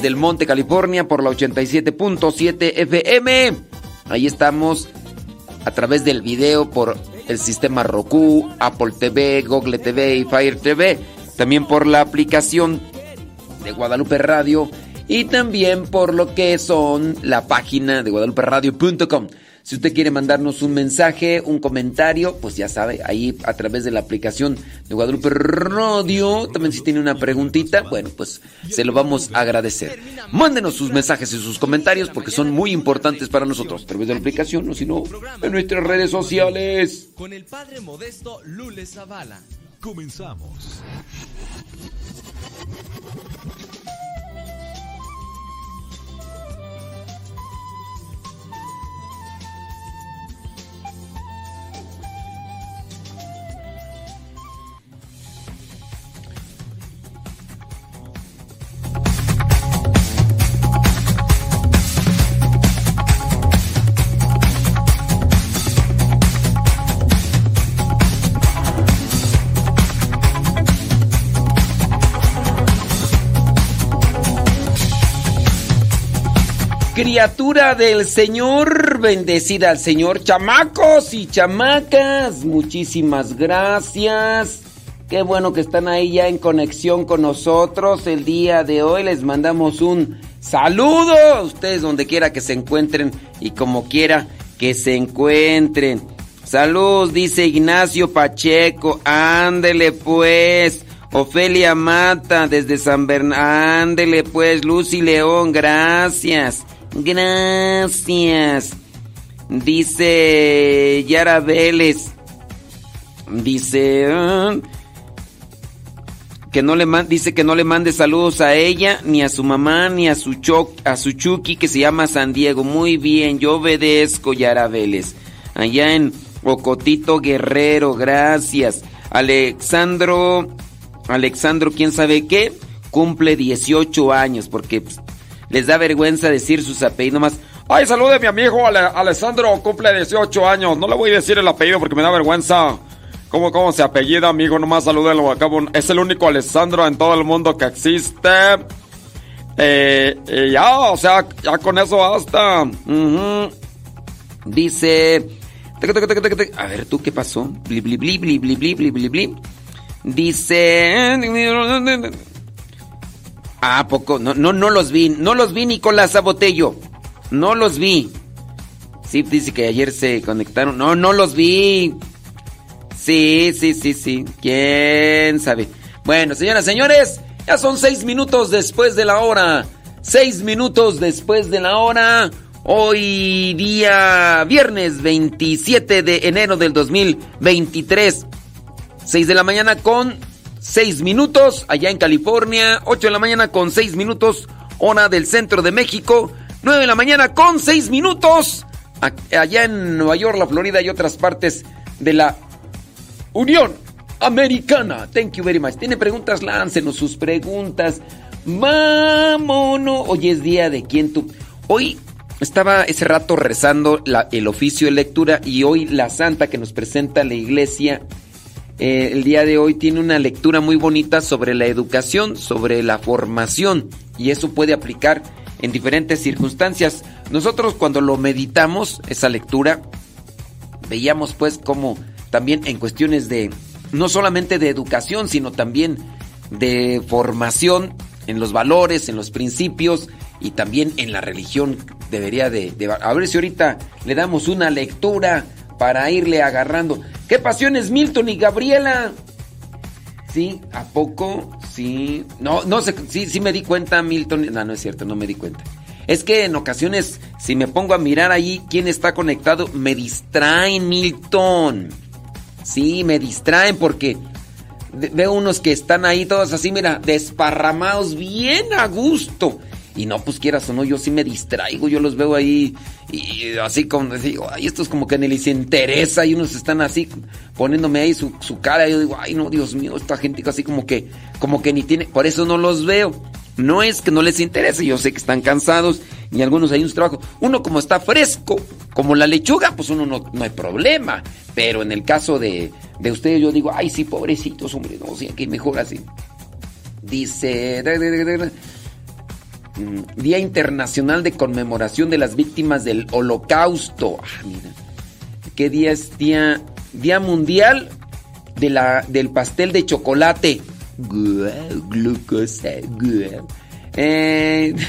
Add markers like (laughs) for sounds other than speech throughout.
desde el Monte, California, por la 87.7 FM. Ahí estamos a través del video por el sistema Roku, Apple TV, Google TV y Fire TV. También por la aplicación de Guadalupe Radio y también por lo que son la página de guadaluperadio.com. Si usted quiere mandarnos un mensaje, un comentario, pues ya sabe, ahí a través de la aplicación de Guadalupe Radio, también si tiene una preguntita, bueno, pues se lo vamos a agradecer. Mándenos sus mensajes y sus comentarios porque son muy importantes para nosotros, a través de la aplicación, o si no, en nuestras redes sociales. Con el padre modesto Lule Zavala. Comenzamos. Criatura del Señor, bendecida al Señor, chamacos y chamacas, muchísimas gracias. Qué bueno que están ahí ya en conexión con nosotros el día de hoy. Les mandamos un saludo a ustedes donde quiera que se encuentren y como quiera que se encuentren. Salud, dice Ignacio Pacheco. Ándele pues. Ofelia Mata desde San Bernardo. Ándele pues, Lucy León, gracias. Gracias. Dice Yara Vélez. Dice ah, que no le dice que no le mande saludos a ella ni a su mamá ni a su a su Chucky que se llama San Diego. Muy bien, yo obedezco Yara Vélez. Allá en Ocotito Guerrero, gracias. Alexandro Alexandro, quién sabe qué, cumple 18 años porque pues, les da vergüenza decir sus apellidos más. Ay, salude a mi amigo Alessandro, cumple 18 años. No le voy a decir el apellido porque me da vergüenza. ¿Cómo, cómo se apellida, amigo? Nomás salúdelo acá. Es el único Alessandro en todo el mundo que existe. Eh, ya, o sea, ya con eso basta. Dice. A ver, ¿tú qué pasó? Bli, bli, bli, bli, bli, bli, bli, bli. Dice. Ah, poco. No, no, no los vi. No los vi, Nicolás Sabotello. No los vi. Sí, dice que ayer se conectaron. No, no los vi. Sí, sí, sí, sí. ¿Quién sabe? Bueno, señoras, señores, ya son seis minutos después de la hora. Seis minutos después de la hora. Hoy día viernes 27 de enero del 2023. Seis de la mañana con 6 minutos allá en California, 8 de la mañana con 6 minutos hora del centro de México, 9 de la mañana con 6 minutos allá en Nueva York, la Florida y otras partes de la Unión Americana. Thank you very much. Tiene preguntas, láncenos sus preguntas. Vámonos. Hoy es día de quién tú. Hoy estaba ese rato rezando el oficio de lectura y hoy la santa que nos presenta la iglesia eh, el día de hoy tiene una lectura muy bonita sobre la educación, sobre la formación y eso puede aplicar en diferentes circunstancias. Nosotros cuando lo meditamos, esa lectura, veíamos pues como también en cuestiones de, no solamente de educación, sino también de formación en los valores, en los principios y también en la religión debería de, de a ver si ahorita le damos una lectura para irle agarrando. ¿Qué pasiones Milton y Gabriela? Sí, ¿a poco? Sí. No, no sé, sí, sí me di cuenta, Milton. No, no es cierto, no me di cuenta. Es que en ocasiones, si me pongo a mirar ahí quién está conectado, me distraen, Milton. Sí, me distraen porque veo unos que están ahí todos así, mira, desparramados bien a gusto. Y no, pues quieras o no, yo sí me distraigo, yo los veo ahí y así como digo, ay, estos como que ni les interesa y unos están así poniéndome ahí su, cara y yo digo, ay no, Dios mío, esta gente así como que, como que ni tiene, por eso no los veo. No es que no les interese, yo sé que están cansados y algunos hay un trabajo. Uno como está fresco, como la lechuga, pues uno no, no hay problema. Pero en el caso de, de ustedes yo digo, ay sí, pobrecitos, hombre, no, sí, que mejor así. Dice... mm, Día Internacional de Conmemoración de las Víctimas del Holocausto. Ah. ¿Qué día es día? Día Mundial de la, del Pastel de Chocolate. Glucosa. Eh, (laughs)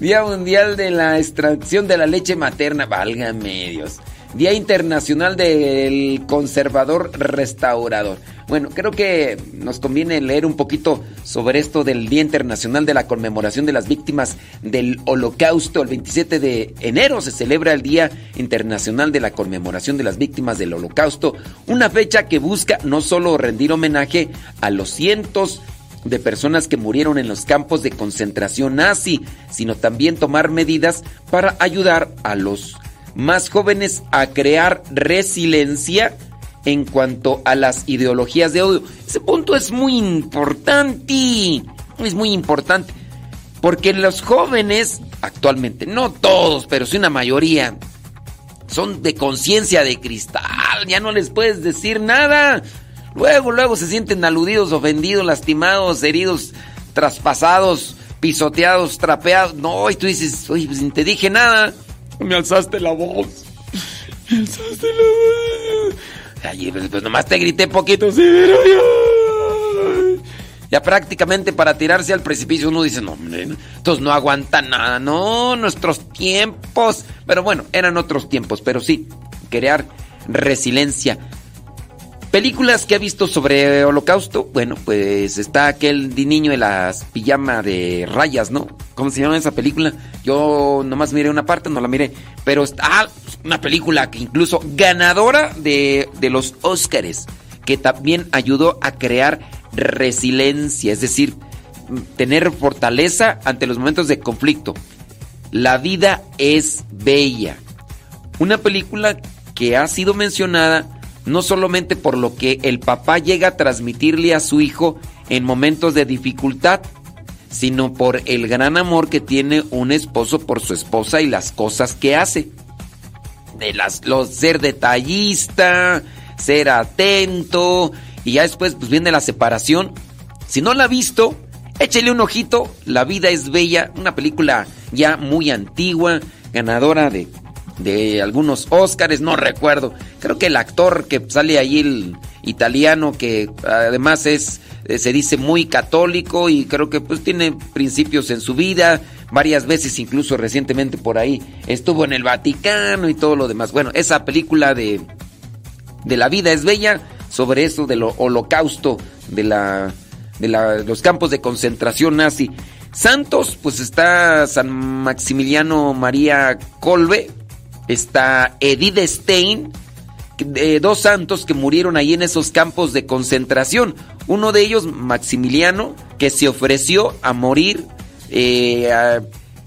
día Mundial de la Extracción de la Leche Materna. Válgame Dios. Día Internacional del Conservador Restaurador. Bueno, creo que nos conviene leer un poquito sobre esto del Día Internacional de la Conmemoración de las Víctimas del Holocausto. El 27 de enero se celebra el Día Internacional de la Conmemoración de las Víctimas del Holocausto, una fecha que busca no solo rendir homenaje a los cientos de personas que murieron en los campos de concentración nazi, sino también tomar medidas para ayudar a los más jóvenes a crear resiliencia en cuanto a las ideologías de odio. Ese punto es muy importante. Es muy importante. Porque los jóvenes, actualmente, no todos, pero sí una mayoría, son de conciencia de cristal. Ya no les puedes decir nada. Luego, luego se sienten aludidos, ofendidos, lastimados, heridos, traspasados, pisoteados, trapeados. No, y tú dices, oye, pues ni te dije nada. Me alzaste la voz. Me alzaste la voz. Ay, pues, pues nomás te grité poquito, sí, pero ya prácticamente para tirarse al precipicio uno dice, no, hombre, entonces no aguanta nada, no, nuestros tiempos. Pero bueno, eran otros tiempos, pero sí, crear resiliencia. Películas que ha visto sobre holocausto, bueno, pues está aquel niño de las pijama de rayas, ¿no? ¿Cómo se llama esa película? Yo nomás miré una parte, no la miré, pero está ah, una película que incluso ganadora de, de los Óscares, que también ayudó a crear resiliencia, es decir, tener fortaleza ante los momentos de conflicto. La vida es bella. Una película que ha sido mencionada no solamente por lo que el papá llega a transmitirle a su hijo en momentos de dificultad, sino por el gran amor que tiene un esposo por su esposa y las cosas que hace. De las, los, ser detallista, ser atento, y ya después pues viene la separación. Si no la ha visto, échele un ojito, La vida es bella, una película ya muy antigua, ganadora de de algunos Óscares, no recuerdo. Creo que el actor que sale ahí, el italiano, que además es, eh, se dice muy católico y creo que pues tiene principios en su vida, varias veces incluso recientemente por ahí estuvo en el Vaticano y todo lo demás. Bueno, esa película de, de La vida es bella, sobre eso del holocausto, de, la, de los campos de concentración nazi. Santos, pues está San Maximiliano María Colbe, está Edith Stein, dos santos que murieron ahí en esos campos de concentración. Uno de ellos, Maximiliano, que se ofreció a morir eh,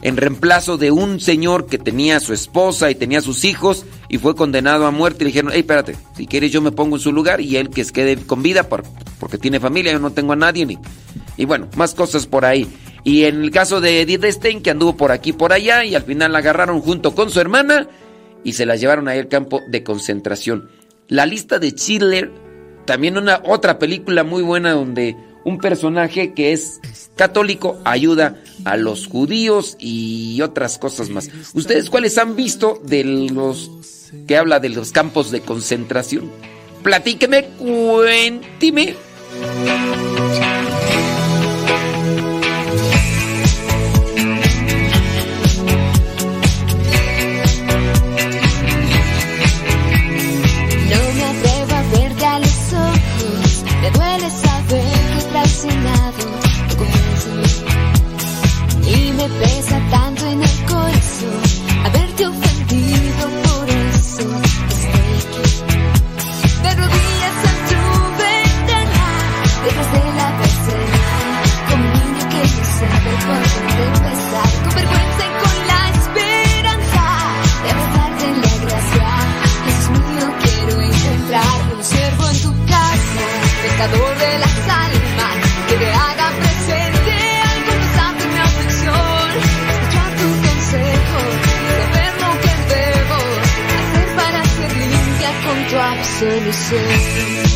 en reemplazo de un señor que tenía a su esposa y tenía a sus hijos y fue condenado a muerte. Y le dijeron, hey, espérate, si quieres yo me pongo en su lugar y él que se quede con vida porque tiene familia, yo no tengo a nadie. Ni... Y bueno, más cosas por ahí. Y en el caso de Edith Stein, que anduvo por aquí por allá y al final la agarraron junto con su hermana y se las llevaron ahí al campo de concentración. La lista de Schindler, también una otra película muy buena donde un personaje que es católico ayuda a los judíos y otras cosas más. ¿Ustedes cuáles han visto de los que habla de los campos de concentración? Platíqueme, cuéntime. say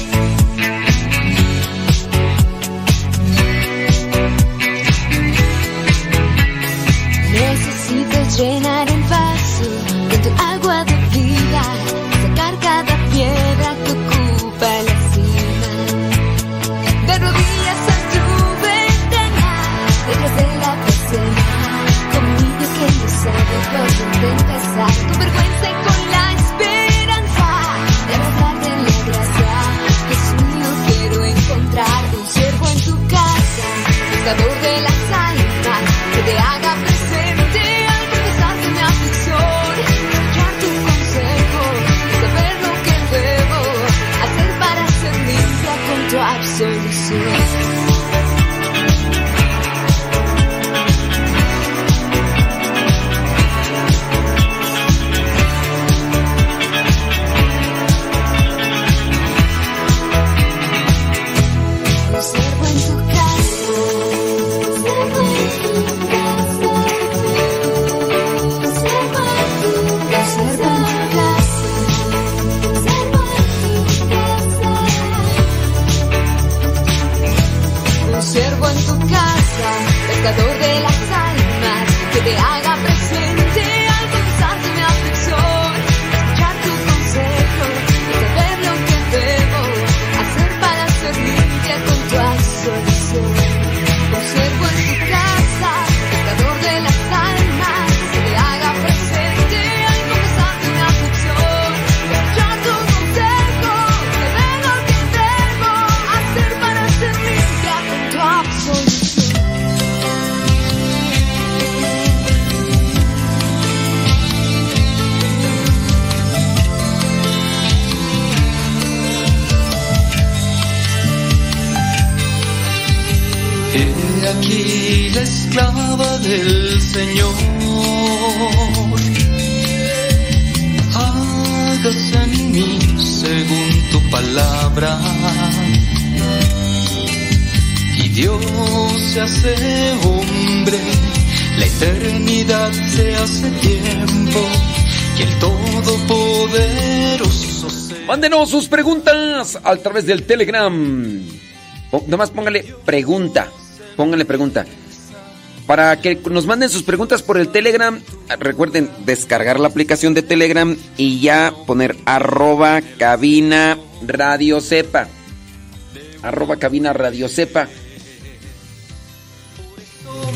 Señor. Hágase en mí según tu palabra. Y Dios se hace hombre, la eternidad se hace tiempo, y el Todopoderoso se... Mándenos sus preguntas a través del Telegram. Nomás póngale pregunta. Póngale pregunta. Para que nos manden sus preguntas por el Telegram, recuerden descargar la aplicación de Telegram y ya poner arroba cabina radio sepa. Arroba cabina radio sepa.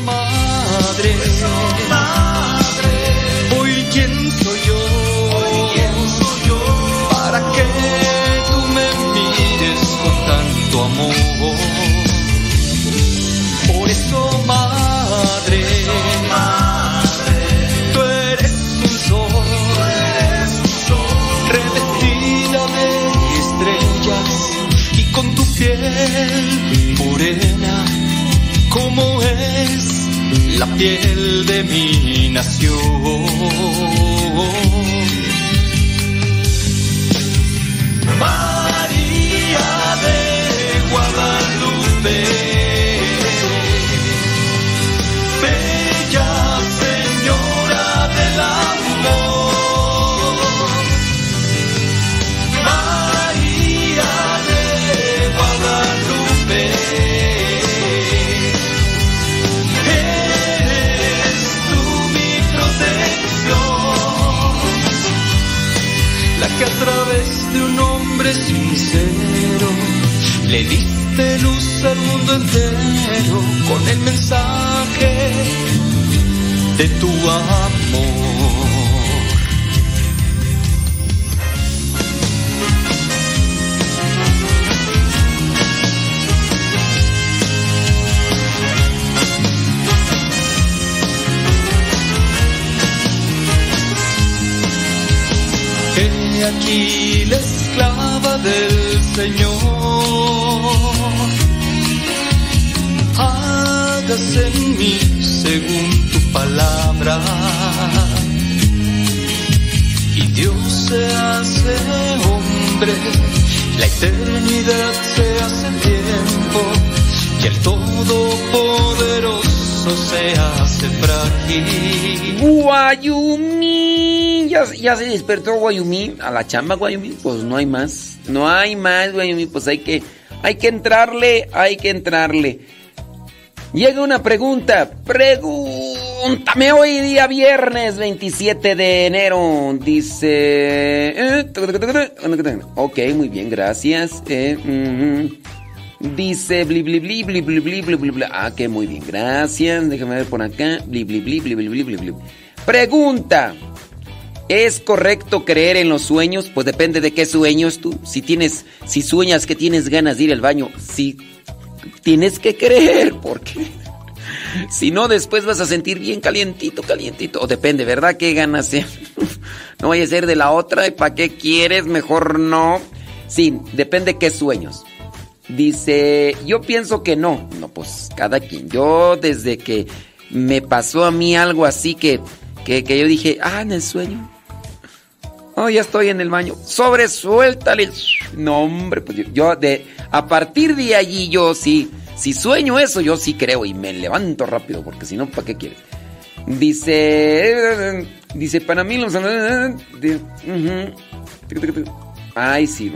Madre, hoy quién soy yo, para que tú me mires con tanto amor. La piel de mi nación. Le diste luz al mundo entero con el mensaje de tu amor. He aquí la esclava del Señor. En mí según tu palabra. Y Dios se hace hombre, la eternidad se hace tiempo, y el Todopoderoso se hace frágil. Guayumi. Ya, ya se despertó Guayumi. A la chamba Guayumi. Pues no hay más. No hay más Guayumi. Pues hay que, hay que entrarle. Hay que entrarle. Llega una pregunta. Pregúntame hoy día viernes 27 de enero. Dice... Ok, muy bien, gracias. Eh. Dice bli. Ah, que muy bien, gracias. Déjame ver por acá. Pregunta. ¿Es correcto creer en los sueños? Pues depende de qué sueños tú. Si tienes, si sueñas que tienes ganas de ir al baño, sí tienes que creer, porque si no después vas a sentir bien calientito, calientito. O depende, ¿verdad? ¿Qué ganas? (laughs) No vaya a ser de la otra y para qué quieres, mejor no. Sí, depende qué sueños. Dice, yo pienso que no. No, pues cada quien. Yo desde que me pasó a mí algo así que, que, que yo dije, ah, en el sueño. Oh, ya estoy en el baño. Sobre, suéltale. No, hombre, pues yo, de, a partir de allí yo sí, si sueño eso, yo sí creo y me levanto rápido, porque si no, ¿para qué quieres? Dice, dice, para mí. Ay, sí.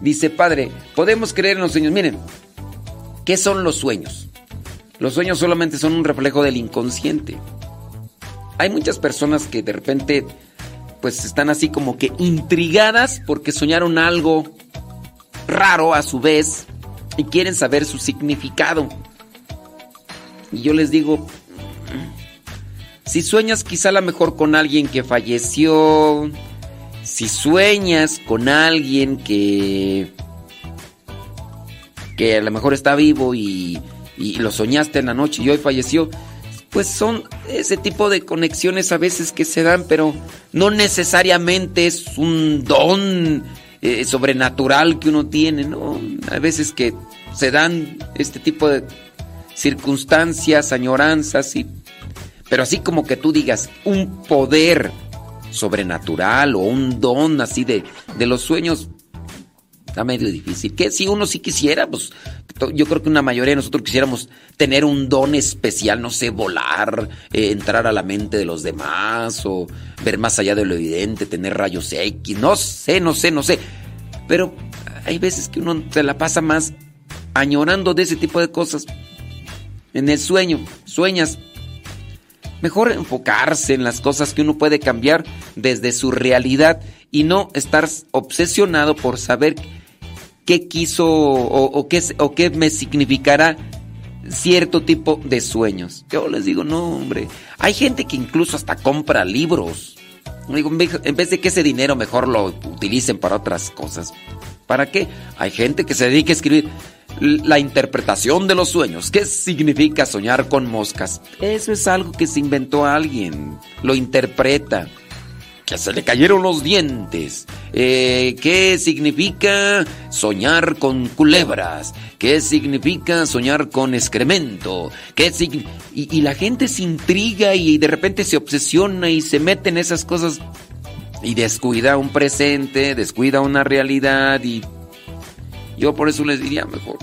Dice, padre, podemos creer en los sueños. Miren, ¿qué son los sueños? Los sueños solamente son un reflejo del inconsciente. Hay muchas personas que de repente, pues están así como que intrigadas porque soñaron algo raro a su vez y quieren saber su significado. Y yo les digo, si sueñas quizá a lo mejor con alguien que falleció, si sueñas con alguien que que a lo mejor está vivo y, y lo soñaste en la noche y hoy falleció, pues son ese tipo de conexiones a veces que se dan, pero no necesariamente es un don eh, sobrenatural que uno tiene, ¿no? A veces que se dan este tipo de circunstancias, añoranzas y pero así como que tú digas un poder sobrenatural o un don así de, de los sueños, está medio difícil. Que si uno sí quisiera, pues yo creo que una mayoría de nosotros quisiéramos tener un don especial, no sé, volar, eh, entrar a la mente de los demás o ver más allá de lo evidente, tener rayos X, no sé, no sé, no sé. Pero hay veces que uno se la pasa más añorando de ese tipo de cosas. En el sueño, sueñas. Mejor enfocarse en las cosas que uno puede cambiar desde su realidad y no estar obsesionado por saber qué quiso o, qué, o qué me significará cierto tipo de sueños. Yo les digo, no, hombre. Hay gente que incluso hasta compra libros. Digo, en vez de que ese dinero mejor lo utilicen para otras cosas. ¿Para qué? Hay gente que se dedica a escribir la interpretación de los sueños. ¿Qué significa soñar con moscas? Eso es algo que se inventó alguien. Lo interpreta que se le cayeron los dientes. Eh, ¿Qué significa soñar con culebras? ¿Qué significa soñar con excremento? ¿Qué y, y la gente se intriga y de repente se obsesiona y se mete en esas cosas y descuida un presente, descuida una realidad y yo por eso les diría mejor.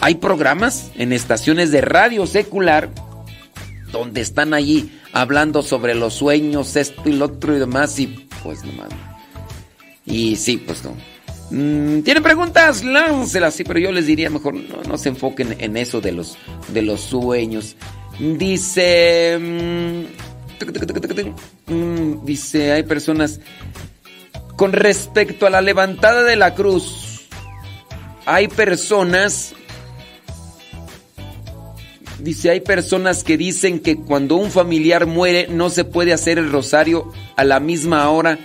Hay programas en estaciones de radio secular donde están allí hablando sobre los sueños, esto y lo otro y demás, y pues nomás. Y sí, pues no. Mm, ¿Tienen preguntas? Láncelas, sí, pero yo les diría mejor no, se enfoquen en eso de los, de los sueños. Dice. Mm, mm, dice, hay personas. Con respecto a la levantada de la cruz, hay personas Dice, hay personas que dicen que cuando un familiar muere no se puede hacer el rosario a la misma hora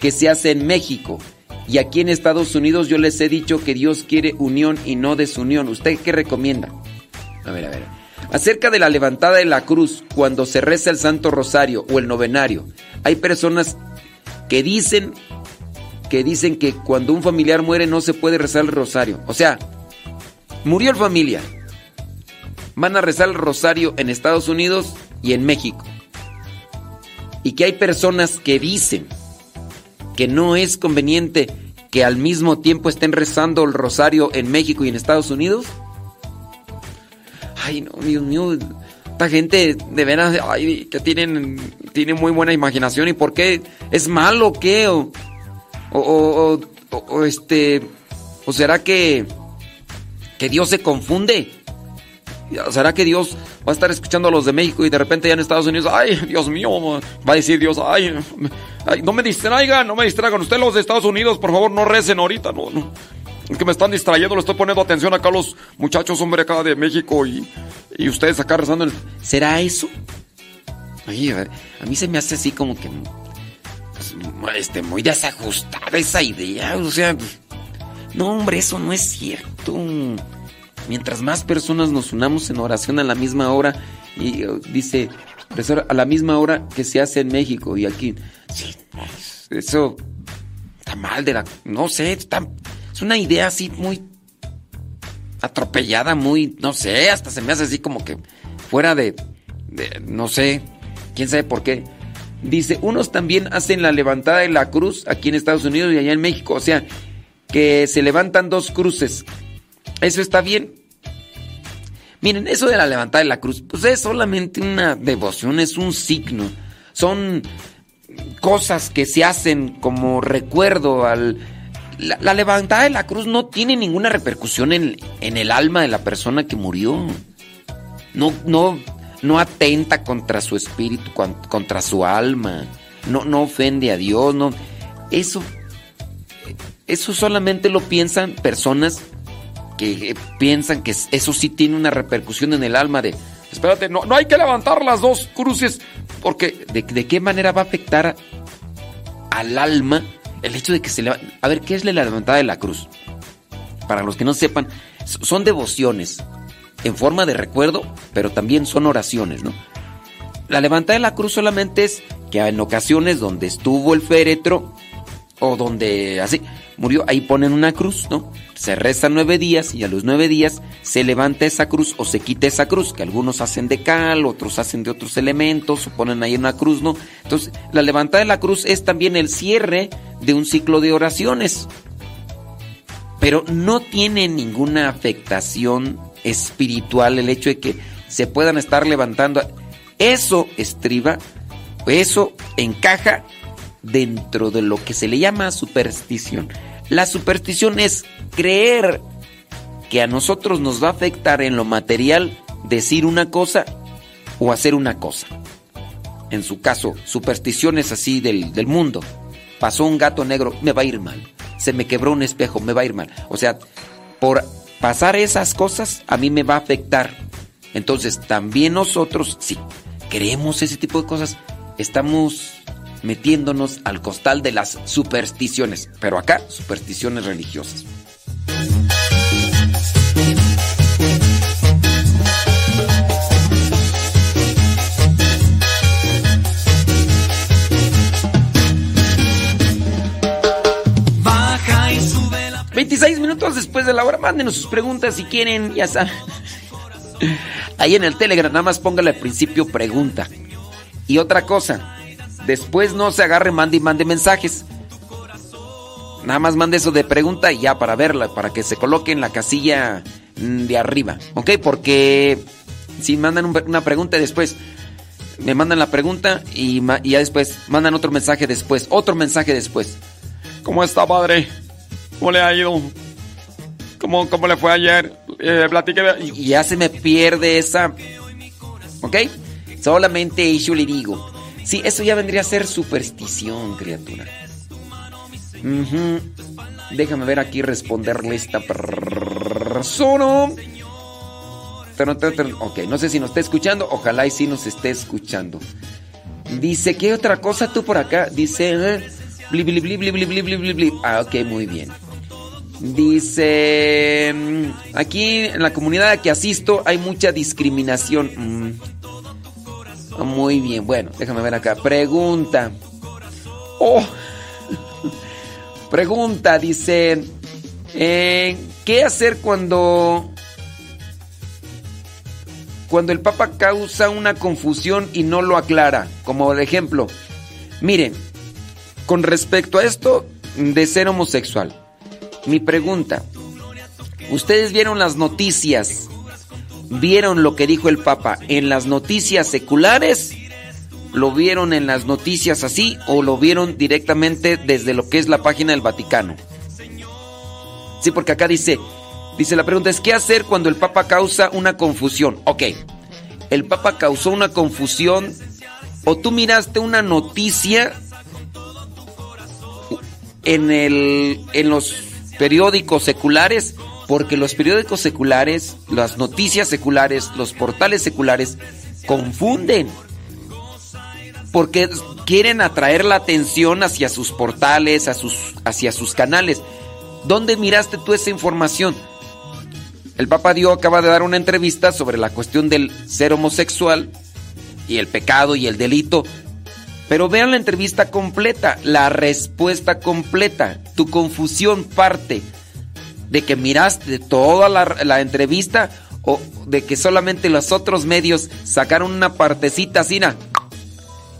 que se hace en México. Y aquí en Estados Unidos yo les he dicho que Dios quiere unión y no desunión. ¿Usted qué recomienda? A ver, a ver. Acerca de la levantada de la cruz, cuando se reza el Santo Rosario o el novenario, hay personas que dicen que dicen que cuando un familiar muere no se puede rezar el rosario. O sea, murió el familia, van a rezar el rosario en Estados Unidos y en México. Y que hay personas que dicen que no es conveniente que al mismo tiempo estén rezando el rosario en México y en Estados Unidos. Ay, no, Dios mío, esta gente de veras, ay, que tienen, tienen muy buena imaginación y por qué es malo o qué, o, o, o este, o será que, que Dios se confunde. ¿Será que Dios va a estar escuchando a los de México y de repente ya en Estados Unidos, ay, Dios mío, va a decir Dios, ay, no me distraigan, no me distraigan. Ustedes los de Estados Unidos, por favor, no recen ahorita, no, no. Es que me están distrayendo, le estoy poniendo atención acá a los muchachos, hombre, acá de México y, y ustedes acá rezando. ¿Será eso? Ay, a, mí se me hace así como que pues, este, muy desajustada esa idea, o sea, no, hombre, eso no es cierto. Mientras más personas nos unamos en oración a la misma hora, y uh, dice, a la misma hora que se hace en México y aquí. Sí, eso está mal de la. No sé, es una idea así muy atropellada, muy. No sé, hasta se me hace así como que fuera de. de no sé, quién sabe por qué. Dice, unos también hacen la levantada de la cruz aquí en Estados Unidos y allá en México. O sea, que se levantan dos cruces eso está bien. Miren, eso de la levantada de la cruz, pues es solamente una devoción, es un signo. Son cosas que se hacen como recuerdo al... La, levantada de la cruz no tiene ninguna repercusión en, el alma de la persona que murió. No, no, no atenta contra su espíritu, contra su alma. No, no ofende a Dios. No. Eso, eso solamente lo piensan personas que piensan que eso sí tiene una repercusión en el alma de, espérate, no, no hay que levantar las dos cruces, porque ¿de, qué manera va a afectar al alma el hecho de que se levante? A ver, ¿qué es la levantada de la cruz? Para los que no sepan, son devociones en forma de recuerdo, pero también son oraciones, ¿no? La levantada de la cruz solamente es que en ocasiones donde estuvo el féretro, o donde así murió, ahí ponen una cruz, ¿no? Se reza nueve días y a los nueve días se levanta esa cruz o se quita esa cruz, que algunos hacen de cal, otros hacen de otros elementos, o ponen ahí una cruz, ¿no? Entonces, la levantada de la cruz es también el cierre de un ciclo de oraciones. Pero no tiene ninguna afectación espiritual el hecho de que se puedan estar levantando. Eso estriba, eso encaja dentro de lo que se le llama superstición. La superstición es creer que a nosotros nos va a afectar en lo material decir una cosa o hacer una cosa. En su caso, supersticiones así del, del mundo. Pasó un gato negro, me va a ir mal. Se me quebró un espejo, me va a ir mal. O sea, por pasar esas cosas a mí me va a afectar. Entonces, también nosotros, si creemos ese tipo de cosas, estamos metiéndonos al costal de las supersticiones, pero acá supersticiones religiosas. Baja y sube la 26 minutos después de la hora, mándenos sus preguntas si quieren, ya saben. (laughs) Ahí en el Telegram, nada más póngale al principio pregunta. Y otra cosa, después no se agarre, mande y mande mensajes. Nada más mande eso de pregunta y ya para verla, para que se coloque en la casilla mm, de arriba. ¿Ok? Porque si mandan un- una pregunta después me mandan la pregunta y, ya después mandan otro mensaje después, otro mensaje después. ¿Cómo está, padre? ¿Cómo le ha ido? ¿Cómo, cómo le fue ayer? Eh. Y ya se me pierde esa. ¿Ok? Solamente yo le digo. Sí, eso ya vendría a ser superstición, criatura. Uh. Déjame ver aquí responderle esta persona. Ok, no sé si nos está escuchando. Ojalá y sí nos esté escuchando. Dice, ¿qué otra cosa tú por acá? Dice, eh, bli, bli, bli, Ah, ok, muy bien. Dice, mm, aquí en la comunidad a que asisto hay mucha discriminación. Mm. Ah, Muy bien, bueno, déjame ver acá. Pregunta. Oh. (laughs) Pregunta, dice, eh, ¿qué hacer cuando cuando el Papa causa una confusión y no lo aclara? Como por ejemplo, miren, con respecto a esto de ser homosexual, mi pregunta, ¿ustedes vieron las noticias? ¿Vieron lo que dijo el Papa en las noticias seculares? ¿Lo vieron en las noticias así o lo vieron directamente desde lo que es la página del Vaticano? Sí, porque acá dice, dice la pregunta es, ¿qué hacer cuando el Papa causa una confusión? Ok, el Papa causó una confusión o tú miraste una noticia en, el, en los periódicos seculares, porque los periódicos seculares, las noticias seculares, los portales seculares confunden. Porque quieren atraer la atención hacia sus portales, hacia sus canales. ¿Dónde miraste tú esa información? El Papa Dio acaba de dar una entrevista sobre la cuestión del ser homosexual y el pecado y el delito. Pero vean la entrevista completa, la respuesta completa. Tu confusión parte de que miraste toda la, la entrevista o de que solamente los otros medios sacaron una partecita así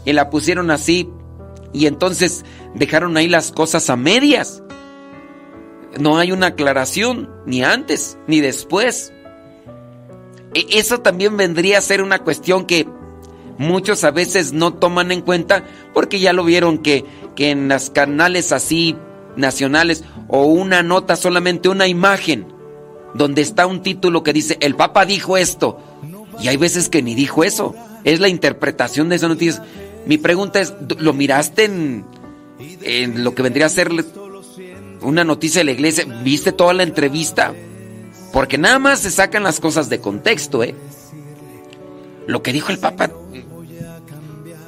y la pusieron así y entonces dejaron ahí las cosas a medias. No hay una aclaración ni antes ni después. E- Eso también vendría a ser una cuestión que muchos a veces no toman en cuenta porque ya lo vieron que, que en los canales así nacionales o una nota solamente una imagen donde está un título que dice el Papa dijo esto y hay veces que ni dijo eso es la interpretación de esa noticia mi pregunta es ¿lo miraste en, en lo que vendría a ser una noticia de la iglesia? ¿viste toda la entrevista? porque nada más se sacan las cosas de contexto ¿eh? lo que dijo el Papa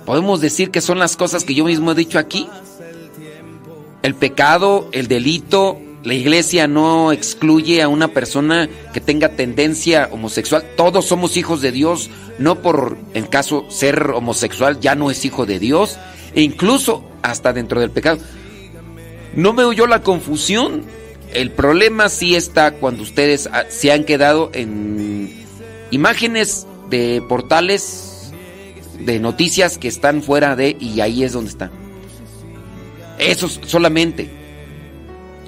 podemos decir que son las cosas que yo mismo he dicho aquí el pecado, el delito, la iglesia no excluye a una persona que tenga tendencia homosexual. Todos somos hijos de Dios, no por en caso ser homosexual ya no es hijo de Dios, e incluso hasta dentro del pecado. No me oyó la confusión. El problema sí está cuando ustedes ah, se han quedado en imágenes de portales de noticias que están fuera de y ahí es donde está. Eso solamente.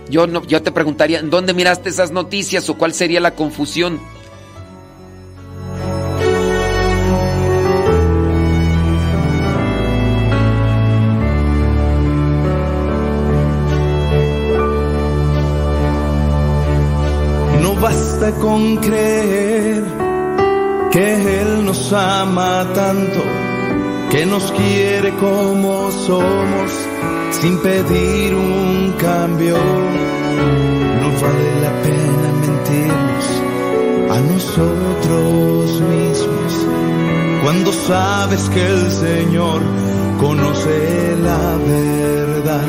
Yo no, yo te preguntaría, ¿en dónde miraste esas noticias o cuál sería la confusión? con creer que Él nos ama tanto, que nos quiere como somos, sin pedir un cambio. No vale la pena mentirnos a nosotros mismos, cuando sabes que el Señor conoce la verdad,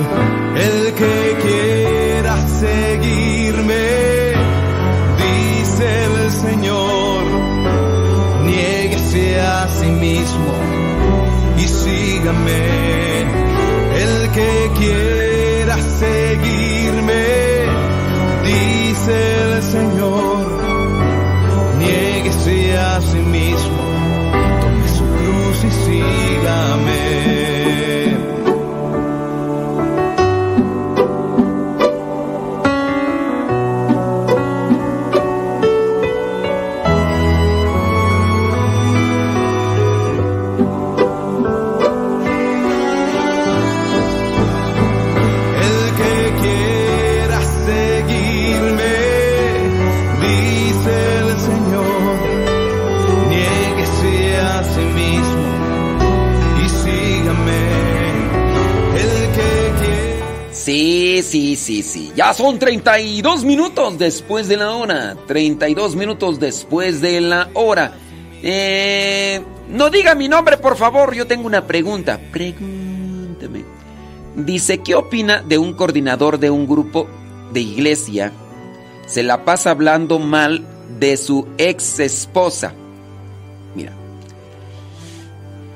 el que quiera seguirme el Señor, niéguese a sí mismo y sígame. Que quiera seguirme, dice el Señor, niéguese a sí mismo, tome su cruz y sígame. Sí, sí, sí. Ya son 32 minutos después de la hora. 32 minutos después de la hora. Eh, no diga mi nombre, por favor. Yo tengo una pregunta. Pregúnteme. Dice, ¿qué opina de un coordinador de un grupo de iglesia? Se la pasa hablando mal de su ex esposa. Mira.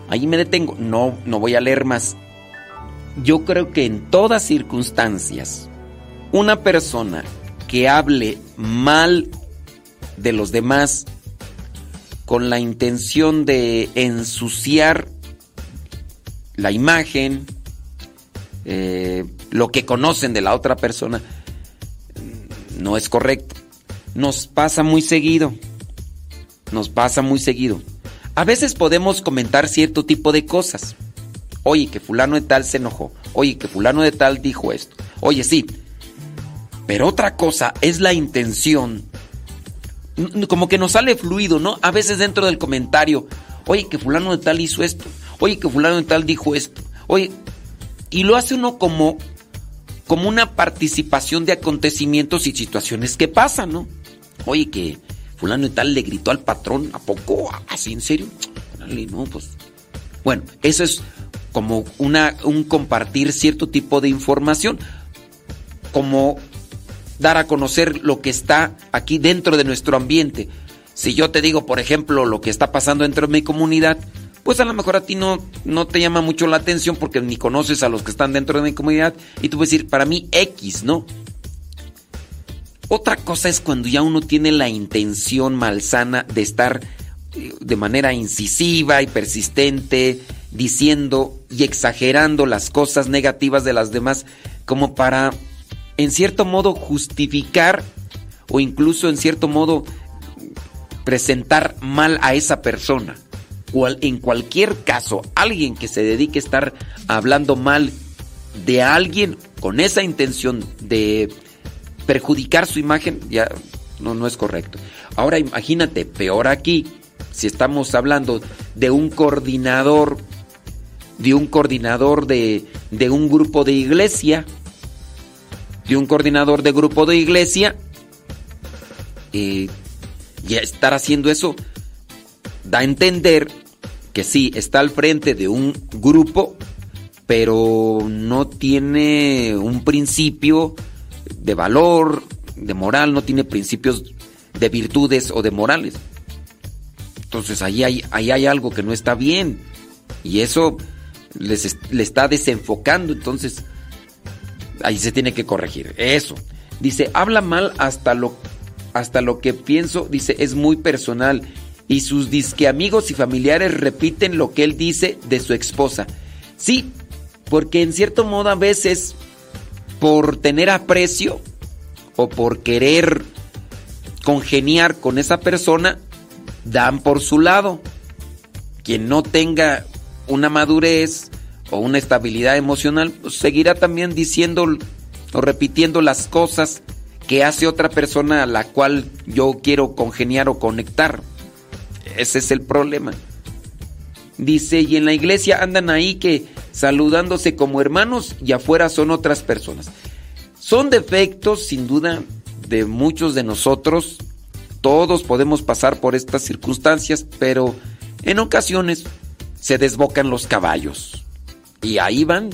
Ahí me detengo. No, no voy a leer más yo creo que en todas circunstancias, una persona que hable mal de los demás con la intención de ensuciar la imagen, eh, lo que conocen de la otra persona, no es correcto. Nos pasa muy seguido. Nos pasa muy seguido. A veces podemos comentar cierto tipo de cosas Oye, que fulano de tal se enojó. Oye, que fulano de tal dijo esto. Oye, sí. Pero otra cosa es la intención. Como que nos sale fluido, ¿no? A veces dentro del comentario. Oye, que fulano de tal hizo esto. Oye, que fulano de tal dijo esto. Oye, y lo hace uno como como una participación de acontecimientos y situaciones que pasan, ¿no? Oye, que fulano de tal le gritó al patrón, ¿a poco? ¿Así en serio? No, pues. Bueno, eso es como una, un compartir cierto tipo de información, como dar a conocer lo que está aquí dentro de nuestro ambiente. Si yo te digo, por ejemplo, lo que está pasando dentro de mi comunidad, pues a lo mejor a ti no, no te llama mucho la atención porque ni conoces a los que están dentro de mi comunidad y tú puedes decir, para mí X, ¿no? Otra cosa es cuando ya uno tiene la intención malsana de estar eh, de manera incisiva y persistente, diciendo y exagerando las cosas negativas de las demás como para, en cierto modo, justificar o incluso en cierto modo presentar mal a esa persona. O en cualquier caso, alguien que se dedique a estar hablando mal de alguien con esa intención de perjudicar su imagen, ya no, no es correcto. Ahora imagínate, peor aquí, si estamos hablando de un coordinador de un coordinador de, de un grupo de iglesia, de un coordinador de grupo de iglesia, y estar haciendo eso da a entender que sí, está al frente de un grupo, pero no tiene un principio de valor, de moral, no tiene principios de virtudes o de morales. Entonces ahí hay, ahí hay algo que no está bien. Y eso les, le está desenfocando. Entonces, ahí se tiene que corregir. Eso. Dice, habla mal hasta lo, hasta lo que pienso, dice, es muy personal. Y sus disque amigos y familiares repiten lo que él dice de su esposa. Sí, porque en cierto modo a veces, por tener aprecio o por querer congeniar con esa persona, dan por su lado. Quien no tenga una madurez o una estabilidad emocional, pues seguirá también diciendo o repitiendo las cosas que hace otra persona a la cual yo quiero congeniar o conectar. Ese es el problema. Dice, y en la iglesia andan ahí que saludándose como hermanos y afuera son otras personas. Son defectos, sin duda, de muchos de nosotros. Todos podemos pasar por estas circunstancias, pero en ocasiones se desbocan los caballos. Y ahí van,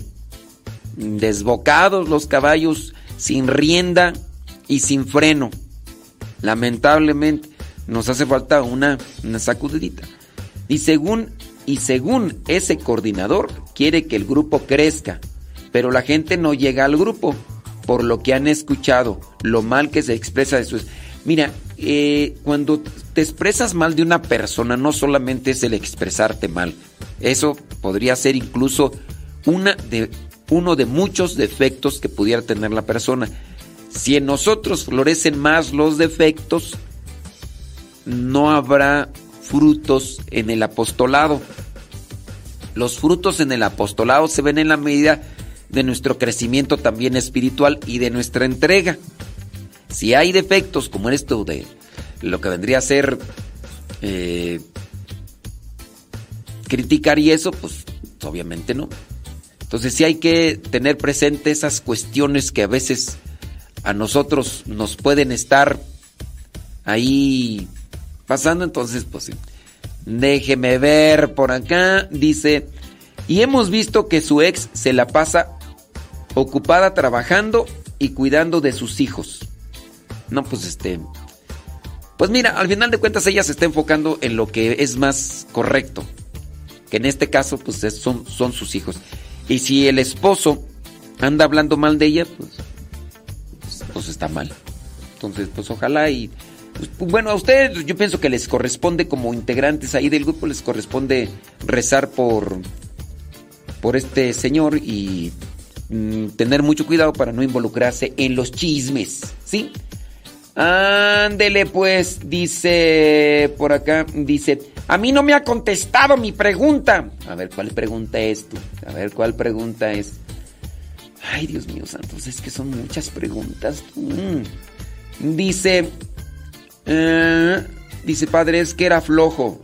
desbocados los caballos, sin rienda y sin freno. Lamentablemente nos hace falta una, una sacudidita. Y según, y según ese coordinador, quiere que el grupo crezca, pero la gente no llega al grupo por lo que han escuchado, lo mal que se expresa de sus... Mira, eh, cuando te expresas mal de una persona, no solamente es el expresarte mal, eso podría ser incluso una de, uno de muchos defectos que pudiera tener la persona. Si en nosotros florecen más los defectos, no habrá frutos en el apostolado. Los frutos en el apostolado se ven en la medida de nuestro crecimiento también espiritual y de nuestra entrega. Si hay defectos como esto de lo que vendría a ser eh, criticar y eso, pues obviamente no. Entonces sí hay que tener presente esas cuestiones que a veces a nosotros nos pueden estar ahí pasando. Entonces, pues déjeme ver por acá. Dice, y hemos visto que su ex se la pasa ocupada trabajando y cuidando de sus hijos. No, pues este... Pues mira, al final de cuentas ella se está enfocando en lo que es más correcto. Que en este caso, pues son, son sus hijos. Y si el esposo anda hablando mal de ella, pues, pues, está mal. Entonces, pues ojalá y... Pues, bueno, a ustedes yo pienso que les corresponde como integrantes ahí del grupo, les corresponde rezar por, por este señor y mm, tener mucho cuidado para no involucrarse en los chismes, ¿sí? Ándele pues, dice por acá, dice, a mí no me ha contestado mi pregunta. A ver, ¿cuál pregunta es tú? A ver, ¿cuál pregunta es? Ay, Dios mío, santos, es que son muchas preguntas. Mm. Dice, eh, dice, padre, es que era flojo.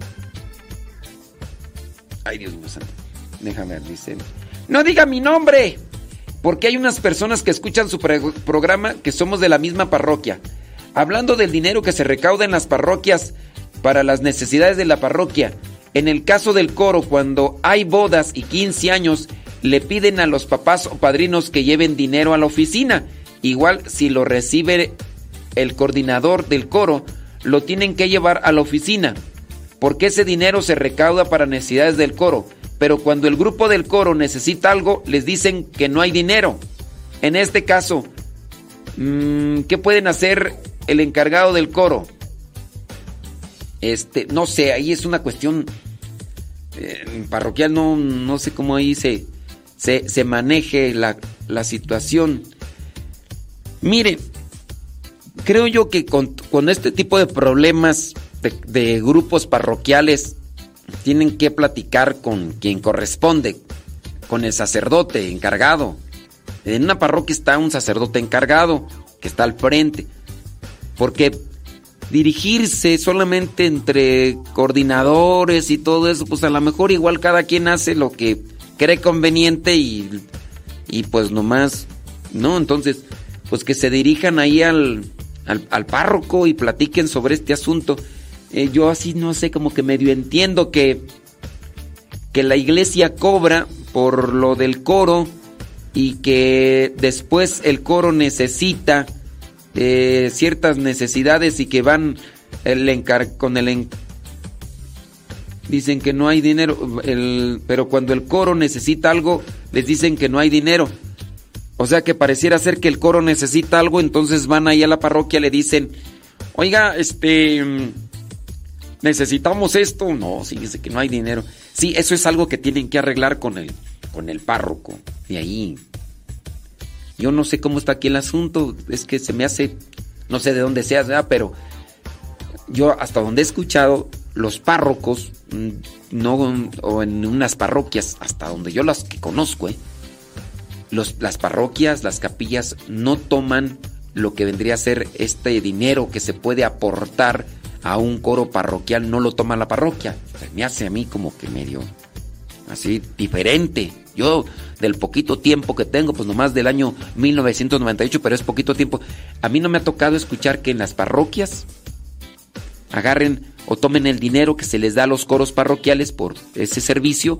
Ay, Dios mío, santo. Déjame ver, dice, no diga mi nombre, porque hay unas personas que escuchan su programa que somos de la misma parroquia. Hablando del dinero que se recauda en las parroquias para las necesidades de la parroquia, en el caso del coro, cuando hay bodas y 15 años, le piden a los papás o padrinos que lleven dinero a la oficina. Igual si lo recibe el coordinador del coro, lo tienen que llevar a la oficina, porque ese dinero se recauda para necesidades del coro. Pero cuando el grupo del coro necesita algo, les dicen que no hay dinero. En este caso, mm, ¿qué pueden hacer el encargado del coro. Este, no sé, ahí es una cuestión eh, parroquial, no, no sé cómo ahí se, se, maneje la, situación. Mire, creo yo que con, este tipo de problemas de, grupos parroquiales tienen que platicar con quien corresponde, con el sacerdote encargado. En una parroquia está un sacerdote encargado que está al frente. Porque dirigirse solamente entre coordinadores y todo eso, pues a lo mejor igual cada quien hace lo que cree conveniente y, y pues nomás, ¿no? Entonces, pues que se dirijan ahí al, al, párroco y platiquen sobre este asunto. Eh, yo así no sé, como que medio entiendo que, que la iglesia cobra por lo del coro y que después el coro necesita ciertas necesidades y que van con el dicen que no hay dinero, pero cuando el coro necesita algo les dicen que no hay dinero. O sea que pareciera ser que el coro necesita algo, entonces van ahí a la parroquia, le dicen, oiga, este, necesitamos esto. No, fíjese que no hay dinero. Sí, eso es algo que tienen que arreglar con el, con el párroco. De ahí. Yo no sé cómo está aquí el asunto, es que se me hace, no sé de dónde sea, pero yo hasta donde he escuchado, los párrocos, mm, no, o en unas parroquias, hasta donde yo las que conozco, ¿eh? las parroquias, las capillas no toman lo que vendría a ser este dinero que se puede aportar a un coro parroquial, no lo toma la parroquia. me hace a mí como que medio así diferente. Yo del poquito tiempo que tengo, pues nomás del año 1998, pero es poquito tiempo. A mí no me ha tocado escuchar que en las parroquias agarren o tomen el dinero que se les da a los coros parroquiales por ese servicio.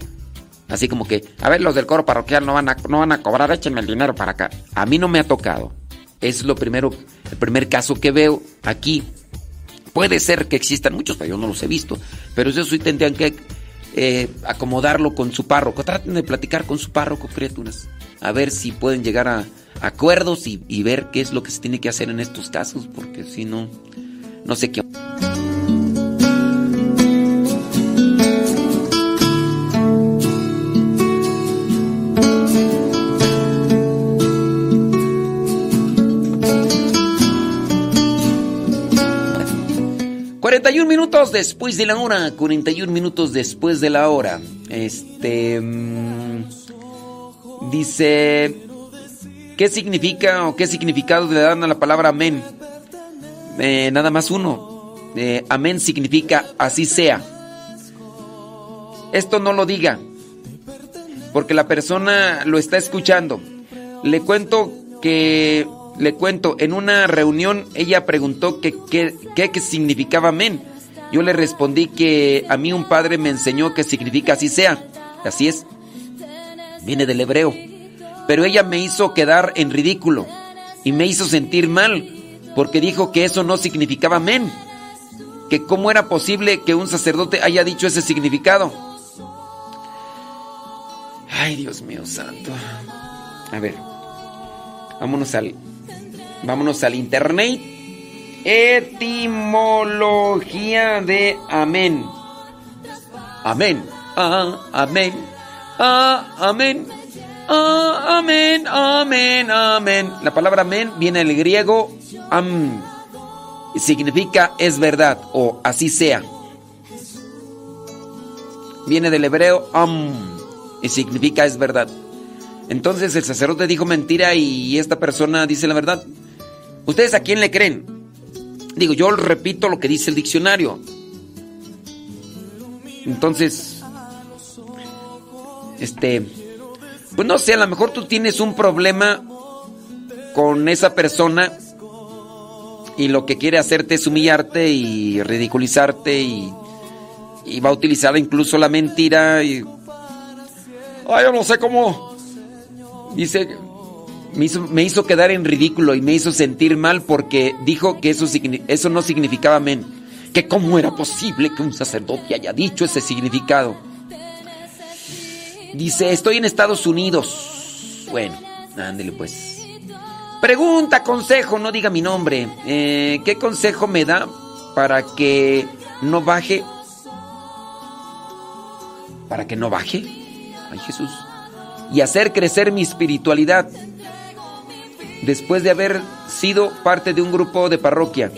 Así como que, a ver, los del coro parroquial no van a, no van a cobrar, échenme el dinero para acá. A mí no me ha tocado. Es lo primero, el primer caso que veo aquí. Puede ser que existan muchos, pero yo no los he visto. Pero eso sí tendrían que eh, acomodarlo con su párroco. Traten de platicar con su párroco, criaturas. A ver si pueden llegar a acuerdos y, y ver qué es lo que se tiene que hacer en estos casos, porque si no, no sé qué. 41 minutos después de la hora. 41 minutos después de la hora. Este. Mm, dice. ¿Qué significa o qué significado le dan a la palabra amén? Eh, nada más uno. Eh, amén significa así sea. Esto no lo diga. Porque la persona lo está escuchando. Le cuento que le cuento, en una reunión ella preguntó qué que, significaba amén. Yo le respondí que a mí un padre me enseñó que significa así sea. Así es. Viene del hebreo. Pero ella me hizo quedar en ridículo y me hizo sentir mal porque dijo que eso no significaba amén. Que cómo era posible que un sacerdote haya dicho ese significado. Ay, Dios mío santo. A ver, vámonos al Vámonos al internet. Etimología de amén. Amén. Ah, amén. Ah, amén. Ah, amén, amén, amén. La palabra amén viene del griego am. Significa es verdad o así sea. Viene del hebreo am y significa es verdad. Entonces el sacerdote dijo mentira y esta persona dice la verdad. ¿Ustedes a quién le creen? Digo, yo repito lo que dice el diccionario. Entonces, este, pues no sé, a lo mejor tú tienes un problema con esa persona y lo que quiere hacerte es humillarte y ridiculizarte y, y va a utilizar incluso la mentira y... Ay, yo no sé cómo... Dice, me hizo, quedar en ridículo y me hizo sentir mal porque dijo que eso, eso no significaba amén. Que cómo era posible que un sacerdote haya dicho ese significado. Dice, estoy en Estados Unidos. Bueno, ándele pues. Pregunta, consejo, no diga mi nombre. Eh, ¿Qué consejo me da para que no baje? ¿Para que no baje? Ay Jesús. Y hacer crecer mi espiritualidad después de haber sido parte de un grupo de parroquia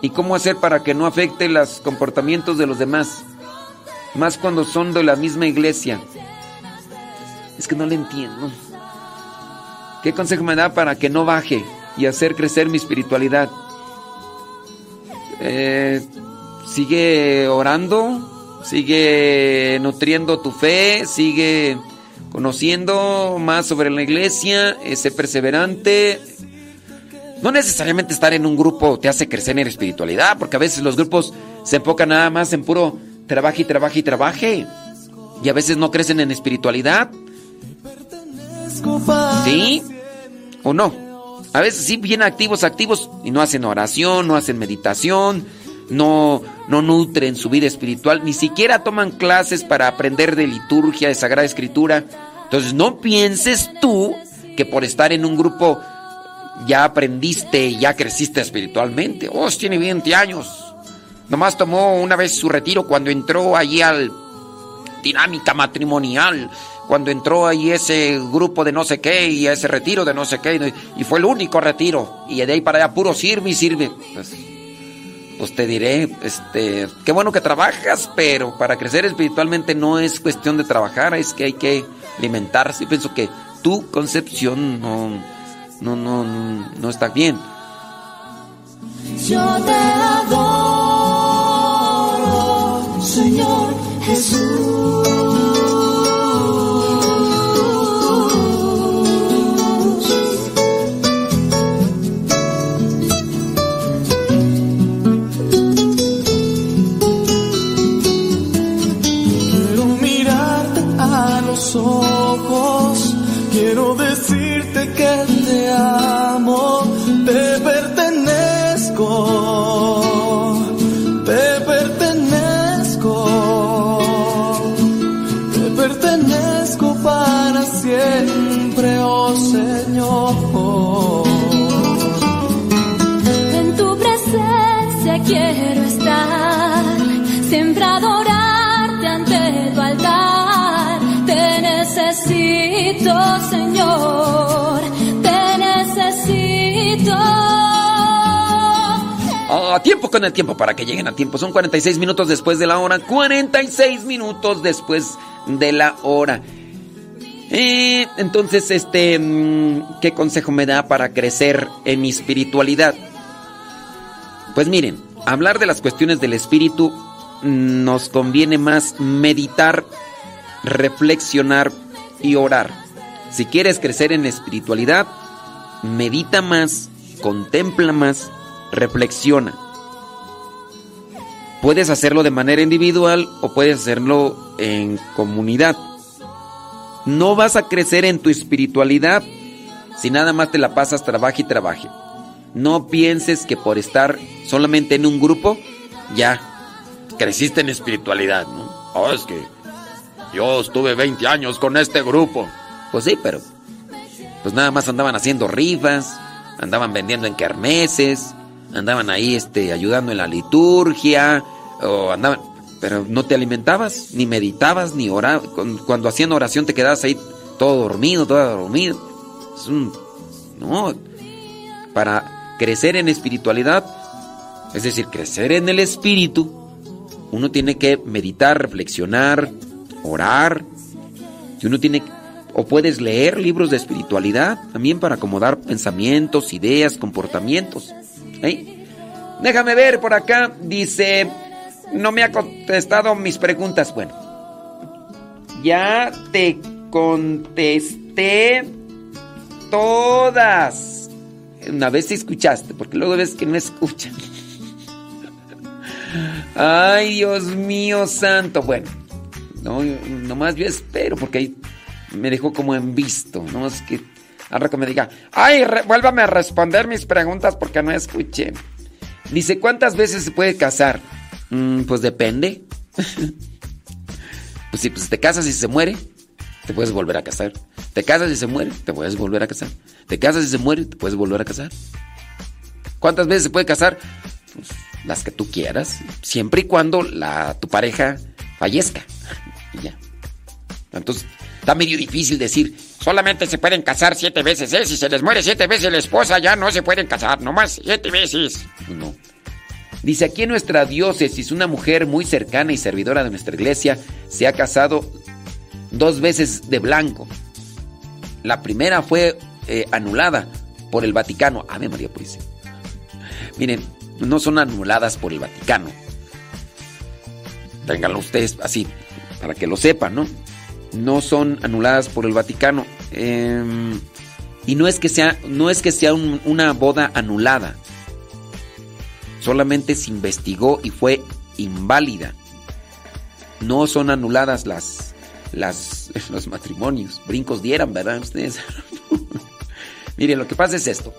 y cómo hacer para que no afecte los comportamientos de los demás, más cuando son de la misma iglesia. Es que no le entiendo. ¿Qué consejo me da para que no baje y hacer crecer mi espiritualidad? Eh, sigue orando, sigue nutriendo tu fe, sigue conociendo más sobre la iglesia, eh, ser perseverante. No necesariamente estar en un grupo te hace crecer en espiritualidad, porque a veces los grupos se enfocan nada más en puro trabaje y trabaje y trabaje. Y a veces no crecen en espiritualidad. ¿Sí? ¿O no? A veces sí, bien activos, activos, y no hacen oración, no hacen meditación, no, no nutren su vida espiritual, ni siquiera toman clases para aprender de liturgia, de sagrada escritura. Entonces no pienses tú que por estar en un grupo ya aprendiste, ya creciste espiritualmente. Oh, tiene 20 años. Nomás tomó una vez su retiro cuando entró allí al dinámica matrimonial, cuando entró ahí ese grupo de no sé qué y ese retiro de no sé qué, y fue el único retiro. Y de ahí para allá puro sirve y sirve. Pues, pues te diré, este, qué bueno que trabajas, pero para crecer espiritualmente no es cuestión de trabajar, es que hay que alimentarse. Y pienso que tu concepción no, no, no, no está bien. Yo te adoro, Señor Jesús. Ojos, quiero decirte que te amo, te pertenezco, te pertenezco, te pertenezco para siempre, oh Señor. En tu presencia quiero Señor, te necesito. A tiempo con el tiempo para que lleguen a tiempo. Son 46 minutos después de la hora. 46 minutos después de la hora. Entonces, este, mm, ¿qué consejo me da para crecer en mi espiritualidad? Pues miren, hablar de las cuestiones del espíritu nos conviene más meditar, reflexionar y orar. Si quieres crecer en espiritualidad, medita más, contempla más, reflexiona. Puedes hacerlo de manera individual o puedes hacerlo en comunidad. No vas a crecer en tu espiritualidad si nada más te la pasas trabaje y trabaje. No pienses que por estar solamente en un grupo ya creciste en espiritualidad, ¿no? Oh, es que yo estuve 20 años con este grupo. Pues sí, pero pues nada más andaban haciendo rifas, andaban vendiendo en kermeses, andaban ahí este ayudando en la liturgia o andaban, pero no te alimentabas, ni meditabas, ni orabas. Cuando hacían oración te quedabas ahí todo dormido, todo dormido. Es un no para crecer en espiritualidad, es decir, crecer en el espíritu, uno tiene que meditar, reflexionar, orar. Y uno tiene o puedes leer libros de espiritualidad también para acomodar pensamientos, ideas, comportamientos. ¿Eh? Déjame ver por acá. Dice, no me ha contestado mis preguntas. Bueno, ya te contesté todas. Una vez escuchaste, porque luego ves que no escuchan. (laughs) Ay, Dios mío santo. Bueno, no, nomás yo espero porque ahí me dejó como en visto. No es que ahora me diga, ay, vuélvame a responder mis preguntas porque no escuché. Dice, ¿cuántas veces se puede casar? Mm, pues depende. (laughs) pues si pues te casas y se muere, te puedes volver a casar. Te casas y se muere, te puedes volver a casar. Te casas y se muere, te puedes volver a casar. ¿Cuántas veces se puede casar? Pues, las que tú quieras, siempre y cuando tu pareja fallezca Entonces, está medio difícil decir, solamente se pueden casar siete veces, ¿eh? Si se les muere siete veces la esposa, ya no se pueden casar, nomás siete veces. No. Dice, aquí en nuestra diócesis, una mujer muy cercana y servidora de nuestra iglesia se ha casado dos veces de blanco. La primera fue eh, anulada por el Vaticano. Ave María pues Miren, no son anuladas por el Vaticano. Ténganlo ustedes así, para que lo sepan, ¿no? No son anuladas por el Vaticano. Em, y no es que sea, no es que sea una boda anulada. Solamente se investigó y fue inválida. No son anuladas las, las, (laughs) los matrimonios. Brincos dieran, ¿verdad? Ustedes. (laughs) Miren, lo que pasa es esto.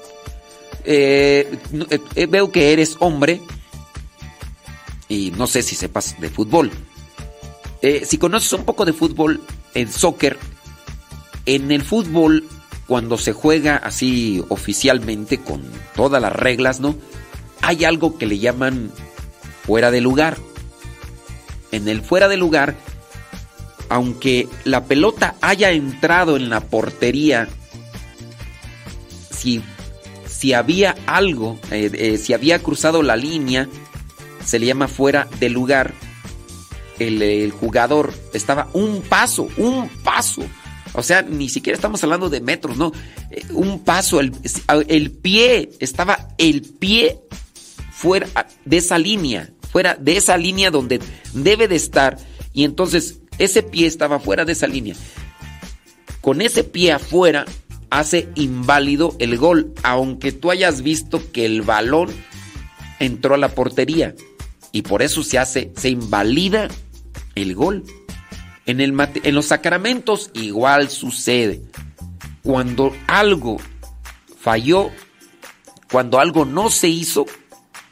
Eh, eh, veo que eres hombre y no sé si sepas de fútbol. Eh, si conoces un poco de fútbol, en soccer, en el fútbol cuando se juega así oficialmente con todas las reglas, ¿no? Hay algo que le llaman fuera de lugar. En el fuera de lugar, aunque la pelota haya entrado en la portería, si, si había algo, eh, eh, si había cruzado la línea, se le llama fuera de lugar. El, jugador estaba un paso, un paso o sea, ni siquiera estamos hablando de metros, no. Eh, un paso, el, el pie, estaba el pie fuera de esa línea, fuera de esa línea donde debe de estar. Y entonces ese pie estaba fuera de esa línea. Con ese pie afuera hace inválido el gol, aunque tú hayas visto que el balón entró a la portería. Y por eso se hace, se invalida el gol. En, el, en los sacramentos igual sucede. Cuando algo falló, cuando algo no se hizo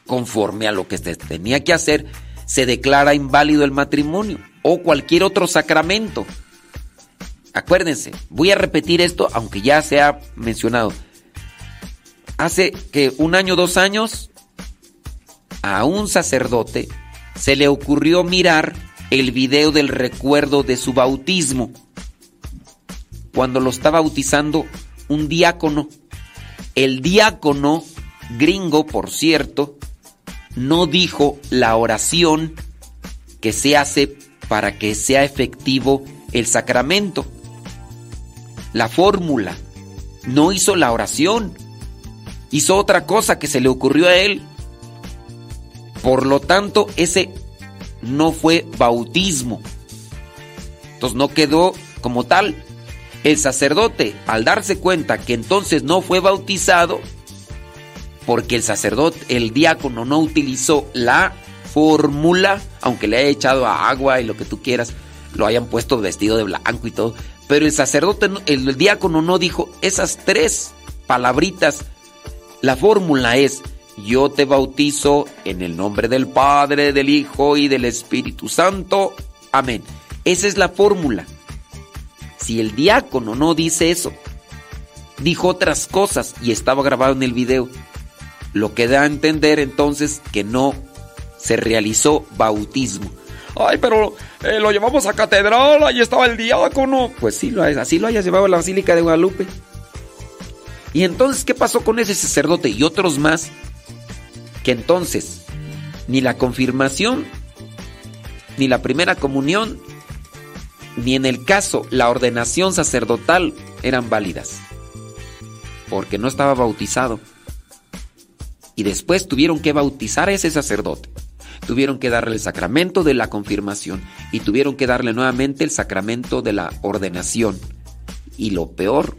conforme a lo que se tenía que hacer, se declara inválido el matrimonio o cualquier otro sacramento. Acuérdense, voy a repetir esto aunque ya se ha mencionado. Hace que un año, dos años, a un sacerdote se le ocurrió mirar el video del recuerdo de su bautismo, cuando lo está bautizando un diácono. El diácono, gringo por cierto, no dijo la oración que se hace para que sea efectivo el sacramento. La fórmula. No hizo la oración. Hizo otra cosa que se le ocurrió a él. Por lo tanto, ese no fue bautismo. Entonces no quedó como tal. El sacerdote, al darse cuenta que entonces no fue bautizado, porque el sacerdote, el diácono no utilizó la fórmula, aunque le haya echado agua y lo que tú quieras, lo hayan puesto vestido de blanco y todo, pero el sacerdote, el diácono no dijo esas tres palabritas. La fórmula es yo te bautizo en el nombre del Padre, del Hijo y del Espíritu Santo. Amén. Esa es la fórmula. Si el diácono no dice eso, dijo otras cosas y estaba grabado en el video, lo que da a entender entonces que no se realizó bautismo. Ay, pero eh, lo llevamos a catedral, ahí estaba el diácono. Pues sí, así lo hayas llevado a la Basílica de Guadalupe. Y entonces, ¿qué pasó con ese sacerdote y otros más que entonces ni la confirmación, ni la primera comunión, ni en el caso la ordenación sacerdotal eran válidas, porque no estaba bautizado. Y después tuvieron que bautizar a ese sacerdote. Tuvieron que darle el sacramento de la confirmación y tuvieron que darle nuevamente el sacramento de la ordenación. Y lo peor,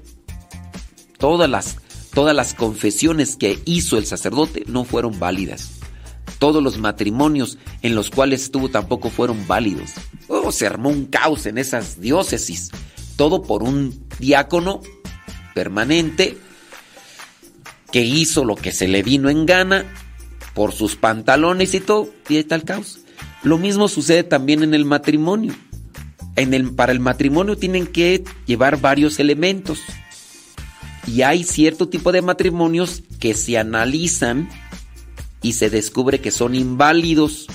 todas las todas las confesiones que hizo el sacerdote no fueron válidas. Todos los matrimonios en los cuales estuvo tampoco fueron válidos. Oh, se armó un caos en esas diócesis. Todo por un diácono permanente que hizo lo que se le vino en gana por sus pantalones y todo. Y ahí está el caos. Lo mismo sucede también en el matrimonio. Para el matrimonio tienen que llevar varios elementos. Y hay cierto tipo de matrimonios que se analizan y se descubre que son inválidos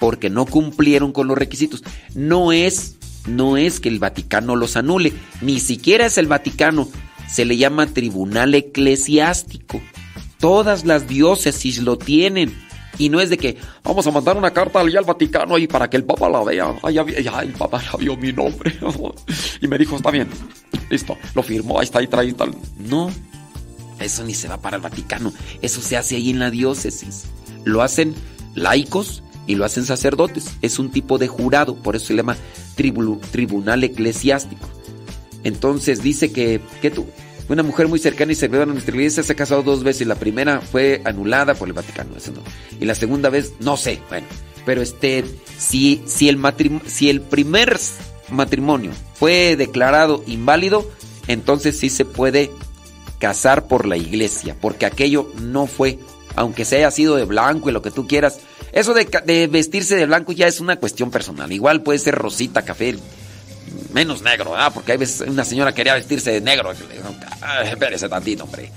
porque no cumplieron con los requisitos. No es, no es que el Vaticano los anule, ni siquiera es el Vaticano, se le llama tribunal eclesiástico. Todas las diócesis lo tienen. Y no es de que vamos a mandar una carta al Vaticano ahí para que el Papa la vea. Ay, ya, el Papa ya vio mi nombre. (laughs) y me dijo, está bien, listo, lo firmó, ahí está, ahí trae tal. No, eso ni se va para el Vaticano. Eso se hace ahí en la diócesis. Lo hacen laicos y lo hacen sacerdotes. Es un tipo de jurado, por eso se llama tribunal eclesiástico. Entonces dice que, que tú, una mujer muy cercana y servidora a nuestra iglesia se ha casado dos veces. La primera fue anulada por el Vaticano, eso no. Y la segunda vez, no sé, bueno. Pero este, si, si, el, si el primer matrimonio fue declarado inválido, entonces sí se puede casar por la iglesia, porque aquello no fue, aunque se haya sido de blanco y lo que tú quieras. Eso de, de vestirse de blanco ya es una cuestión personal. Igual puede ser rosita, café, Menos negro, ¿verdad? Porque hay veces una señora quería vestirse de negro. espérese tantito, hombre.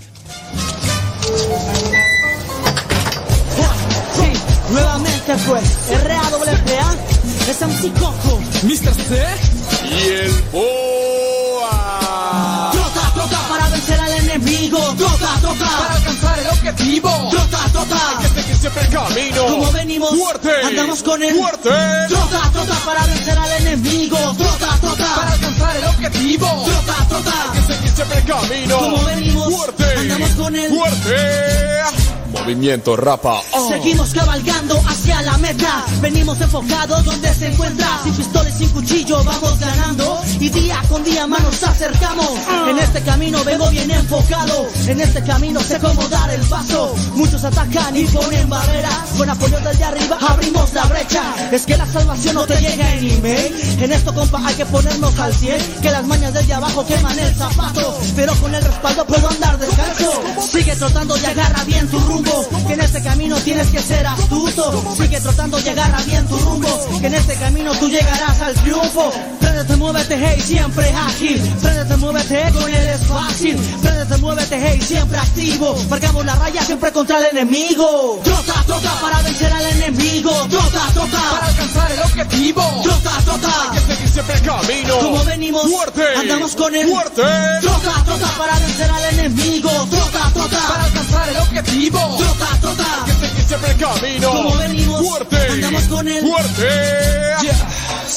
Sí, nuevamente fue RAWPA, es MC Coco, Mr. C. Y el BOA. Enemigo, trota, Para trota, alcanzar el objetivo. trota, trota. Este que siempre camino. Como venimos, Fuerte. andamos con el Fuerte. Trota, trota para vencer al enemigo, trota, Para trota, alcanzar el objetivo. trota, trota. Este que siempre camino. Como venimos, Fuerte. andamos con el Fuerte. Movimiento rapa. Oh. Seguimos cabalgando hacia la meta. Venimos enfocados donde se encuentra. Sin pistola y sin cuchillo vamos ganando. Y día con día más nos acercamos. En este camino vengo bien enfocado. En este camino sé cómo dar el paso. Muchos atacan y ponen barreras. Con apoyo desde arriba abrimos la brecha. Es que la salvación no te llega en email. En esto, compa, hay que ponernos al 100. Que las mañas desde abajo queman el zapato. Pero con el respaldo puedo andar descalzo. Sigue trotando y agarra bien tu rumbo. Que en este camino tienes que ser astuto. Sigue trotando y agarra bien tu rumbo. Que en este camino tú llegarás al triunfo. Préndete, muévete, hey, siempre ágil. Préndete, muévete, con él es fácil. Préndete, muévete, hey, siempre activo. Marcamos la raya siempre contra el enemigo. Trota, trota para vencer al enemigo. Trota, Para trota. alcanzar el objetivo. Trota, trota. Este que siempre camino. Como venimos, Fuerte. andamos con el Fuerte. Trota, trota para vencer al enemigo. Trota, Para trota. alcanzar el objetivo. Trota, trota. Este que siempre camino. Como venimos, Fuerte. andamos con el Fuerte.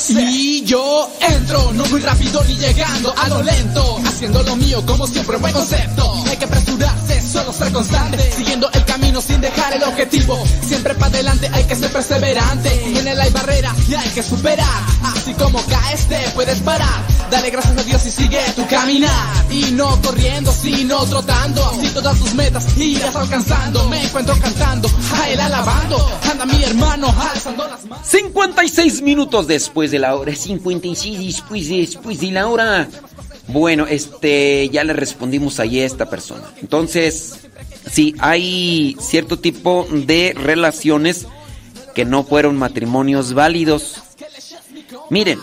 Y yo entro, no muy rápido ni llegando a lo lento, haciendo lo mío como siempre, buen concepto. Hay que apresurarse, solo ser constante, siguiendo el camino sin dejar el objetivo. Siempre para adelante hay que ser perseverante. En él hay barreras y hay que superar. Así como caes, te puedes parar. Dale gracias a Dios y sigue tu caminar. Y no corriendo, sino trotando. Así todas tus metas irás alcanzando. Me encuentro cantando, a él alabando. Anda mi hermano, alzando las manos. 56 minutos después de la hora. 56 después, después de la hora. Bueno, este, ya le respondimos ahí a esta persona. Entonces, sí, hay cierto tipo de relaciones que no fueron matrimonios válidos. Miren,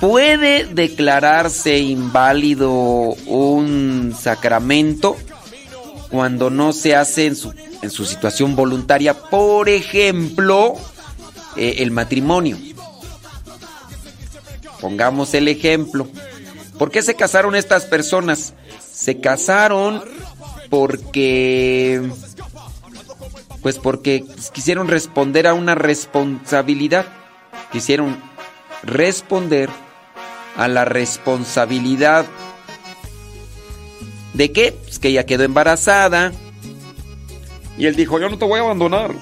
puede declararse inválido un sacramento cuando no se hace en su, en su situación voluntaria. Por ejemplo, eh, el matrimonio. Pongamos el ejemplo. ¿Por qué se casaron estas personas? Se casaron porque... Pues porque quisieron responder a una responsabilidad. Quisieron responder a la responsabilidad de qué? Pues que ella quedó embarazada. Y él dijo, yo no te voy a abandonar.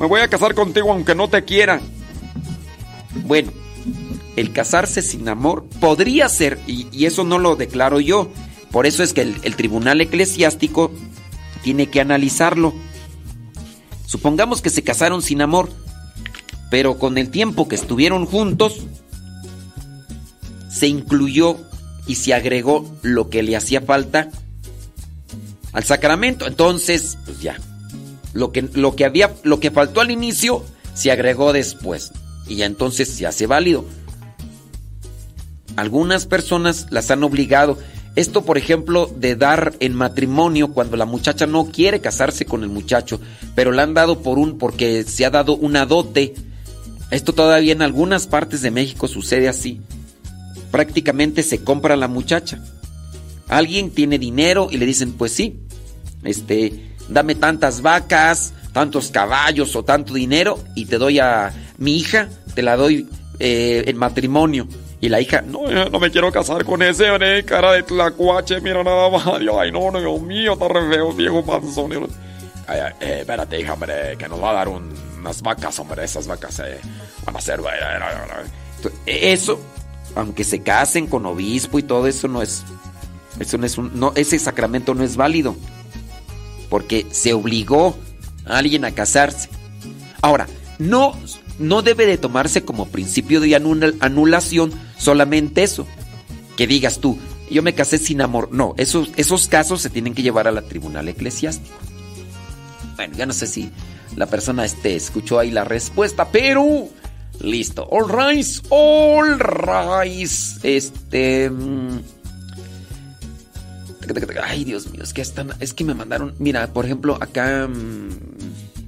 Me voy a casar contigo aunque no te quiera. Bueno, el casarse sin amor podría ser, y, eso no lo declaro yo, por eso es que el, el tribunal eclesiástico tiene que analizarlo. Supongamos que se casaron sin amor, pero con el tiempo que estuvieron juntos, se incluyó y se agregó lo que le hacía falta al sacramento. Entonces, pues ya. Lo que, lo que había, lo que faltó al inicio, se agregó después. Y ya entonces se hace válido. Algunas personas las han obligado. Esto, por ejemplo, de dar en matrimonio cuando la muchacha no quiere casarse con el muchacho, pero la han dado por un, porque se ha dado una dote. Esto todavía en algunas partes de México sucede así. Prácticamente se compra a la muchacha. Alguien tiene dinero y le dicen, pues sí, este, dame tantas vacas, tantos caballos o tanto dinero y te doy a mi hija, te la doy eh, en matrimonio. Y la hija, no, yo no me quiero casar con ese, hombre, cara de tlacuache, mira nada más. (laughs) Dios, ay, no, no, Dios mío, está re feo, viejo panzón. Yo, Ay, ay, eh, espérate, hija, hombre, que nos va a dar un- unas vacas, hombre, esas vacas eh, van a ser... eh, eh, eh, eh. Eso, aunque se casen con obispo y todo eso, no es... Eso no, ese sacramento no es válido. Porque se obligó a alguien a casarse. Ahora, no, no debe de tomarse como principio de anul- anulación solamente eso. Que digas tú, yo me casé sin amor. No, esos, esos casos se tienen que llevar a la tribunal eclesiástico. Bueno, ya no sé si la persona este escuchó ahí la respuesta, pero Listo. All rise, all rise. Este. mm, Ay, Dios mío, es que están. Es que me mandaron. Mira, por ejemplo, acá.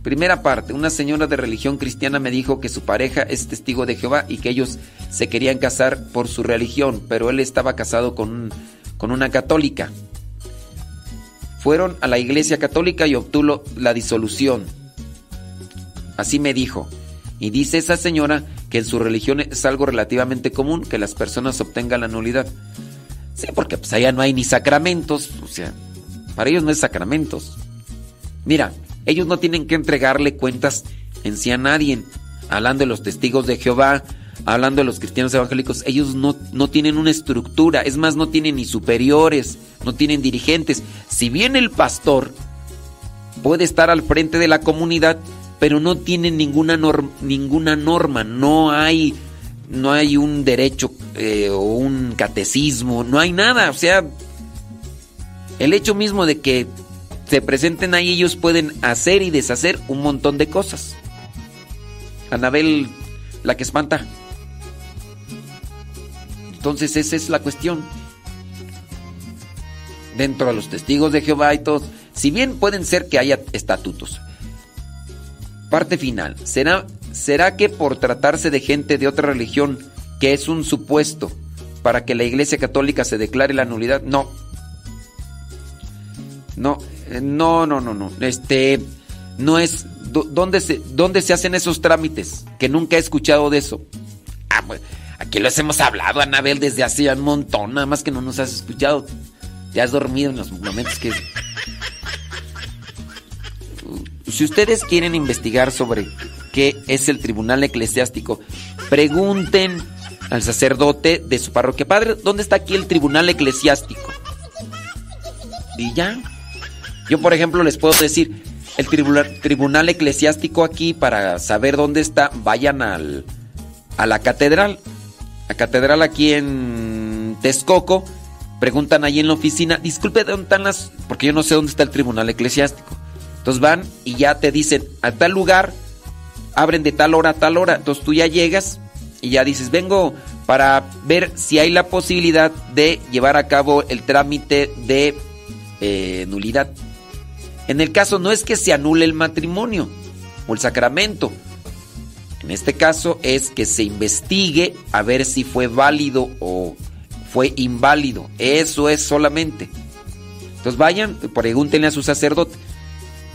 Primera parte, una señora de religión cristiana me dijo que su pareja es testigo de Jehová y que ellos se querían casar por su religión, pero él estaba casado con, con una católica. Fueron a la iglesia católica y obtuvo la disolución. Así me dijo. Y dice esa señora que en su religión es algo relativamente común que las personas obtengan la nulidad. Sí, porque pues allá no hay ni sacramentos, o sea, para ellos no es sacramentos. Mira, ellos no tienen que entregarle cuentas en sí a nadie. Hablando de los testigos de Jehová, hablando de los cristianos evangélicos, ellos no, no tienen una estructura, es más, no tienen ni superiores, no tienen dirigentes. Si bien el pastor puede estar al frente de la comunidad, pero no tiene ninguna, norm- ninguna norma, no hay, no hay un derecho eh, o un catecismo, no hay nada, o sea, el hecho mismo de que se presenten ahí, ellos pueden hacer y deshacer un montón de cosas. Anabel, la que espanta. Entonces esa es la cuestión. Dentro de los testigos de Jehová y todos, si bien pueden ser que haya estatutos. Parte final. ¿Será, ¿Será que por tratarse de gente de otra religión, que es un supuesto para que la Iglesia Católica se declare la nulidad? No. No, no, no, no, no. Este, no es. ¿Dónde se, ¿Dónde se hacen esos trámites? Que nunca he escuchado de eso. Ah, pues, aquí los hemos hablado, Anabel, desde hace un montón, nada más que no nos has escuchado. Te has dormido en los momentos que. Si ustedes quieren investigar sobre qué es el tribunal eclesiástico, pregunten al sacerdote de su parroquia. Padre, ¿dónde está aquí el tribunal eclesiástico? Y ya. Yo, por ejemplo, les puedo decir, el tribunal, tribunal eclesiástico aquí, para saber dónde está, vayan al, a la catedral. La catedral aquí en Texcoco. Preguntan ahí en la oficina, disculpe, ¿dónde están las...? Porque yo no sé dónde está el tribunal eclesiástico. Entonces van y ya te dicen, a tal lugar, abren de tal hora a tal hora. Entonces tú ya llegas y ya dices, vengo para ver si hay la posibilidad de llevar a cabo el trámite de eh, nulidad. En el caso no es que se anule el matrimonio o el sacramento. En este caso es que se investigue a ver si fue válido o fue inválido. Eso es solamente. Entonces vayan, pregúntenle a su sacerdote.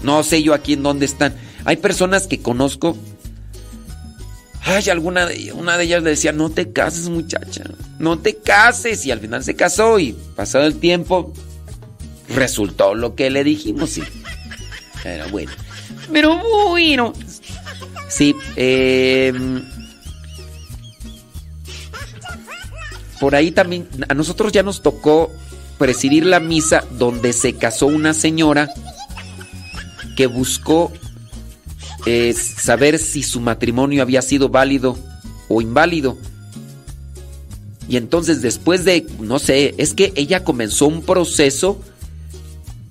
No sé yo aquí en dónde están. Hay personas que conozco. Ay, alguna de, una de ellas le decía, no te cases muchacha, no te cases. Y al final se casó y pasado el tiempo resultó lo que le dijimos. Pero bueno. Pero bueno. Sí, eh, por ahí también, a nosotros ya nos tocó presidir la misa donde se casó una señora que buscó eh, saber si su matrimonio había sido válido o inválido. Y entonces después de, no sé, es que ella comenzó un proceso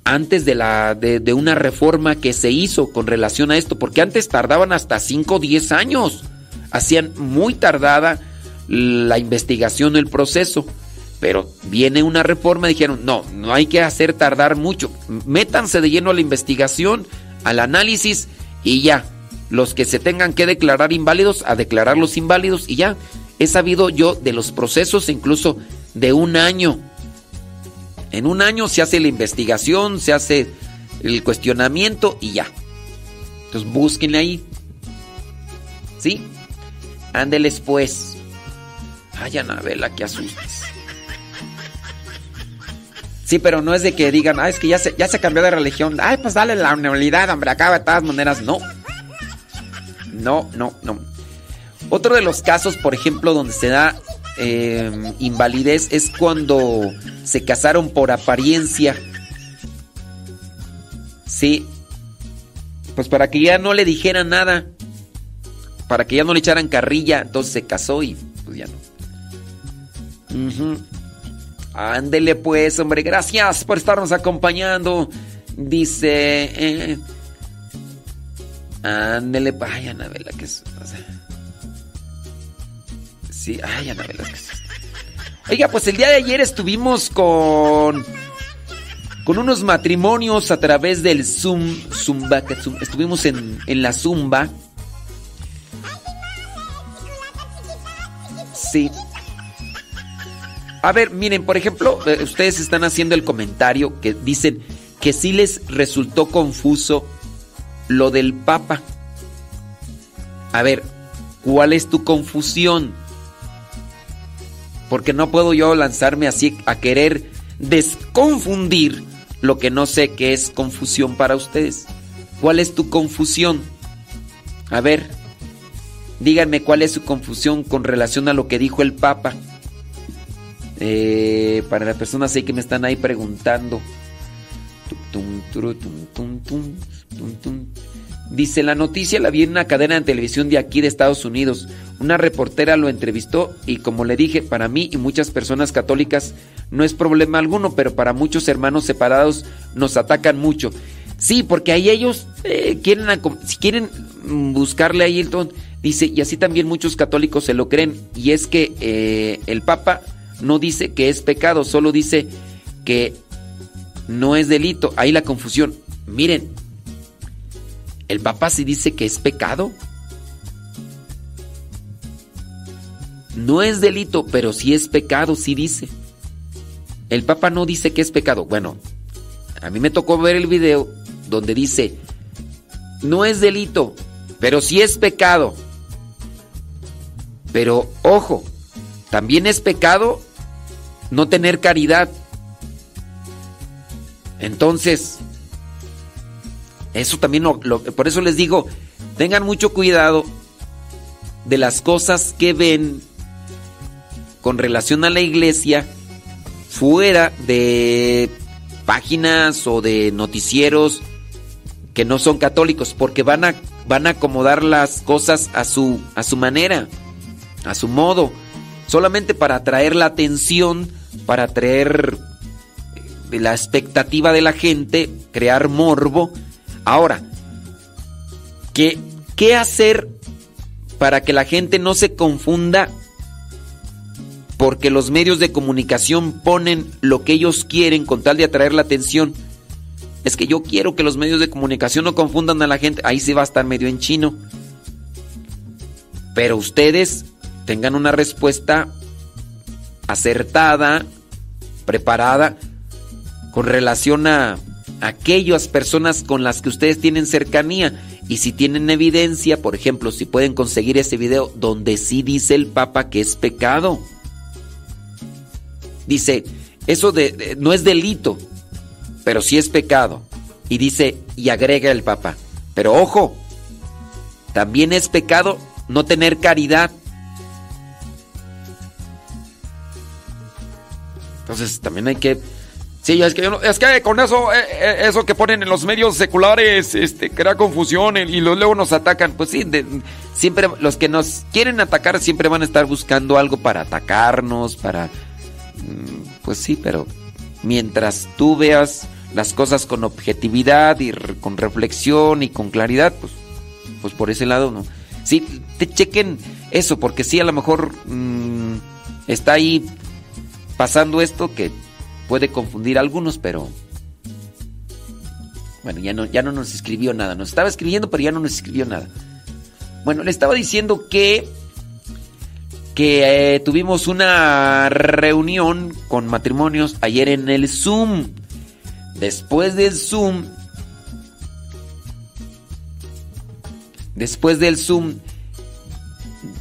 antes de, la, de, una reforma que se hizo con relación a esto, porque antes tardaban hasta 5 o 10 años. Hacían muy tardada la investigación, el proceso. Pero viene una reforma dijeron, no, no hay que hacer tardar mucho. Métanse de lleno a la investigación, al análisis y ya. Los que se tengan que declarar inválidos, a declararlos inválidos y ya. He sabido yo de los procesos incluso de un año. En un año se hace la investigación, se hace el cuestionamiento y ya. Entonces búsquenle ahí. ¿Sí? Ándeles pues. Ay, Anabela, que asustes. Sí, pero no es de que digan, ah, es que ya se, ya se cambió de religión. Ay, pues dale la nulidad, hombre, acaba de todas maneras. No. No, no, no. Otro de los casos, por ejemplo, donde se da eh, invalidez es cuando se casaron por apariencia. Sí. Pues para que ya no le dijeran nada. Para que ya no le echaran carrilla. Entonces se casó y pues ya no. Ándele pues, hombre. Gracias por estarnos acompañando. Dice... Eh, ándele, ay, Anabela, que es... Sí, ay, Ana Velázquez. Oiga, pues el día de ayer estuvimos con con unos matrimonios a través del Zoom, Zumba, estuvimos en, en la Zumba. Sí. A ver, miren, por ejemplo, eh, ustedes están haciendo el comentario que dicen que sí les resultó confuso lo del Papa. A ver, ¿cuál es tu confusión? Porque no puedo yo lanzarme así a querer desconfundir lo que no sé que es confusión para ustedes. ¿Cuál es tu confusión? A ver, díganme cuál es su confusión con relación a lo que dijo el Papa. Eh, para las personas ahí que me están ahí preguntando. Dice, la noticia la vi en una cadena de televisión de aquí de Estados Unidos. Una reportera lo entrevistó y como le dije, para mí y muchas personas católicas no es problema alguno, pero para muchos hermanos separados nos atacan mucho. Sí, porque ahí ellos eh, quieren, si quieren buscarle a Hilton, dice, y así también muchos católicos se lo creen, y es que eh, el Papa no dice que es pecado, solo dice que no es delito. Ahí la confusión. Miren, el Papa sí dice que es pecado. No es delito, pero sí es pecado, sí dice. El Papa no dice que es pecado. Bueno, a mí me tocó ver el video donde dice, no es delito, pero sí es pecado. Pero ojo, también es pecado no tener caridad. Entonces, eso también lo, por eso les digo, tengan mucho cuidado de las cosas que ven con relación a la iglesia fuera de páginas o de noticieros que no son católicos porque van a van a acomodar las cosas a su a su manera, a su modo, solamente para atraer la atención, para atraer la expectativa de la gente, crear morbo. Ahora, ¿qué, qué hacer para que la gente no se confunda porque los medios de comunicación ponen lo que ellos quieren con tal de atraer la atención. Es que yo quiero que los medios de comunicación no confundan a la gente. Ahí sí va a estar medio en chino. Pero ustedes tengan una respuesta acertada, preparada, con relación a aquellas personas con las que ustedes tienen cercanía. Y si tienen evidencia, por ejemplo, si pueden conseguir ese video donde sí dice el Papa que es pecado dice, eso de, no es delito, pero sí es pecado. Y dice, y agrega el Papa, pero ojo, también es pecado no tener caridad. Entonces también hay que... Es que, con eso, eh, eh, eso que ponen en los medios seculares, este, crea confusión y luego nos atacan. Pues sí, siempre los que nos quieren atacar siempre van a estar buscando algo para atacarnos, para Mm, pues sí, pero mientras tú veas las cosas con objetividad y con reflexión y con claridad, pues, pues por ese lado no. Sí, te chequen eso, porque sí, a lo mejor mm, está ahí pasando esto que puede confundir a algunos, pero bueno, ya no, ya no nos escribió nada. Nos estaba escribiendo, pero ya no nos escribió nada. Bueno, le estaba diciendo que que eh, tuvimos una reunión con matrimonios ayer en el Zoom. Después del Zoom, después del Zoom,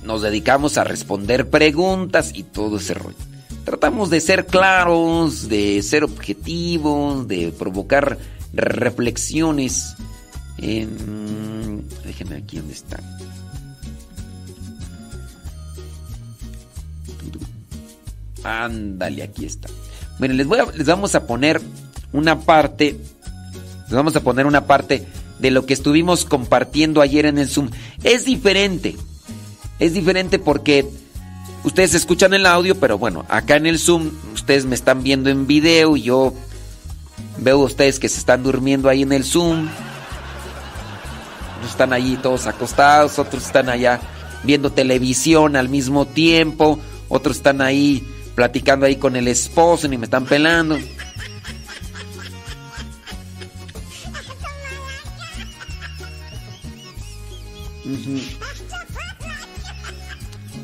nos dedicamos a responder preguntas y todo ese rollo. Tratamos de ser claros, de ser objetivos, de provocar reflexiones. En... Déjenme aquí donde está. Ándale, aquí está. Bueno, les, les vamos a poner una parte. Les vamos a poner una parte de lo que estuvimos compartiendo ayer en el Zoom. Es diferente. Es diferente porque ustedes escuchan el audio, pero bueno, acá en el Zoom ustedes me están viendo en video y yo veo a ustedes que se están durmiendo ahí en el Zoom. Están allí todos acostados, otros están allá viendo televisión al mismo tiempo, otros están ahí platicando ahí con el esposo y me están pelando.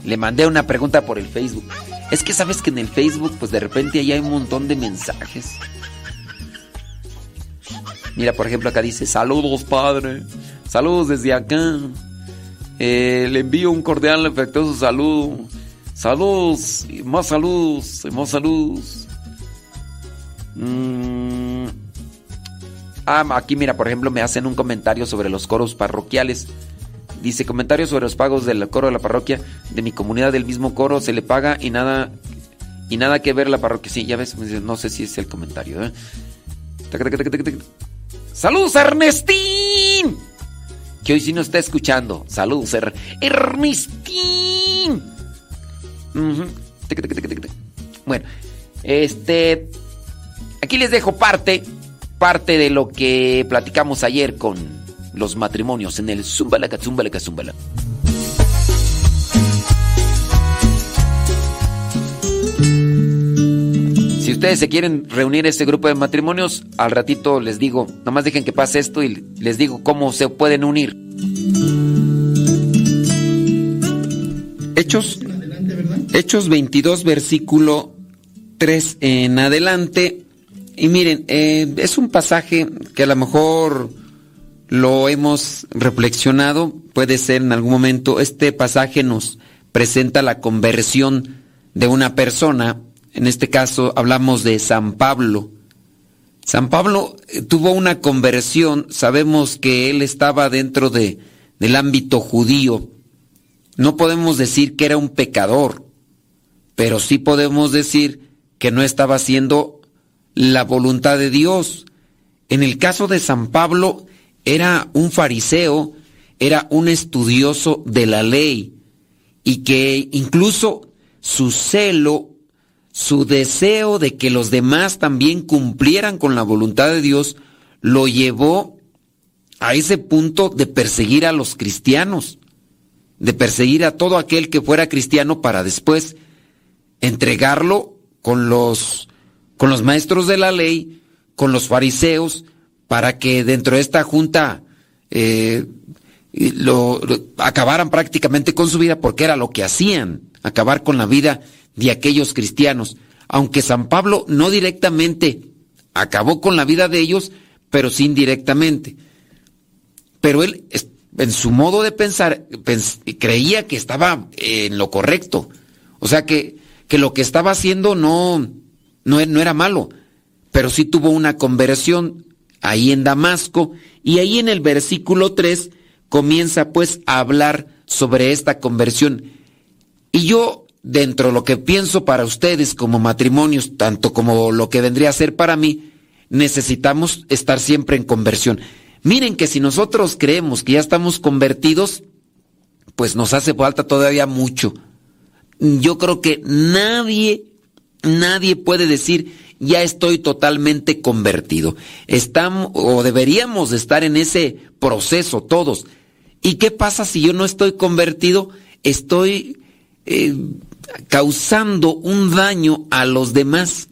Le mandé una pregunta por el Facebook. Es que sabes que en el Facebook, pues de repente ahí hay un montón de mensajes. Mira, por ejemplo, acá dice: Saludos, padre. Saludos desde acá. Eh, le envío un cordial, afectuoso saludo. Saludos, más saludos, más saludos. Mm. Ah, aquí mira, por ejemplo, me hacen un comentario sobre los coros parroquiales. Dice, comentarios sobre los pagos del coro de la parroquia de mi comunidad del mismo coro, se le paga y nada y nada que ver la parroquia. Sí, ya ves, no sé si es el comentario. ¿eh? ¡Saludos, Ernestín! Que hoy sí nos está escuchando. Saludos, er Ernestín. Bueno, este. Aquí les dejo parte. Parte de lo que platicamos ayer con los matrimonios en el Zumbalaca, Zumbalaca, Zumbala. Si ustedes se quieren reunir este grupo de matrimonios, al ratito les digo, nomás dejen que pase esto y les digo cómo se pueden unir. Hechos, Hechos 22, versículo 3 en adelante. Y miren, eh, es un pasaje que a lo mejor lo hemos reflexionado, puede ser en algún momento, este pasaje nos presenta la conversión de una persona, en este caso hablamos de San Pablo. San Pablo eh, tuvo una conversión, sabemos que él estaba dentro de, del ámbito judío, no podemos decir que era un pecador, pero sí podemos decir que no estaba haciendo la voluntad de Dios. En el caso de San Pablo, era un fariseo, era un estudioso de la ley y que incluso su celo, su deseo de que los demás también cumplieran con la voluntad de Dios, lo llevó a ese punto de perseguir a los cristianos, de perseguir a todo aquel que fuera cristiano para después entregarlo con los, con los maestros de la ley, con los fariseos, para que dentro de esta junta eh, lo, acabaran prácticamente con su vida, porque era lo que hacían, acabar con la vida de aquellos cristianos. Aunque San Pablo no directamente acabó con la vida de ellos, pero sí indirectamente. Pero él, en su modo de pensar, creía que estaba en lo correcto. O sea que, que lo que estaba haciendo no, no, no era malo, pero sí tuvo una conversión ahí en Damasco, y ahí en el versículo 3 comienza pues a hablar sobre esta conversión. Y yo, dentro de lo que pienso para ustedes como matrimonios, tanto como lo que vendría a ser para mí, necesitamos estar siempre en conversión. Miren que si nosotros creemos que ya estamos convertidos, pues nos hace falta todavía mucho. Yo creo que nadie, nadie puede decir, ya estoy totalmente convertido. Estamos o deberíamos estar en ese proceso todos. ¿Y qué pasa si yo no estoy convertido? Estoy eh, causando un daño a los demás.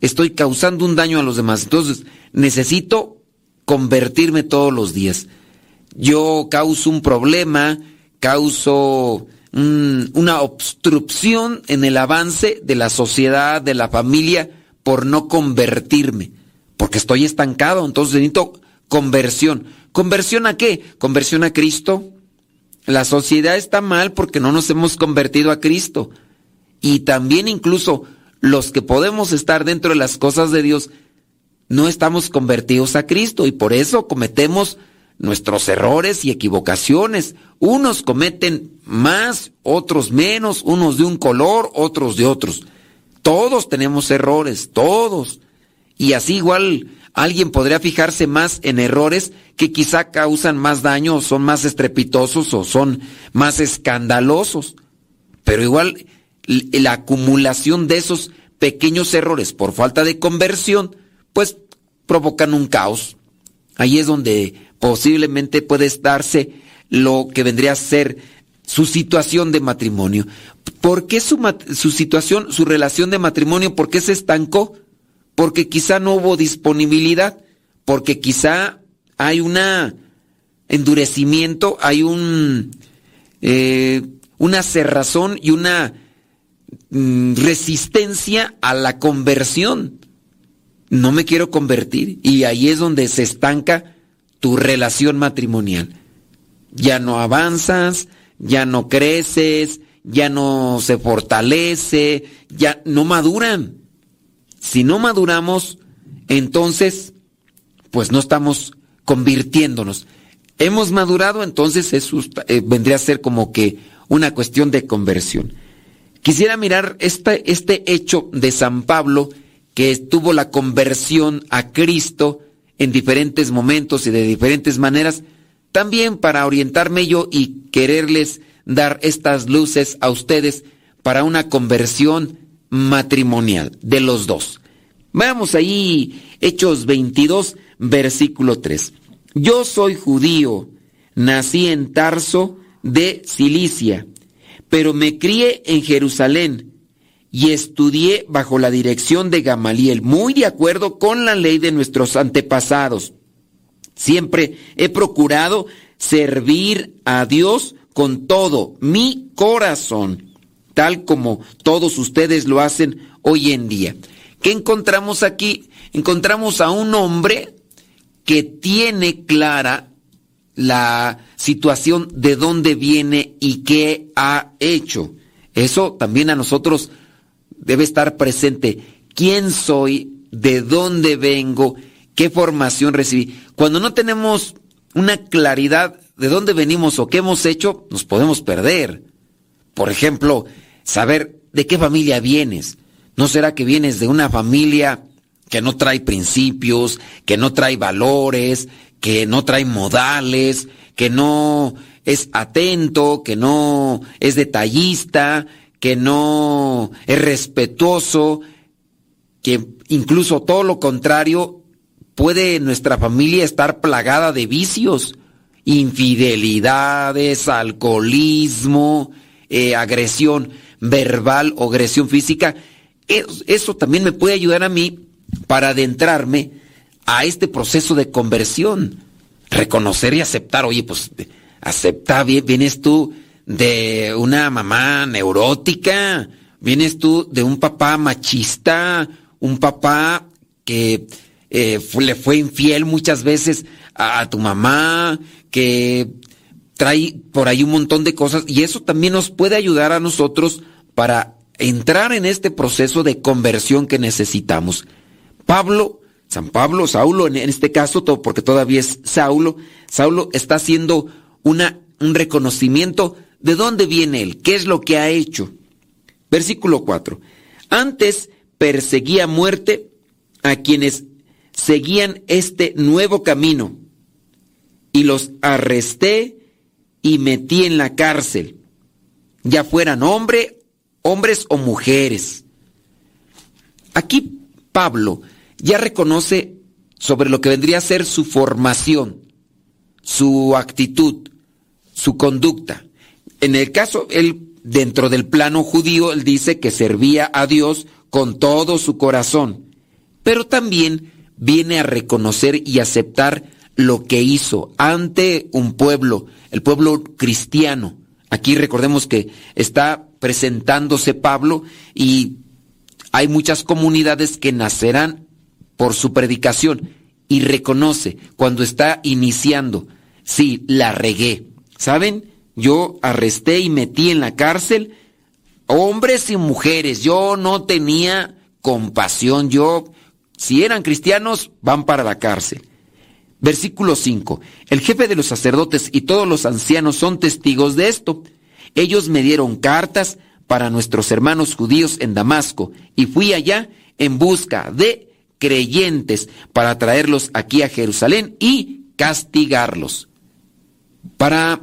Estoy causando un daño a los demás. Entonces, necesito convertirme todos los días. Yo causo un problema, causo una obstrucción en el avance de la sociedad, de la familia, por no convertirme, porque estoy estancado, entonces necesito conversión. ¿Conversión a qué? Conversión a Cristo. La sociedad está mal porque no nos hemos convertido a Cristo. Y también incluso los que podemos estar dentro de las cosas de Dios, no estamos convertidos a Cristo y por eso cometemos nuestros errores y equivocaciones. Unos cometen más, otros menos, unos de un color, otros de otros. Todos tenemos errores, todos. Y así igual alguien podría fijarse más en errores que quizá causan más daño son más estrepitosos o son más escandalosos. Pero igual la acumulación de esos pequeños errores por falta de conversión, pues provocan un caos. Ahí es donde posiblemente puede darse lo que vendría a ser su situación de matrimonio. ¿Por qué su, su situación, su relación de matrimonio, por qué se estancó? Porque quizá no hubo disponibilidad, porque quizá hay un endurecimiento, hay un eh, una cerrazón y una mm, resistencia a la conversión. No me quiero convertir y ahí es donde se estanca tu relación matrimonial. Ya no avanzas, ya no creces, ya no se fortalece, ya no maduran. Si no maduramos, entonces, pues no estamos convirtiéndonos. Hemos madurado, entonces eso eh, vendría a ser como que una cuestión de conversión. Quisiera mirar este, este hecho de San Pablo, que tuvo la conversión a Cristo en diferentes momentos y de diferentes maneras, también para orientarme yo y quererles dar estas luces a ustedes para una conversión matrimonial de los dos. Veamos ahí Hechos 22, versículo 3. Yo soy judío, nací en Tarso de Cilicia, pero me crié en Jerusalén y estudié bajo la dirección de Gamaliel, muy de acuerdo con la ley de nuestros antepasados. Siempre he procurado servir a Dios con todo mi corazón, tal como todos ustedes lo hacen hoy en día. ¿Qué encontramos aquí? Encontramos a un hombre que tiene clara la situación de dónde viene y qué ha hecho. Eso también a nosotros debe estar presente. ¿Quién soy? ¿De dónde vengo? ¿Qué formación recibí? Cuando no tenemos una claridad de dónde venimos o qué hemos hecho, nos podemos perder. Por ejemplo, saber de qué familia vienes. ¿No será que vienes de una familia que no trae principios, que no trae valores, que no trae modales, que no es atento, que no es detallista, que no es respetuoso, que incluso todo lo contrario, puede nuestra familia estar plagada de vicios, infidelidades, alcoholismo, eh, agresión verbal o agresión física. eso también me puede ayudar a mí para adentrarme a este proceso de conversión. Reconocer y aceptar, oye, pues acepta, vienes tú de una mamá neurótica, vienes tú de un papá machista, un papá que eh, le fue infiel muchas veces a, tu mamá, que trae por ahí un montón de cosas y eso también nos puede ayudar a nosotros para entrar en este proceso de conversión que necesitamos. Pablo, San Pablo, Saulo, en este caso, porque todavía es Saulo, Saulo está haciendo una, un reconocimiento de dónde viene él, qué es lo que ha hecho. Versículo 4. Antes perseguía muerte a quienes seguían este nuevo camino y los arresté y metí en la cárcel, ya fueran hombre, hombres o mujeres. Aquí Pablo ya reconoce sobre lo que vendría a ser su formación, su actitud, su conducta. En el caso, él, dentro del plano judío, él dice que servía a Dios con todo su corazón, pero también viene a reconocer y aceptar lo que hizo ante un pueblo, el pueblo cristiano. Aquí recordemos que está presentándose Pablo y hay muchas comunidades que nacerán por su predicación y reconoce cuando está iniciando, sí, la regué. ¿Saben? Yo arresté y metí en la cárcel hombres y mujeres. Yo no tenía compasión. Yo, si eran cristianos, van para la cárcel. Versículo 5. El jefe de los sacerdotes y todos los ancianos son testigos de esto. Ellos me dieron cartas para nuestros hermanos judíos en Damasco y fui allá en busca de creyentes para traerlos aquí a Jerusalén y castigarlos. Para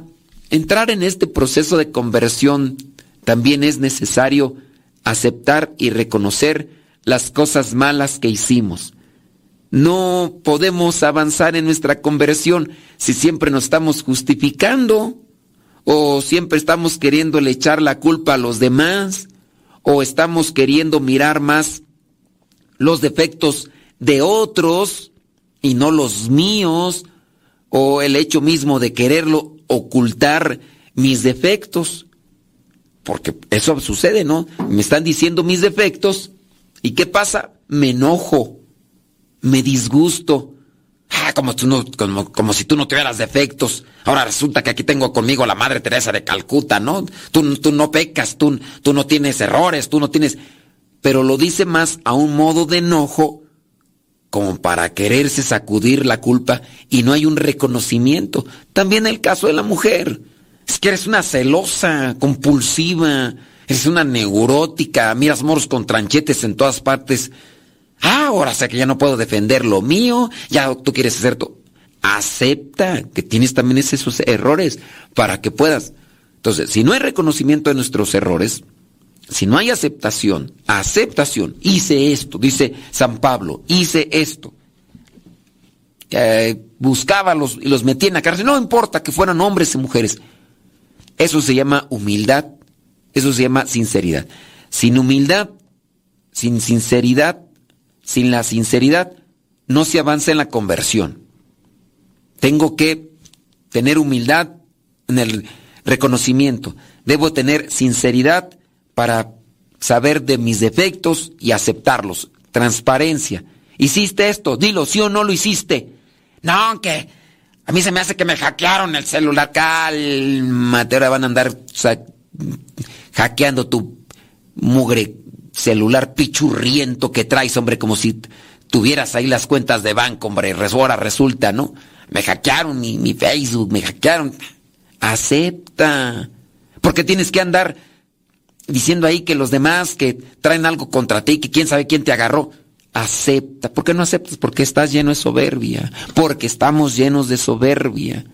entrar en este proceso de conversión también es necesario aceptar y reconocer las cosas malas que hicimos. No podemos avanzar en nuestra conversión si siempre nos estamos justificando o siempre estamos queriendo echar la culpa a los demás, o estamos queriendo mirar más los defectos de otros y no los míos, o el hecho mismo de quererlo ocultar mis defectos. Porque eso sucede, ¿no? Me están diciendo mis defectos y ¿qué pasa? Me enojo, me disgusto. Ah, como, tú no, como, si tú no tuvieras defectos. Ahora resulta que aquí tengo conmigo la Madre Teresa de Calcuta, ¿no? Tú, tú no pecas, tú, tú no tienes errores, tú no tienes... Pero lo dice más a un modo de enojo como para quererse sacudir la culpa y no hay un reconocimiento. También el caso de la mujer. Es que eres una celosa, compulsiva, eres una neurótica, miras moros con tranchetes en todas partes. Ah, ahora sé que ya no puedo defender lo mío, ya tú quieres hacer todo. Acepta que tienes también esos errores para que puedas. Entonces, si no hay reconocimiento de nuestros errores, si no hay aceptación, aceptación, hice esto, dice San Pablo, hice esto. Eh, buscaba los, y los metía en la cárcel, no importa que fueran hombres y mujeres. Eso se llama humildad, eso se llama sinceridad. Sin humildad, sin sinceridad, sin la sinceridad, no se avanza en la conversión. Tengo que tener humildad en el reconocimiento. Debo tener sinceridad para saber de mis defectos y aceptarlos. Transparencia. ¿Hiciste esto? Dilo, sí o no lo hiciste. No, que a mí se me hace que me hackearon el celular. Cálmate, ahora van a andar hackeando tu mugre celular pichurriento que traes, hombre, como si tuvieras ahí las cuentas de banco, hombre. Ahora resulta, ¿no? Me hackearon mi, mi Facebook, me hackearon. Acepta. Porque tienes que andar diciendo ahí que los demás que traen algo contra ti, que quién sabe quién te agarró. Acepta. ¿Por qué no aceptas? Porque estás lleno de soberbia. Porque estamos llenos de soberbia.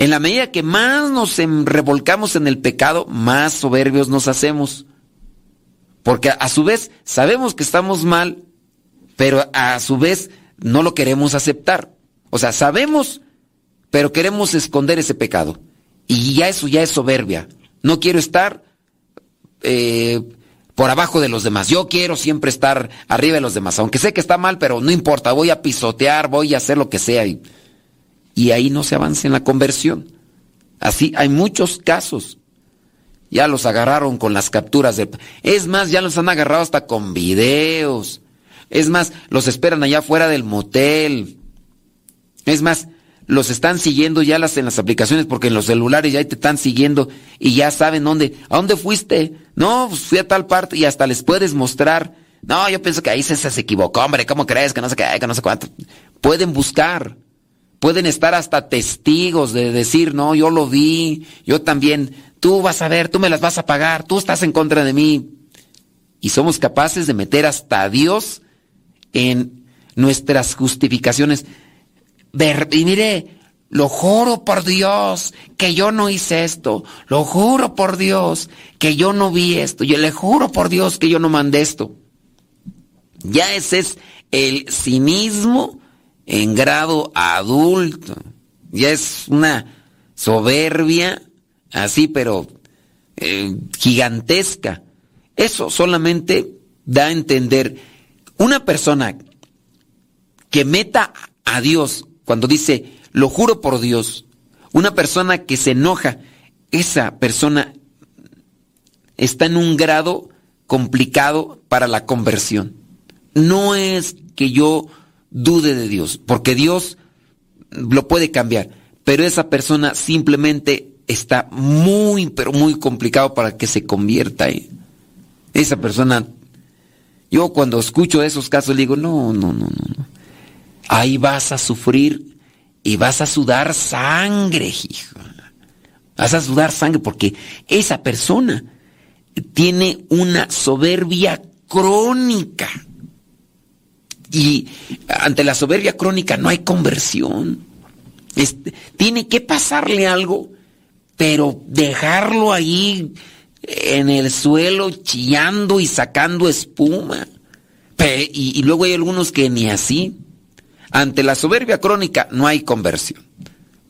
En la medida que más nos revolcamos en el pecado, más soberbios nos hacemos. Porque a su vez sabemos que estamos mal, pero a su vez no lo queremos aceptar. O sea, sabemos, pero queremos esconder ese pecado. Y ya eso ya es soberbia. No quiero estar eh, por abajo de los demás. Yo quiero siempre estar arriba de los demás, aunque sé que está mal, pero no importa, voy a pisotear, voy a hacer lo que sea. Y ahí no se avanza en la conversión. Así hay muchos casos. Ya los agarraron con las capturas de... Es más, ya los han agarrado hasta con videos. Es más, los esperan allá fuera del motel. Es más, los están siguiendo ya las, en las aplicaciones porque en los celulares ya te están siguiendo y ya saben dónde, ¿a dónde fuiste? No, pues fui a tal parte y hasta les puedes mostrar. No, yo pienso que ahí se, se equivocó, hombre, ¿cómo crees? Que no sé qué, que no sé cuánto. Pueden buscar, pueden estar hasta testigos de decir, no, yo lo vi, yo también, tú vas a ver, tú me las vas a pagar, tú estás en contra de mí. Y somos capaces de meter hasta a Dios en nuestras justificaciones y mire, lo juro por Dios que yo no hice esto. Lo juro por Dios que yo no vi esto. Yo le juro por Dios que yo no mandé esto. Ya ese es el cinismo en grado adulto. Ya es una soberbia así, pero eh, gigantesca. Eso solamente da a entender una persona que meta a Dios cuando dice, lo juro por Dios, una persona que se enoja, esa persona está en un grado complicado para la conversión. No es que yo dude de Dios, porque Dios lo puede cambiar, pero esa persona simplemente está muy, pero muy complicado para que se convierta. Esa persona, yo cuando escucho esos casos le digo, no, no, no, no ahí vas a sufrir y vas a sudar sangre, hijo. Vas a sudar sangre porque esa persona tiene una soberbia crónica. Y ante la soberbia crónica no hay conversión. tiene que pasarle algo, pero dejarlo ahí en el suelo chillando y sacando espuma. y luego hay algunos que ni así. Ante la soberbia crónica no hay conversión.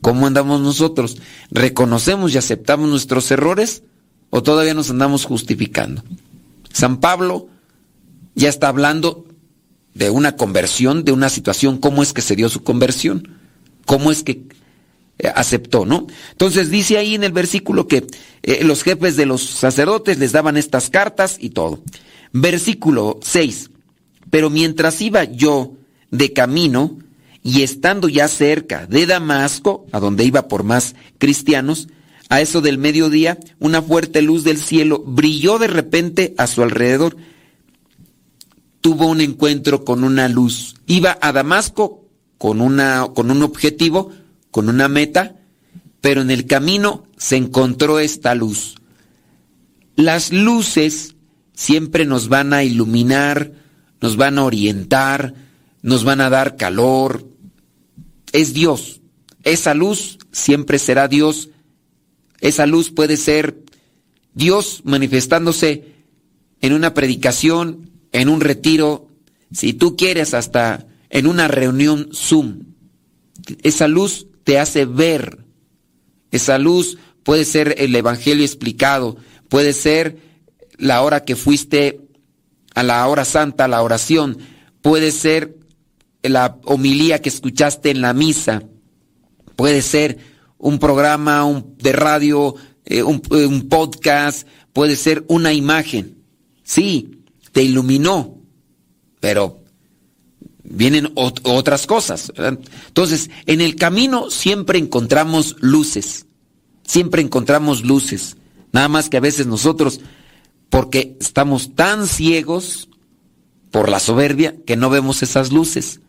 ¿Cómo andamos nosotros? ¿Reconocemos y aceptamos nuestros errores o todavía nos andamos justificando? San Pablo ya está hablando de una conversión, de una situación, cómo es que se dio su conversión, cómo es que eh, aceptó, ¿no? Entonces dice ahí en el versículo que eh, los jefes de los sacerdotes les daban estas cartas y todo. Versículo 6. Pero mientras iba yo de camino y estando ya cerca de Damasco, a donde iba por más cristianos, a eso del mediodía, una fuerte luz del cielo brilló de repente a su alrededor tuvo un encuentro con una luz. Iba a Damasco con, una, con un objetivo, con una meta, pero en el camino se encontró esta luz. Las luces siempre nos van a iluminar, nos van a orientar, nos van a dar calor. Es Dios. Esa luz siempre será Dios. Esa luz puede ser Dios manifestándose en una predicación, en un retiro, si tú quieres hasta en una reunión Zoom. Esa luz te hace ver. Esa luz puede ser el Evangelio explicado, puede ser la hora que fuiste a la hora santa, a la oración, puede ser la homilía que escuchaste en la misa, puede ser un programa de radio, eh, un, un podcast, puede ser una imagen. Sí, te iluminó, pero vienen otras cosas. Entonces, en el camino siempre encontramos luces, siempre encontramos luces. Nada más que a veces nosotros, porque estamos tan ciegos por la soberbia, que no vemos esas luces.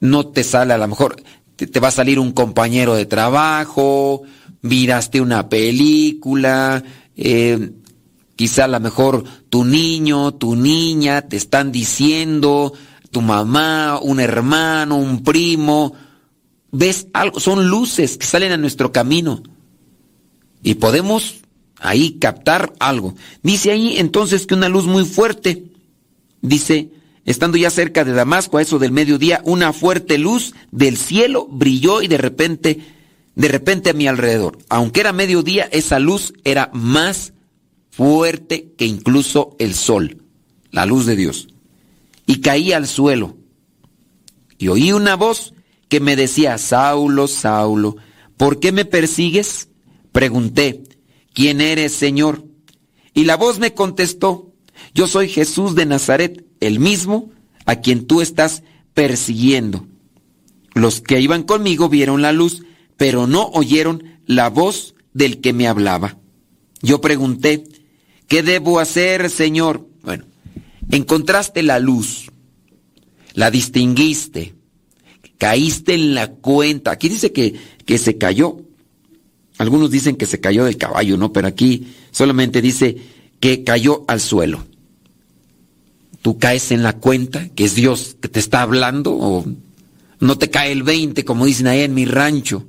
No te sale a lo mejor, te, va a salir un compañero de trabajo, miraste una película, eh, Quizá a lo mejor tu niño, tu niña te están diciendo, tu mamá, un hermano, un primo, ves algo, son luces que salen a nuestro camino. Y podemos ahí captar algo. Dice ahí entonces que una luz muy fuerte, dice, estando ya cerca de Damasco, a eso del mediodía, una fuerte luz del cielo brilló y de repente, de repente a mi alrededor. Aunque era mediodía, esa luz era más fuerte que incluso el sol, la luz de Dios. Y caí al suelo. Y oí una voz que me decía, Saulo, Saulo, ¿por qué me persigues? Pregunté, ¿quién eres, Señor? Y la voz me contestó, yo soy Jesús de Nazaret, el mismo a quien tú estás persiguiendo. Los que iban conmigo vieron la luz, pero no oyeron la voz del que me hablaba. Yo pregunté, ¿Qué debo hacer, Señor? Bueno, encontraste la luz, la distinguiste, caíste en la cuenta. Aquí dice que, que se cayó. Algunos dicen que se cayó del caballo, ¿no? Pero aquí solamente dice que cayó al suelo. Tú caes en la cuenta que es Dios que te está hablando o no te cae el 20 como dicen ahí en mi rancho.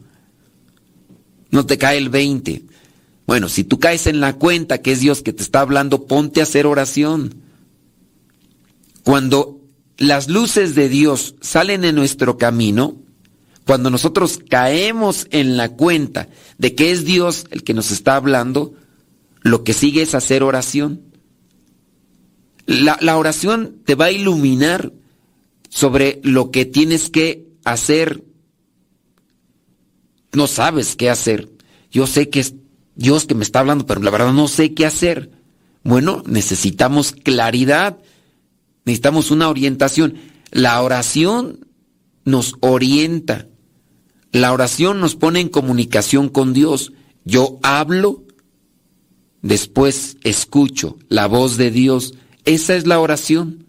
No te cae el 20. Bueno, si tú caes en la cuenta que es Dios que te está hablando, ponte a hacer oración. Cuando las luces de Dios salen en nuestro camino, cuando nosotros caemos en la cuenta de que es Dios el que nos está hablando, lo que sigue es hacer oración. La, oración te va a iluminar sobre lo que tienes que hacer. No sabes qué hacer. Yo sé que Dios que me está hablando, pero la verdad no sé qué hacer. Bueno, necesitamos claridad, necesitamos una orientación. La oración nos orienta. La oración nos pone en comunicación con Dios. Yo hablo, después escucho la voz de Dios. Esa es la oración.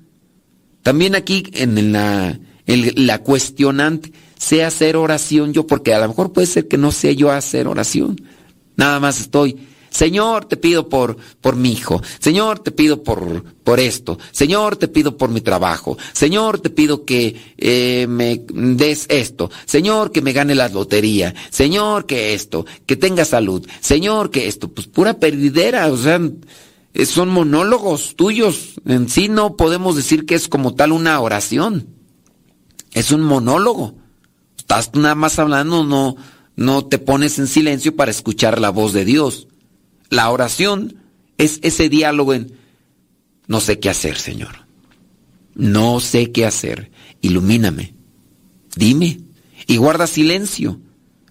También aquí en la, la cuestionante, sé hacer oración yo, porque a lo mejor puede ser que no sé yo hacer oración. Nada más estoy. Señor, te pido por, por mi hijo. Señor, te pido por, por esto. Señor, te pido por mi trabajo. Señor, te pido que eh, me des esto. Señor, que me gane la lotería. Señor, que esto. Que tenga salud. Señor, que esto. Pues pura perdidera. O sea, son monólogos tuyos. En sí no podemos decir que es como tal una oración. Es un monólogo. Estás nada más hablando, no, no te pones en silencio para escuchar la voz de Dios. La oración es ese diálogo en, no sé qué hacer, Señor. No sé qué hacer. Ilumíname. Dime. Y guarda silencio.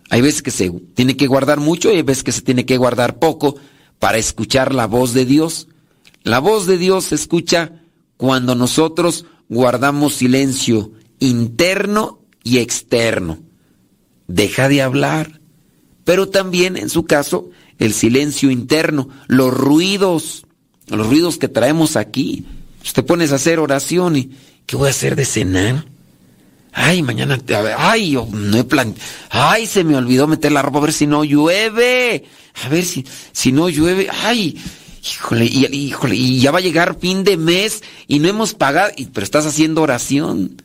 Hay veces que se tiene que guardar mucho y hay veces que se tiene que guardar poco para escuchar la voz de Dios. La voz de Dios se escucha cuando nosotros guardamos silencio interno y externo. Deja de hablar. Pero también, en su caso, el silencio interno, los ruidos, los ruidos que traemos aquí. Te pones a hacer oración y ¿qué voy a hacer de cenar? Ay, mañana, ay, yo no he plan, ay, se me olvidó meter la ropa a ver si no llueve, a ver si, si no llueve, ay, híjole, y, híjole, y ya va a llegar fin de mes y no hemos pagado, pero estás haciendo oración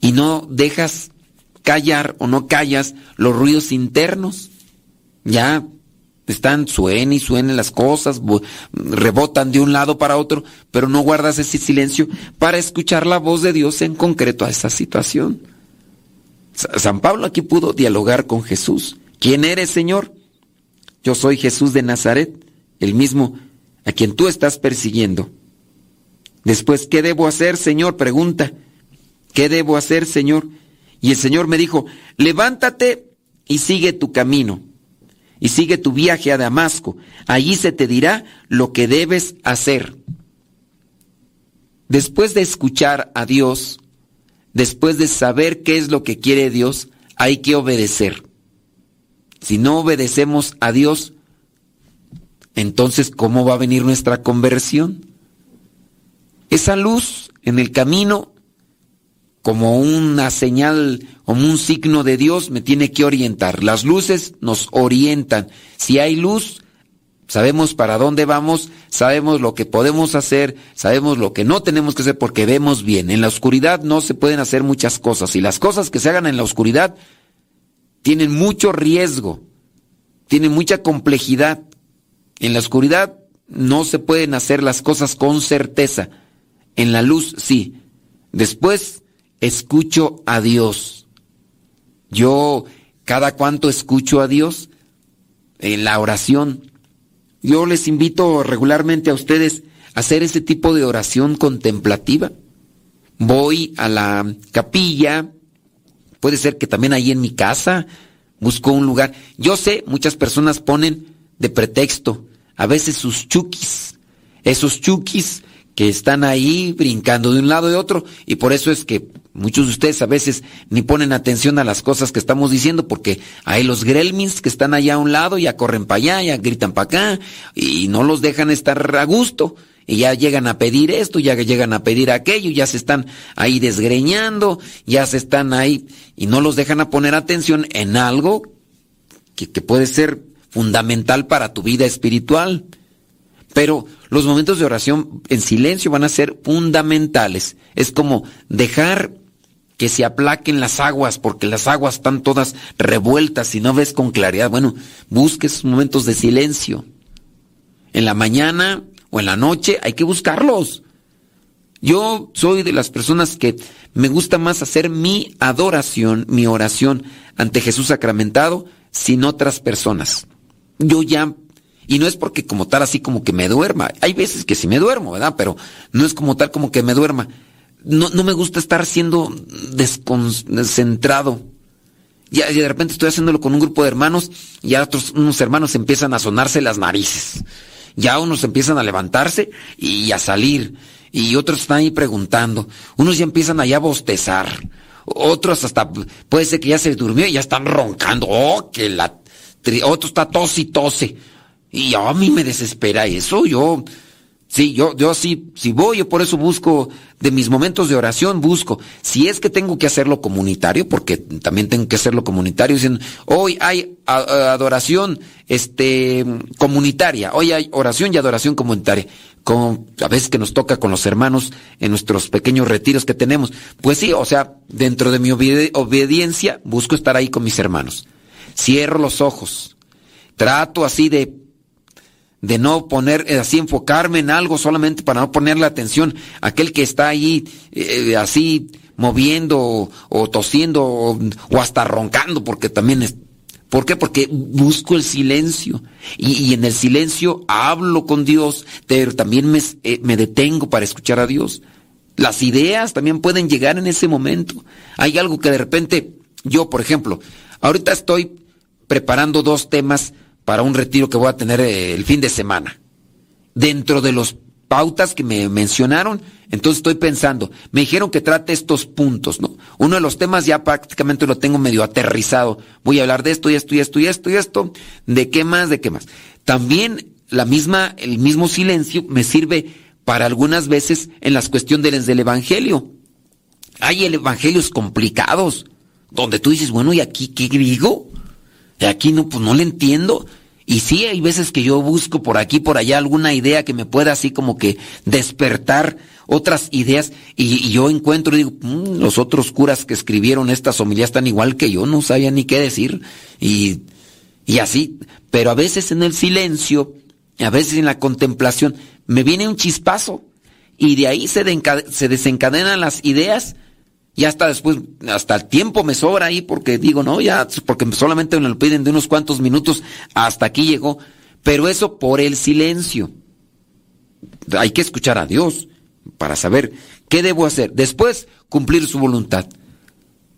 y no dejas callar o no callas los ruidos internos. Ya están, suenen y suenen las cosas, rebotan de un lado para otro, pero no guardas ese silencio para escuchar la voz de Dios en concreto a esa situación. San Pablo aquí pudo dialogar con Jesús. ¿Quién eres, Señor? Yo soy Jesús de Nazaret, el mismo a quien tú estás persiguiendo. Después, ¿qué debo hacer, Señor? Pregunta. ¿Qué debo hacer, Señor? Y el Señor me dijo, levántate y sigue tu camino y sigue tu viaje a Damasco. Allí se te dirá lo que debes hacer. Después de escuchar a Dios, después de saber qué es lo que quiere Dios, hay que obedecer. Si no obedecemos a Dios, entonces ¿cómo va a venir nuestra conversión? Esa luz en el camino como una señal, como un signo de Dios, me tiene que orientar. Las luces nos orientan. Si hay luz, sabemos para dónde vamos, sabemos lo que podemos hacer, sabemos lo que no tenemos que hacer porque vemos bien. En la oscuridad no se pueden hacer muchas cosas y las cosas que se hagan en la oscuridad tienen mucho riesgo, tienen mucha complejidad. En la oscuridad no se pueden hacer las cosas con certeza. En la luz sí. Después escucho a Dios. Yo cada cuanto escucho a Dios en la oración. Yo les invito regularmente a ustedes a hacer ese tipo de oración contemplativa. Voy a la capilla, puede ser que también ahí en mi casa busco un lugar. Yo sé, muchas personas ponen de pretexto a veces sus chukis. Esos chukis que están ahí brincando de un lado y otro y por eso es que muchos de ustedes a veces ni ponen atención a las cosas que estamos diciendo porque hay los gremlins que están allá a un lado ya corren para allá, ya gritan para acá y no los dejan estar a gusto y ya llegan a pedir esto, ya llegan a pedir aquello, ya se están ahí desgreñando, ya se están ahí y no los dejan a poner atención en algo que, que puede ser fundamental para tu vida espiritual. Pero los momentos de oración en silencio van a ser fundamentales. Es como dejar que se aplaquen las aguas, porque las aguas están todas revueltas y no ves con claridad. Bueno, busques momentos de silencio. En la mañana o en la noche hay que buscarlos. Yo soy de las personas que me gusta más hacer mi adoración, mi oración ante Jesús sacramentado, sin otras personas. Yo ya y no es porque como tal así como que me duerma. Hay veces que sí me duermo, ¿verdad? Pero no es como tal como que me duerma. No, no me gusta estar siendo desconcentrado. Ya, de repente estoy haciéndolo con un grupo de hermanos y ya otros unos hermanos empiezan a sonarse las narices. Ya unos empiezan a levantarse y a salir. Y otros están ahí preguntando. Unos ya empiezan allá a bostezar. Otros hasta puede ser que ya se durmió y ya están roncando. Oh, que la... Otro está tos y tose. Y a mí me desespera eso, yo, sí, yo, yo sí, si voy, yo por eso busco, de mis momentos de oración busco, si es que tengo que hacerlo comunitario, porque también tengo que hacerlo comunitario, diciendo, hoy hay adoración, este, comunitaria, hoy hay oración y adoración comunitaria, como a veces que nos toca con los hermanos en nuestros pequeños retiros que tenemos, pues sí, o sea, dentro de mi obediencia busco estar ahí con mis hermanos. Cierro los ojos, trato así de de no poner, eh, así enfocarme en algo solamente para no ponerle atención aquel que está ahí eh, así moviendo o, tosiendo o, hasta roncando, porque también ¿Por qué? Porque busco el silencio y, en el silencio hablo con Dios, pero también me, eh, me detengo para escuchar a Dios. Las ideas también pueden llegar en ese momento. Hay algo que de repente, yo por ejemplo, ahorita estoy preparando dos temas para un retiro que voy a tener eh, el fin de semana. Dentro de los pautas que me mencionaron, entonces estoy pensando, me dijeron que trate estos puntos, ¿no? Uno de los temas ya prácticamente lo tengo medio aterrizado. Voy a hablar de esto y esto y esto y esto y esto, de qué más, de qué más. También la misma, el mismo silencio me sirve para algunas veces en las cuestiones del evangelio. Hay evangelios complicados, donde tú dices, bueno, ¿y aquí qué digo? Y aquí no, pues no le entiendo. Y sí, hay veces que yo busco por aquí, por allá alguna idea que me pueda así como que despertar otras ideas y, yo encuentro y digo, mm, los otros curas que escribieron estas homilías están igual que yo, no sabía ni qué decir. Y, y así, pero a veces en el silencio, a veces en la contemplación, me viene un chispazo y de ahí se desencadenan las ideas y hasta después, hasta el tiempo me sobra ahí porque digo, no, ya, porque solamente me lo piden de unos cuantos minutos, hasta aquí llegó. Pero eso por el silencio. Hay que escuchar a Dios para saber qué debo hacer. Después, cumplir su voluntad.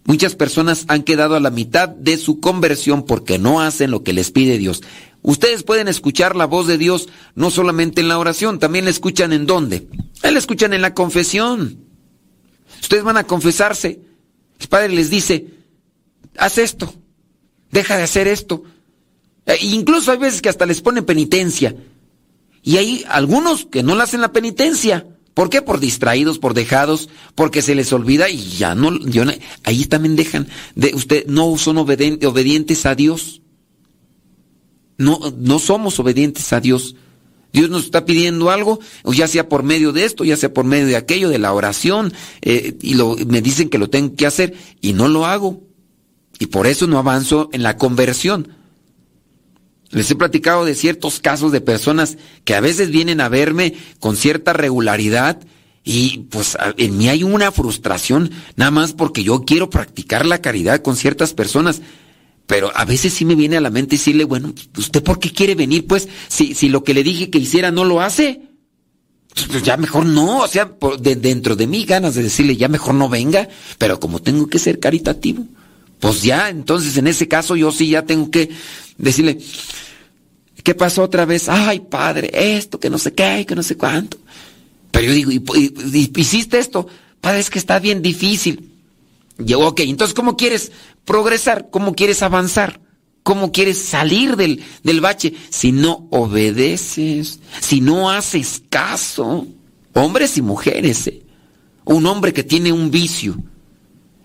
Muchas personas han quedado a la mitad de su conversión porque no hacen lo que les pide Dios. Ustedes pueden escuchar la voz de Dios no solamente en la oración, también la escuchan en dónde. La escuchan en la confesión. Ustedes van a confesarse. El Padre les dice, haz esto, deja de hacer esto. E incluso hay veces que hasta les ponen penitencia. Y hay algunos que no le hacen la penitencia. ¿Por qué? Por distraídos, por dejados, porque se les olvida y ya no, ahí también dejan de usted no son obedientes a Dios. No, no somos obedientes a Dios. Dios nos está pidiendo algo, ya sea por medio de esto, ya sea por medio de aquello, de la oración, eh, y lo, me dicen que lo tengo que hacer y no lo hago. Y por eso no avanzo en la conversión. Les he platicado de ciertos casos de personas que a veces vienen a verme con cierta regularidad y pues en mí hay una frustración nada más porque yo quiero practicar la caridad con ciertas personas pero a veces sí me viene a la mente decirle, bueno, ¿usted por qué quiere venir? Pues si, si lo que le dije que hiciera no lo hace, pues ya mejor no, o sea, de, dentro de mí ganas de decirle, ya mejor no venga, pero como tengo que ser caritativo, pues ya, entonces en ese caso yo sí ya tengo que decirle, ¿qué pasó otra vez? Ay, padre, esto, que no sé qué, que no sé cuánto. Pero yo digo, ¿y, hiciste esto? Padre, es que está bien difícil. Yo, ok, entonces, ¿cómo quieres progresar? ¿Cómo quieres avanzar? ¿Cómo quieres salir del, del bache? Si no obedeces, si no haces caso. Hombres y mujeres, ¿eh? Un hombre que tiene un vicio.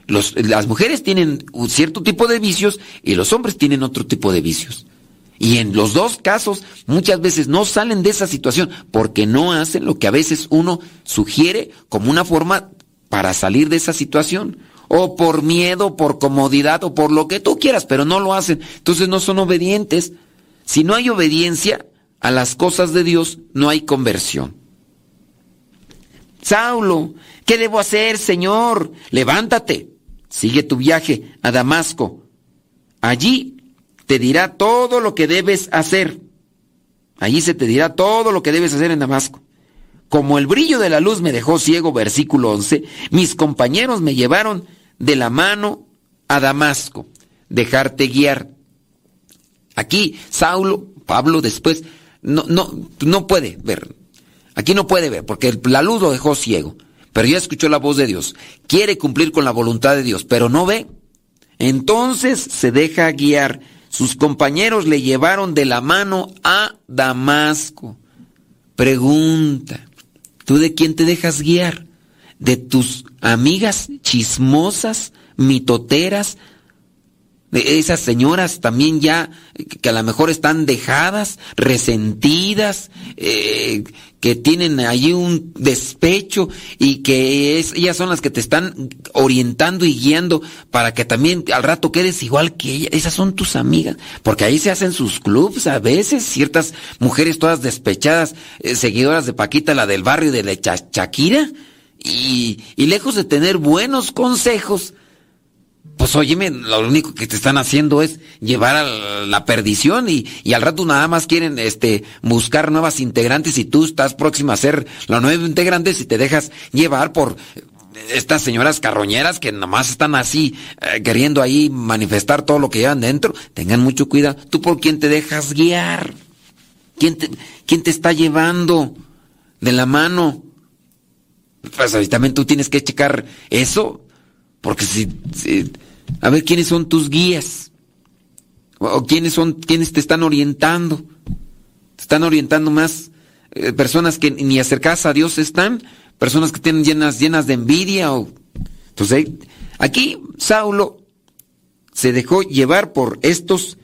Las mujeres tienen un cierto tipo de vicios y los hombres tienen otro tipo de vicios. Y en los dos casos muchas veces no salen de esa situación porque no hacen lo que a veces uno sugiere como una forma para salir de esa situación o por miedo, por comodidad, o por lo que tú quieras, pero no lo hacen. Entonces no son obedientes. Si no hay obediencia a las cosas de Dios, no hay conversión. Saulo, ¿qué debo hacer, Señor? Levántate, sigue tu viaje a Damasco. Allí te dirá todo lo que debes hacer. Allí se te dirá todo lo que debes hacer en Damasco. Como el brillo de la luz me dejó ciego, versículo 11, mis compañeros me llevaron de la mano a Damasco, dejarte guiar. Aquí Saulo, Pablo después, no, no, no puede ver. Aquí no puede ver, porque la luz lo dejó ciego. Pero ya escuchó la voz de Dios. Quiere cumplir con la voluntad de Dios, pero no ve. Entonces se deja guiar. Sus compañeros le llevaron de la mano a Damasco. Pregunta, ¿tú de quién te dejas guiar? De tus amigas chismosas, mitoteras, de esas señoras también ya que a lo mejor están dejadas, resentidas, eh, que tienen allí un despecho y que es, ellas son las que te están orientando y guiando para que también al rato quedes igual que ellas. Esas son tus amigas, porque ahí se hacen sus clubs a veces, ciertas mujeres todas despechadas, eh, seguidoras de Paquita, la del barrio de la Shakira y, lejos de tener buenos consejos, pues óyeme, lo único que te están haciendo es llevar a la perdición y, y, al rato nada más quieren este buscar nuevas integrantes y tú estás próxima a ser la nueva integrante si te dejas llevar por estas señoras carroñeras que nada más están así eh, queriendo ahí manifestar todo lo que llevan dentro. Tengan mucho cuidado. ¿Tú por quién te dejas guiar? ¿Quién te, quién te está llevando de la mano? Pues ahí también tú tienes que checar eso. Porque si, a ver quiénes son tus guías. O quiénes son, quiénes te están orientando. Te están orientando más eh, personas que ni acercadas a Dios están, personas que tienen llenas, llenas de envidia. O... Entonces, aquí Saulo se dejó llevar por estos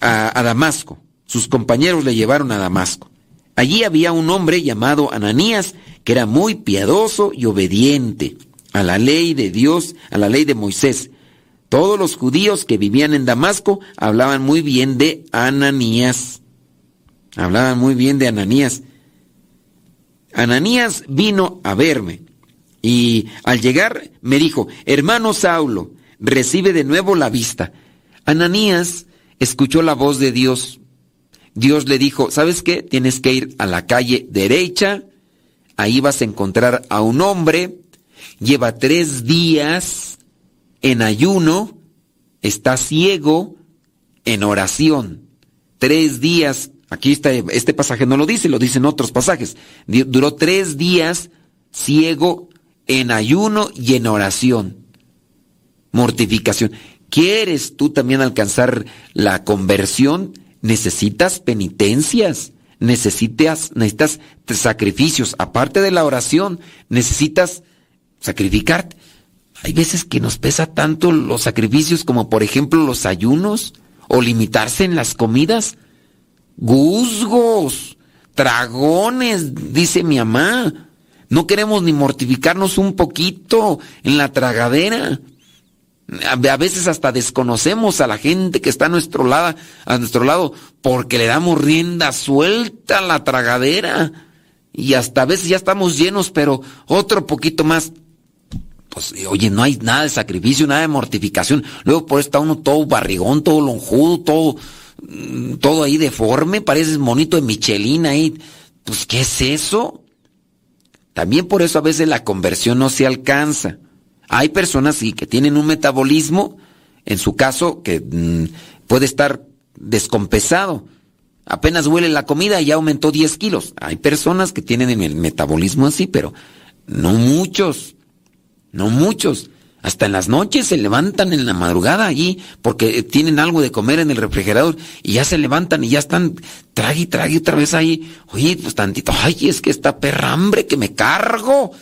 a, a Damasco. Sus compañeros le llevaron a Damasco. Allí había un hombre llamado Ananías que era muy piadoso y obediente a la ley de Dios, a la ley de Moisés. Todos los judíos que vivían en Damasco hablaban muy bien de Ananías. Hablaban muy bien de Ananías. Ananías vino a verme y al llegar me dijo, hermano Saulo, recibe de nuevo la vista. Ananías escuchó la voz de Dios. Dios le dijo, ¿sabes qué? Tienes que ir a la calle derecha, ahí vas a encontrar a un hombre lleva tres días en ayuno, está ciego en oración. Tres días, aquí está, este pasaje no lo dice, lo dicen otros pasajes. Duró tres días ciego en ayuno y en oración. Mortificación. ¿Quieres tú también alcanzar la conversión? Necesitas penitencias, necesitas, necesitas sacrificios. Aparte de la oración, necesitas sacrificar. Hay veces que nos pesa tanto los sacrificios como por ejemplo los ayunos o limitarse en las comidas. Guzgos, dragones, dice mi mamá. No queremos ni mortificarnos un poquito en la tragadera. A veces hasta desconocemos a la gente que está a nuestro lado, a nuestro lado, porque le damos rienda suelta a la tragadera. Y hasta a veces ya estamos llenos, pero otro poquito más pues oye, no hay nada de sacrificio, nada de mortificación. Luego por eso está uno todo barrigón, todo lonjudo, todo, mm, todo ahí deforme, pareces monito de Michelin ahí. Pues, ¿qué es eso? También por eso a veces la conversión no se alcanza. Hay personas sí, que tienen un metabolismo, en su caso, que mm, puede estar descompensado. Apenas huele la comida y ya aumentó 10 kilos. Hay personas que tienen el metabolismo así, pero no muchos. No muchos. Hasta en las noches se levantan en la madrugada allí porque tienen algo de comer en el refrigerador y ya se levantan y ya están trague y trague otra vez ahí. Oye, pues tantito, ay, es que esta perra hambre que me cargo.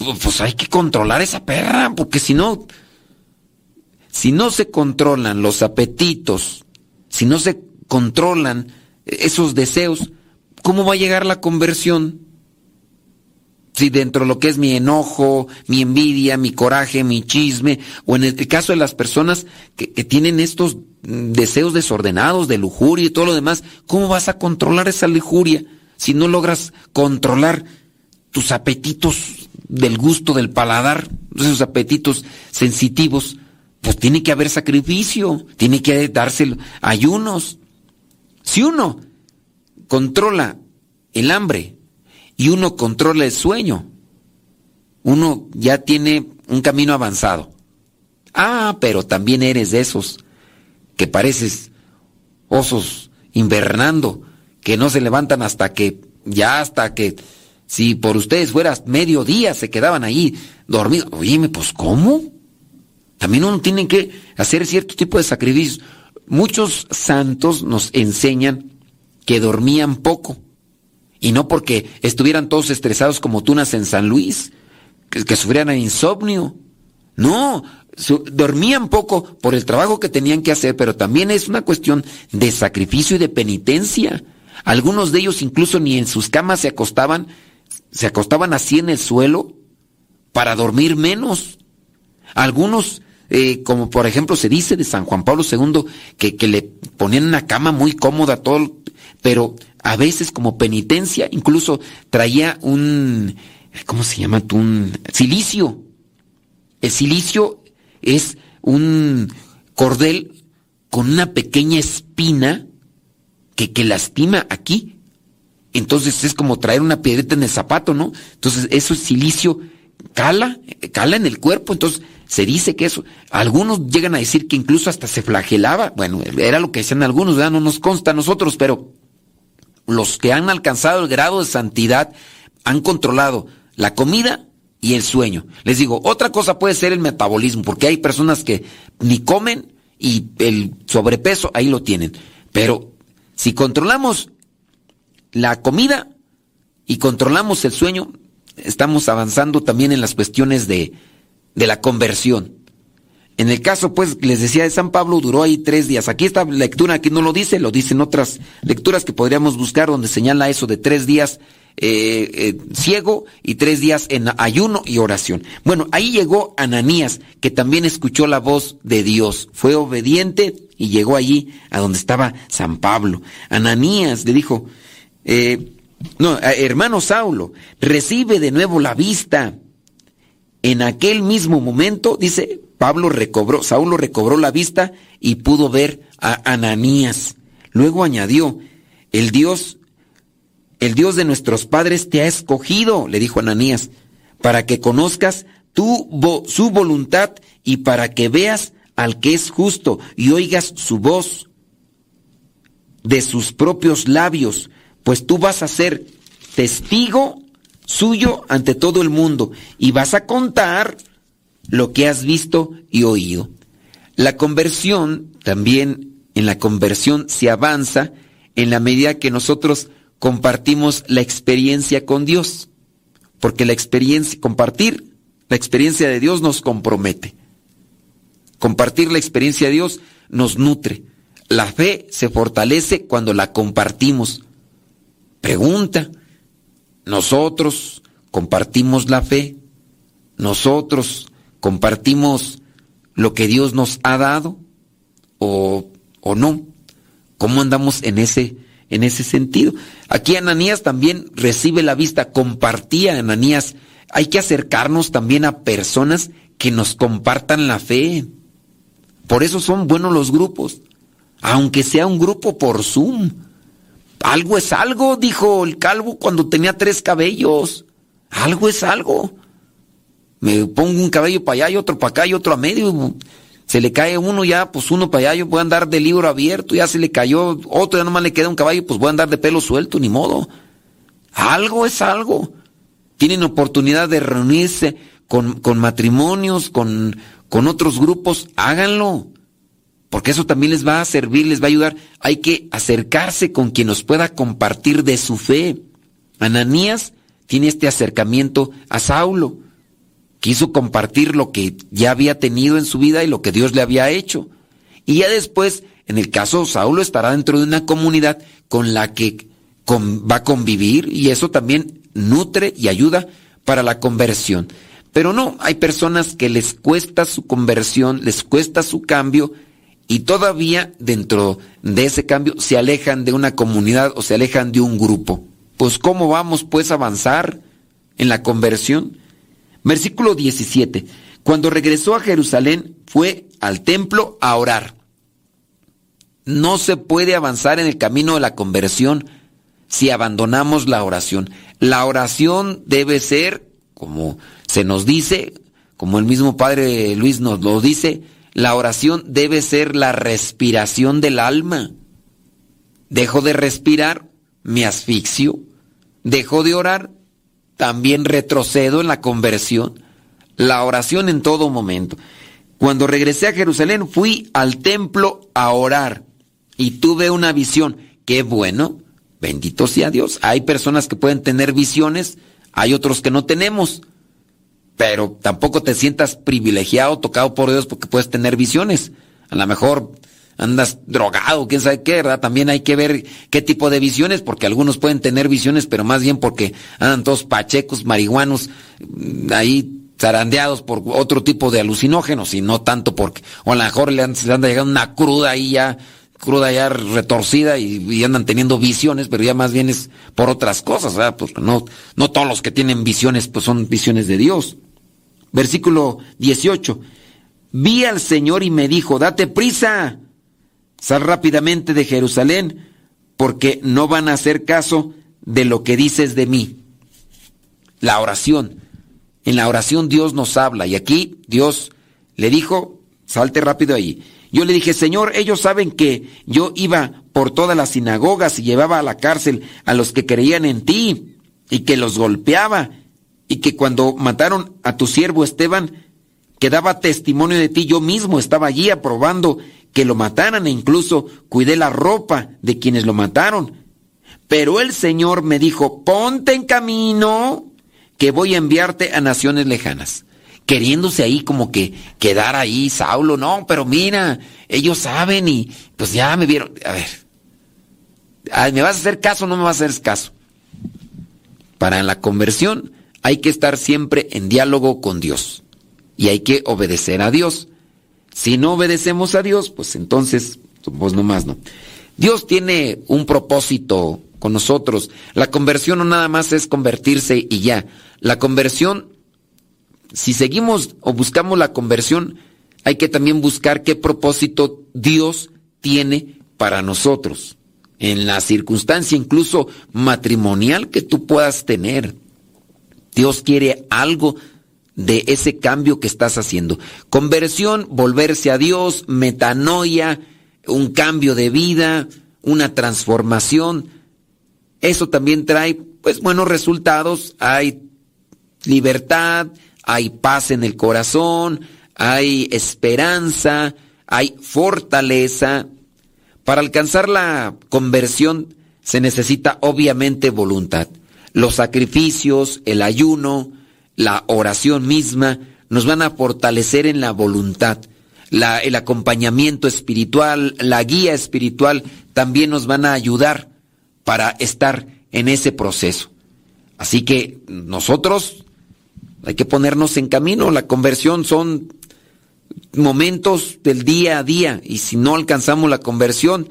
Pues, pues hay que controlar esa perra porque si no, si no se controlan los apetitos, si no se controlan esos deseos, ¿cómo va a llegar la conversión? si dentro de lo que es mi enojo, mi envidia, mi coraje, mi chisme, o en el caso de las personas que, tienen estos deseos desordenados de lujuria y todo lo demás, ¿cómo vas a controlar esa lujuria si no logras controlar tus apetitos del gusto del paladar, esos apetitos sensitivos? Pues tiene que haber sacrificio, tiene que darse ayunos. Si uno controla el hambre, y uno controla el sueño, uno ya tiene un camino avanzado. Ah, pero también eres de esos que pareces osos invernando, que no se levantan hasta que, ya hasta que, si por ustedes fueras mediodía se quedaban ahí dormidos. Oíme, pues ¿cómo? También uno tiene que hacer cierto tipo de sacrificios. Muchos santos nos enseñan que dormían poco y no porque estuvieran todos estresados como tunas en San Luis, que, sufrieran insomnio. No, dormían poco por el trabajo que tenían que hacer, pero también es una cuestión de sacrificio y de penitencia. Algunos de ellos incluso ni en sus camas se acostaban, se acostaban así en el suelo para dormir menos. Algunos, eh, como por ejemplo se dice de San Juan Pablo II, que, que le ponían una cama muy cómoda, todo, pero a veces como penitencia, incluso traía un, ¿cómo se llama? Un silicio. El silicio es un cordel con una pequeña espina que, que lastima aquí. Entonces es como traer una piedrita en el zapato, ¿no? Entonces eso es silicio, cala, cala en el cuerpo. Entonces se dice que eso, algunos llegan a decir que incluso hasta se flagelaba. Bueno, era lo que decían algunos, ¿verdad? No nos consta a nosotros, pero los que han alcanzado el grado de santidad han controlado la comida y el sueño. Les digo, otra cosa puede ser el metabolismo, porque hay personas que ni comen y el sobrepeso ahí lo tienen. Pero si controlamos la comida y controlamos el sueño, estamos avanzando también en las cuestiones de, de la conversión. En el caso, pues, les decía de San Pablo, duró ahí tres días. Aquí esta lectura, aquí no lo dice, lo dicen otras lecturas que podríamos buscar donde señala eso de tres días eh, eh, ciego y tres días en ayuno y oración. Bueno, ahí llegó Ananías, que también escuchó la voz de Dios. Fue obediente y llegó allí a donde estaba San Pablo. Ananías le dijo, eh, no, hermano Saulo, recibe de nuevo la vista. En aquel mismo momento, dice, Pablo recobró, Saulo recobró la vista y pudo ver a Ananías. Luego añadió, el Dios el Dios de nuestros padres te ha escogido, le dijo Ananías, para que conozcas tu, su voluntad y para que veas al que es justo y oigas su voz de sus propios labios, pues tú vas a ser testigo suyo ante todo el mundo y vas a contar lo que has visto y oído. La conversión, también en la conversión se avanza en la medida que nosotros compartimos la experiencia con Dios. Porque la experiencia, compartir la experiencia de Dios nos compromete. Compartir la experiencia de Dios nos nutre. La fe se fortalece cuando la compartimos. Pregunta, nosotros compartimos la fe, nosotros compartimos lo que Dios nos ha dado o, o no. ¿Cómo andamos en ese en ese sentido. Aquí Ananías también recibe la vista, compartía Ananías. Hay que acercarnos también a personas que nos compartan la fe. Por eso son buenos los grupos, aunque sea un grupo por Zoom. Algo es algo, dijo el calvo cuando tenía tres cabellos. Algo es algo. Me pongo un cabello para allá y otro para acá y otro a medio se le cae uno ya, pues uno para allá, yo voy a andar de libro abierto, ya se le cayó otro, ya nomás le queda un caballo, pues voy a andar de pelo suelto, ni modo. Algo es algo. Tienen oportunidad de reunirse con, con matrimonios, con, con otros grupos, háganlo. Porque eso también les va a servir, les va a ayudar. Hay que acercarse con quien nos pueda compartir de su fe. Ananías tiene este acercamiento a Saulo quiso compartir lo que ya había tenido en su vida y lo que Dios le había hecho. Y ya después, en el caso, Saulo estará dentro de una comunidad con la que va a convivir y eso también nutre y ayuda para la conversión. Pero no, hay personas que les cuesta su conversión, les cuesta su cambio y todavía dentro de ese cambio se alejan de una comunidad o se alejan de un grupo. Pues ¿cómo vamos pues a avanzar en la conversión? Versículo 17. Cuando regresó a Jerusalén fue al templo a orar. No se puede avanzar en el camino de la conversión si abandonamos la oración. La oración debe ser, como se nos dice, como el mismo Padre Luis nos lo dice, la oración debe ser la respiración del alma. Dejo de respirar, me asfixio. Dejo de orar, también retrocedo en la conversión, la oración en todo momento. Cuando regresé a Jerusalén fui al templo a orar y tuve una visión. Qué bueno, bendito sea Dios. Hay personas que pueden tener visiones, hay otros que no tenemos. Pero tampoco te sientas privilegiado, tocado por Dios porque puedes tener visiones. A lo mejor andas drogado, quién sabe qué, ¿verdad? También hay que ver qué tipo de visiones, porque algunos pueden tener visiones, pero más bien porque andan todos pachecos, marihuanos, mm, ahí zarandeados por otro tipo de alucinógenos y no tanto porque, o a lo mejor le, anda llegando una cruda ahí ya, cruda ya retorcida y, andan teniendo visiones, pero ya más bien es por otras cosas, ¿verdad? Pues no, no todos los que tienen visiones pues son visiones de Dios. Versículo 18. vi al Señor y me dijo, date prisa, sal rápidamente de Jerusalén, porque no van a hacer caso de lo que dices de mí. La oración. En la oración Dios nos habla y aquí Dios le dijo, salte rápido ahí. Yo le dije, Señor, ellos saben que yo iba por todas las sinagogas y llevaba a la cárcel a los que creían en ti y que los golpeaba y que cuando mataron a tu siervo Esteban, que daba testimonio de ti, yo mismo estaba allí aprobando que lo mataran e incluso cuidé la ropa de quienes lo mataron. Pero el Señor me dijo, ponte en camino, que voy a enviarte a naciones lejanas. Queriéndose ahí como que quedar ahí, Saulo, no, pero mira, ellos saben y pues ya me vieron. A ver, ¿me vas a hacer caso o no me vas a hacer caso? Para la conversión hay que estar siempre en diálogo con Dios y hay que obedecer a Dios. Si no obedecemos a Dios, pues entonces, pues nomás no. Dios tiene un propósito con nosotros. La conversión no nada más es convertirse y ya. La conversión, si seguimos o buscamos la conversión, hay que también buscar qué propósito Dios tiene para nosotros. En la circunstancia incluso matrimonial que tú puedas tener. Dios quiere algo de ese cambio que estás haciendo. Conversión, volverse a Dios, metanoia, un cambio de vida, una transformación. Eso también trae pues buenos resultados, hay libertad, hay paz en el corazón, hay esperanza, hay fortaleza. Para alcanzar la conversión se necesita obviamente voluntad. Los sacrificios, el ayuno, la oración misma, nos van a fortalecer en la voluntad. el acompañamiento espiritual, la guía espiritual también nos van a ayudar para estar en ese proceso. Así que nosotros hay que ponernos en camino. La conversión son momentos del día a día y si no alcanzamos la conversión,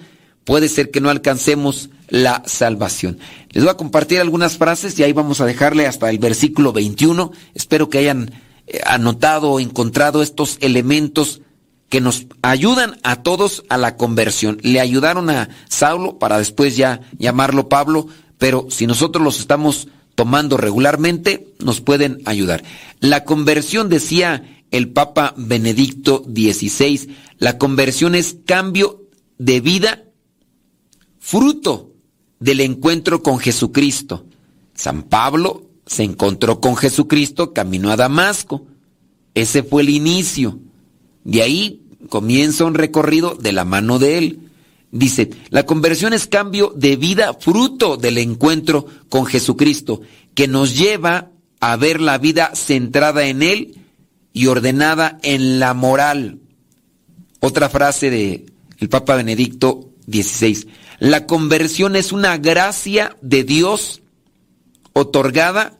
puede ser que no alcancemos la salvación. Les voy a compartir algunas frases y ahí vamos a dejarle hasta el versículo 21. Espero que hayan eh, anotado o encontrado estos elementos que nos ayudan a todos a la conversión. Le ayudaron a Saulo para después ya llamarlo Pablo, pero si nosotros los estamos tomando regularmente, nos pueden ayudar. La conversión, decía el Papa Benedicto XVI, la conversión es cambio de vida fruto del encuentro con Jesucristo. San Pablo se encontró con Jesucristo, caminó a Damasco. Ese fue el inicio. De ahí comienza un recorrido de la mano de él. Dice, la conversión es cambio de vida fruto del encuentro con Jesucristo, que nos lleva a ver la vida centrada en Él y ordenada en la moral. Otra frase de el Papa Benedicto XVI. La conversión es una gracia de Dios otorgada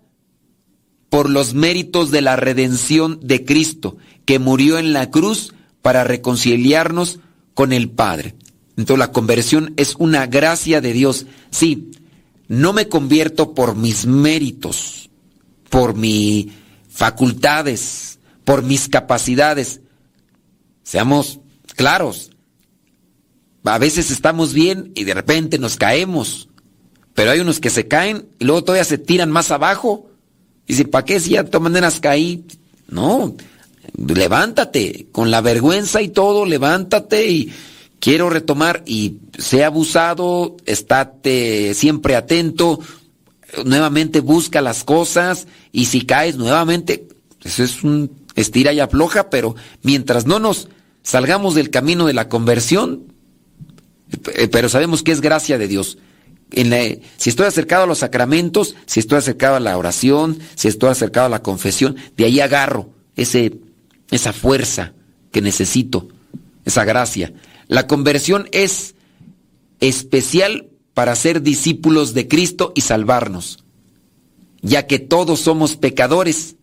por los méritos de la redención de Cristo, que murió en la cruz para reconciliarnos con el Padre. Entonces la conversión es una gracia de Dios. Sí, no me convierto por mis méritos, por mis facultades, por mis capacidades. Seamos claros, a veces estamos bien y de repente nos caemos. Pero hay unos que se caen y luego todavía se tiran más abajo. Y si, ¿para qué si ya de todas maneras caí? No, levántate, con la vergüenza y todo, levántate y quiero retomar y sea abusado, estate siempre atento, nuevamente busca las cosas y si caes nuevamente, eso es un estira y afloja, pero mientras no nos salgamos del camino de la conversión, pero sabemos que es gracia de Dios. En si estoy acercado a los sacramentos, si estoy acercado a la oración, si estoy acercado a la confesión, de ahí agarro ese, esa fuerza que necesito, esa gracia. La conversión es especial para ser discípulos de Cristo y salvarnos, ya que todos somos pecadores,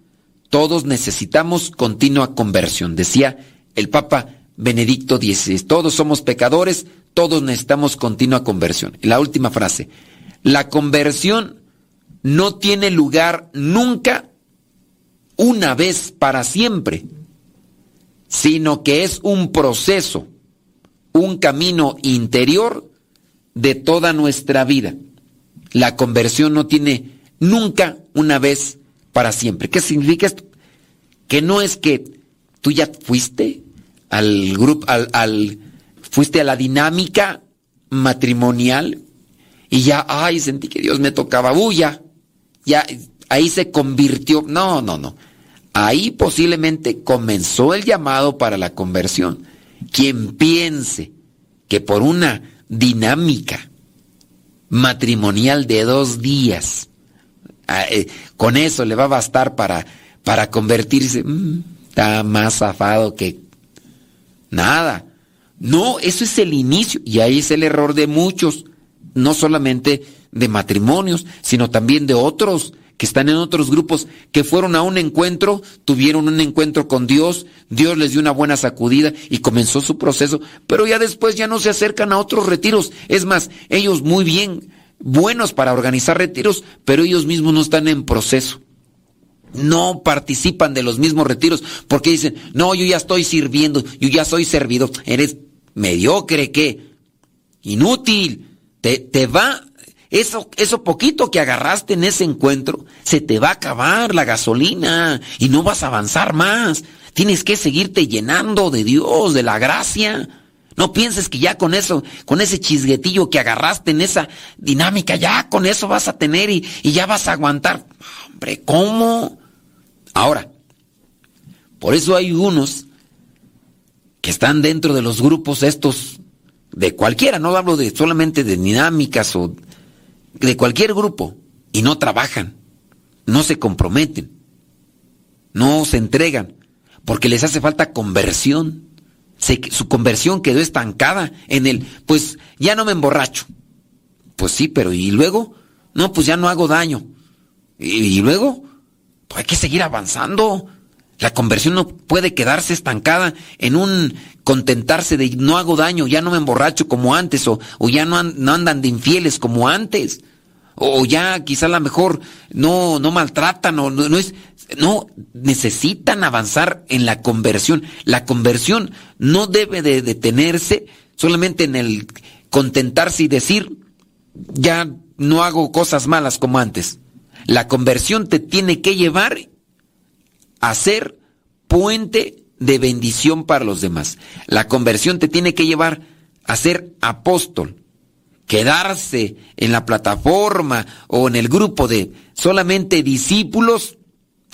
todos necesitamos continua conversión, decía el Papa Benedicto XVI. Todos somos pecadores, todos necesitamos continua conversión. La última frase, la conversión no tiene lugar nunca una vez para siempre. sino que es un proceso, un camino interior de toda nuestra vida. La conversión no tiene nunca una vez para siempre. ¿Qué significa esto? Que no es que tú ya fuiste al grupo, al, fuiste a la dinámica matrimonial y ya, ay, sentí que Dios me tocaba, bulla, ya, ahí se convirtió. No, no, no. Ahí posiblemente comenzó el llamado para la conversión. Quien piense que por una dinámica matrimonial de dos días, ah, eh, con eso le va a bastar para, para convertirse, mm, está más zafado que nada. No, eso es el inicio y ahí es el error de muchos, no solamente de matrimonios, sino también de otros que están en otros grupos, que fueron a un encuentro, tuvieron un encuentro con Dios, Dios les dio una buena sacudida y comenzó su proceso, pero ya después ya no se acercan a otros retiros. Es más, ellos muy bien, buenos para organizar retiros, pero ellos mismos no están en proceso. No participan de los mismos retiros porque dicen, no, yo ya estoy sirviendo, yo ya soy servido. Eres mediocre, ¿qué? Inútil. Te, te va eso, eso poquito que agarraste en ese encuentro, se te va a acabar la gasolina y no vas a avanzar más. Tienes que seguirte llenando de Dios, de la gracia. No pienses que ya con eso, con ese chisguetillo que agarraste en esa dinámica, ya con eso vas a tener y, y ya vas a aguantar. Hombre, ¿cómo? Ahora, por eso hay unos que están dentro de los grupos estos de cualquiera, no hablo de solamente de dinámicas o de cualquier grupo y no trabajan, no se comprometen, no se entregan, porque les hace falta conversión. Su conversión quedó estancada en el, pues ya no me emborracho. Pues sí, pero ¿y luego? No, pues ya no hago daño. ¿Y, luego? Pues hay que seguir avanzando. La conversión no puede quedarse estancada en un contentarse de no hago daño, ya no me emborracho como antes, o, o ya no, no, andan de infieles como antes, o ya quizá a lo mejor no, no maltratan, o no, no es, no, necesitan avanzar en la conversión. La conversión no debe de detenerse solamente en el contentarse y decir, ya no hago cosas malas como antes. La conversión te tiene que llevar hacer puente de bendición para los demás. La conversión te tiene que llevar a ser apóstol. Quedarse en la plataforma o en el grupo de solamente discípulos,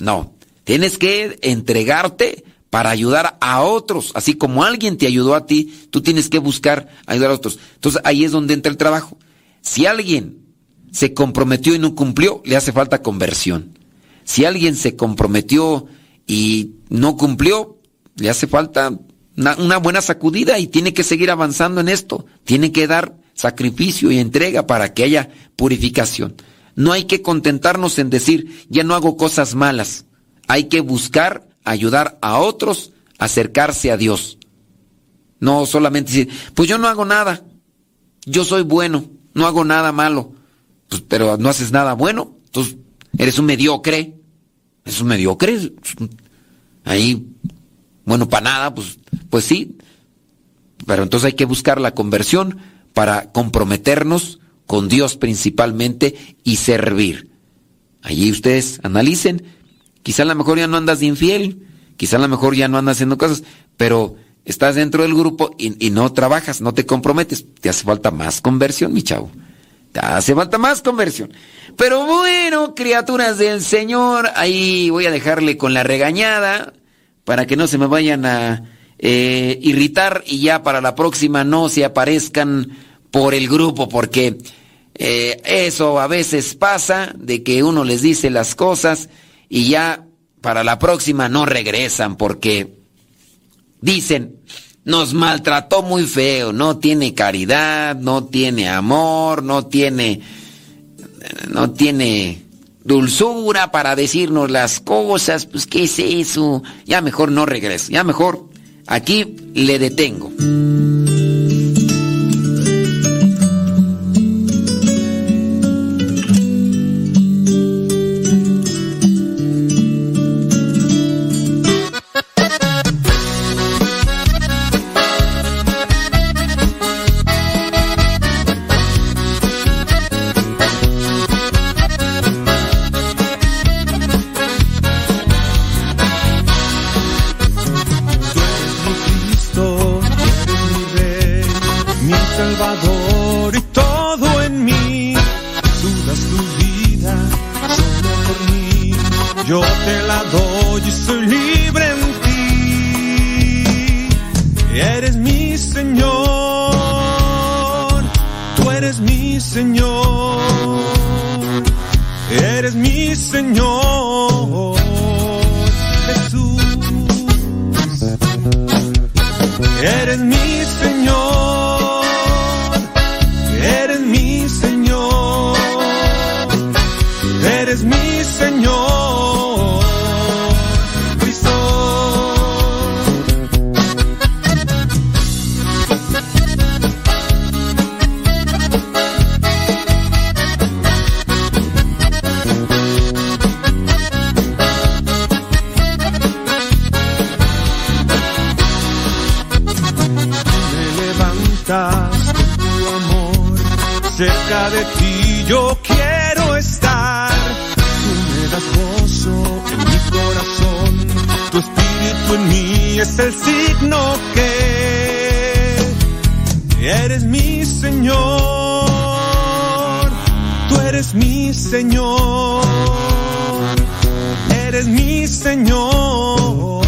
no. Tienes que entregarte para ayudar a otros, así como alguien te ayudó a ti, tú tienes que buscar ayudar a otros. Entonces ahí es donde entra el trabajo. Si alguien se comprometió y no cumplió, le hace falta conversión. Si alguien se comprometió y no cumplió, le hace falta una, buena sacudida y tiene que seguir avanzando en esto. Tiene que dar sacrificio y entrega para que haya purificación. No hay que contentarnos en decir, ya no hago cosas malas. Hay que buscar ayudar a otros a acercarse a Dios. No solamente decir, pues yo no hago nada. Yo soy bueno, no hago nada malo. Pues, pero no haces nada bueno. Entonces, eres un mediocre. Es un mediocre. Ahí, bueno, para nada, pues, pues sí. Pero entonces hay que buscar la conversión para comprometernos con Dios principalmente y servir. Allí ustedes analicen. Quizá a lo mejor ya no andas de infiel, quizá a lo mejor ya no andas haciendo cosas, pero estás dentro del grupo y, no trabajas, no te comprometes. Te hace falta más conversión, mi chavo. Te hace falta más conversión. Pero bueno, criaturas del Señor, ahí voy a dejarle con la regañada para que no se me vayan a eh, irritar y ya para la próxima no se aparezcan por el grupo, porque eh, eso a veces pasa, de que uno les dice las cosas y ya para la próxima no regresan porque dicen, nos maltrató muy feo, no tiene caridad, no tiene amor, no tiene no tiene dulzura para decirnos las cosas, pues qué es eso, ya mejor no regreso, ya mejor aquí le detengo. cerca de ti yo quiero estar. Tú me das gozo en mi corazón, tu espíritu en mí es el signo que eres mi Señor, tú eres mi Señor, eres mi Señor.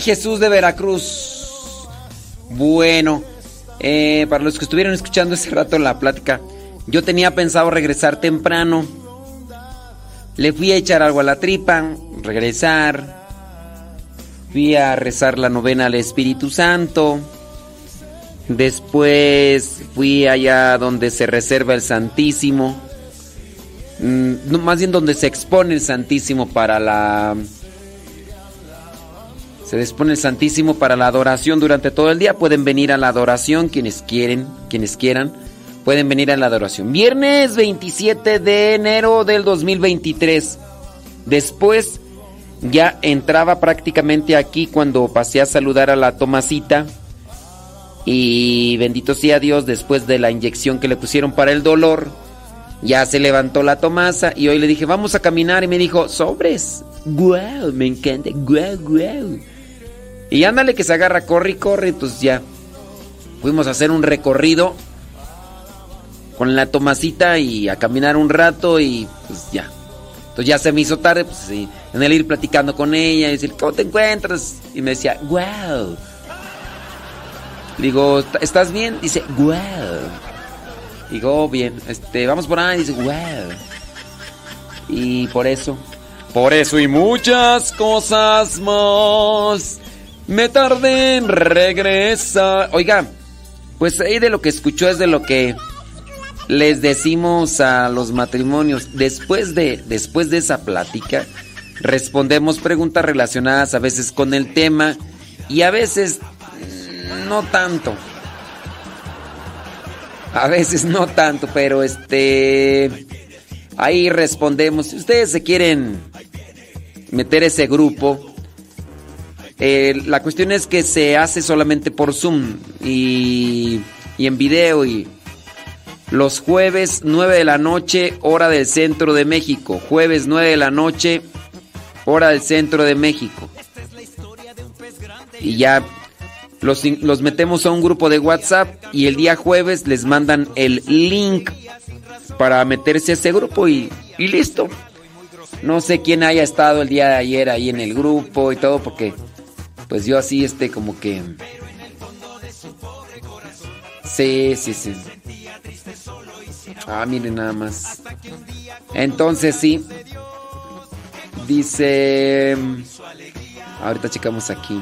Jesús de Veracruz. Bueno, eh, para los que estuvieron escuchando ese rato la plática, yo tenía pensado regresar temprano. Le fui a echar algo a la tripa, regresar. Fui a rezar la novena al Espíritu Santo. Después fui allá donde se reserva el Santísimo. Mm, más bien donde se expone el Santísimo para la se dispone el Santísimo para la adoración durante todo el día. Pueden venir a la adoración quienes quieren, quienes quieran. Pueden venir a la adoración. Viernes 27 de enero del 2023. Después ya entraba prácticamente aquí cuando pasé a saludar a la Tomasita. Y bendito sea Dios, después de la inyección que le pusieron para el dolor, ya se levantó la Tomasa y hoy le dije, vamos a caminar y me dijo, sobres. Guau, me encanta, guau, guau. Y ándale que se agarra, corre y corre, entonces ya fuimos a hacer un recorrido con la Tomasita y a caminar un rato y pues ya. Entonces ya se me hizo tarde, pues sí, en el ir platicando con ella y decir, ¿cómo te encuentras? Y me decía, wow. Digo, ¿estás bien? Dice, wow. Digo, "Oh, bien, este, vamos por ahí. Dice, wow. Y por eso, por eso y muchas cosas más, me tardé en. Oiga, pues ahí de lo que escuchó es de lo que les decimos a los matrimonios. Después de, después de esa plática, respondemos preguntas relacionadas a veces con el tema y a veces no tanto. A veces no tanto, pero este ahí respondemos. Si ustedes se quieren meter ese grupo, eh, la cuestión es que se hace solamente por Zoom y, en video y los jueves 9 de la noche, hora del centro de México. Jueves 9 de la noche, hora del centro de México. Y ya los, los metemos a un grupo de WhatsApp y el día jueves les mandan el link para meterse a ese grupo y, y listo. No sé quién haya estado el día de ayer ahí en el grupo y todo porque pues yo así este como que... Sí, sí, sí. Ah, miren nada más. Entonces sí. Dice... Ahorita checamos aquí.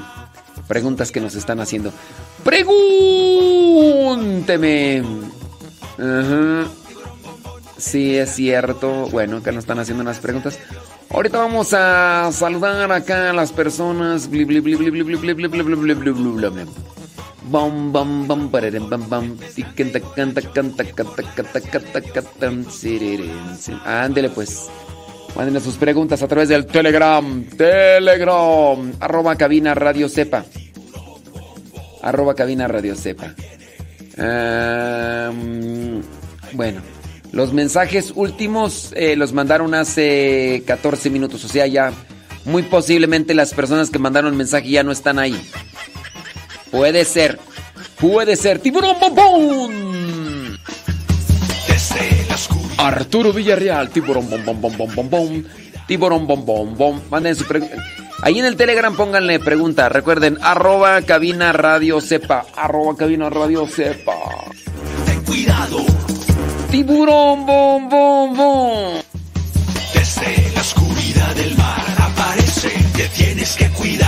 Preguntas que nos están haciendo. Pregúnteme. Ajá. Sí, es cierto. Bueno, acá nos están haciendo unas preguntas. Ahorita vamos a saludar acá a las personas. Bam. Canta, canta, canta, canta, canta, canta, canta, Ándele pues. Mándenos sus preguntas a través del Telegram. Telegram. Arroba cabina radio sepa. Arroba cabina radio sepa. Um, bueno los mensajes últimos eh, los mandaron hace 14 minutos. O sea, ya muy posiblemente las personas que mandaron el mensaje ya no están ahí. Puede ser. Puede ser. ¡Tiburón bombón! Arturo Villarreal, tiburón bom bom bom bom bom bom. Tiburón bom bom bom. Manden su pregunta. Ahí en el Telegram pónganle pregunta. Recuerden, arroba cabina radio sepa. Arroba cabina radio sepa. Ten cuidado, Tiburón bom bom bom. desde la oscuridad del mar aparece, te tienes que cuidar.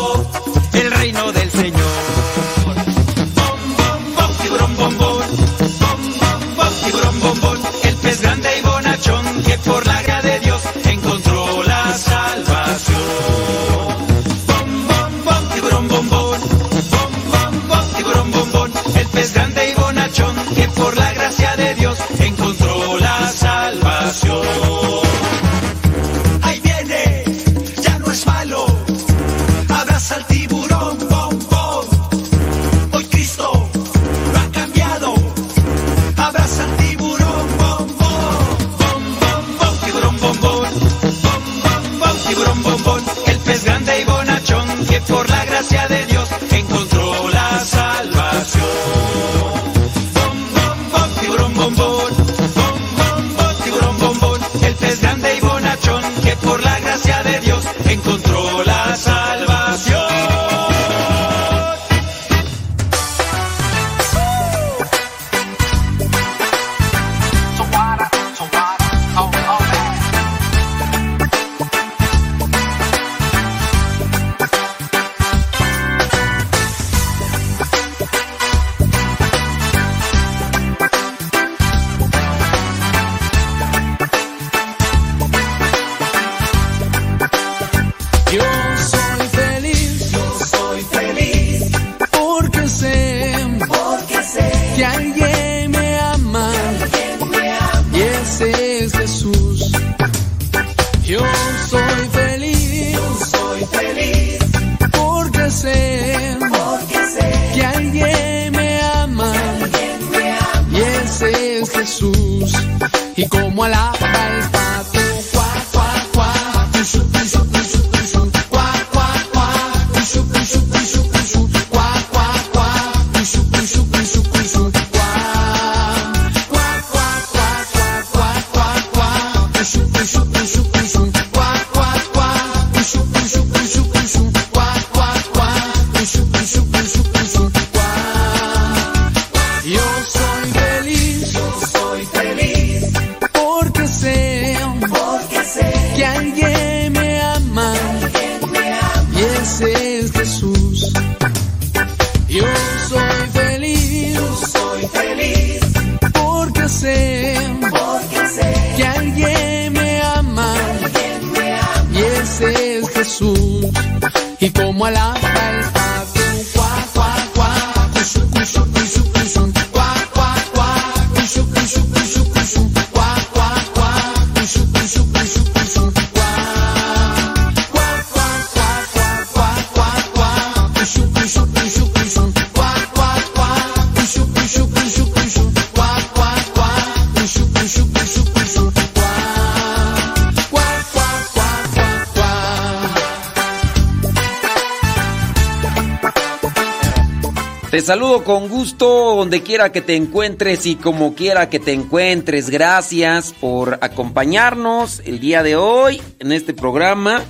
Te saludo con gusto donde quiera que te encuentres y como quiera que te encuentres. Gracias por acompañarnos el día de hoy en este programa.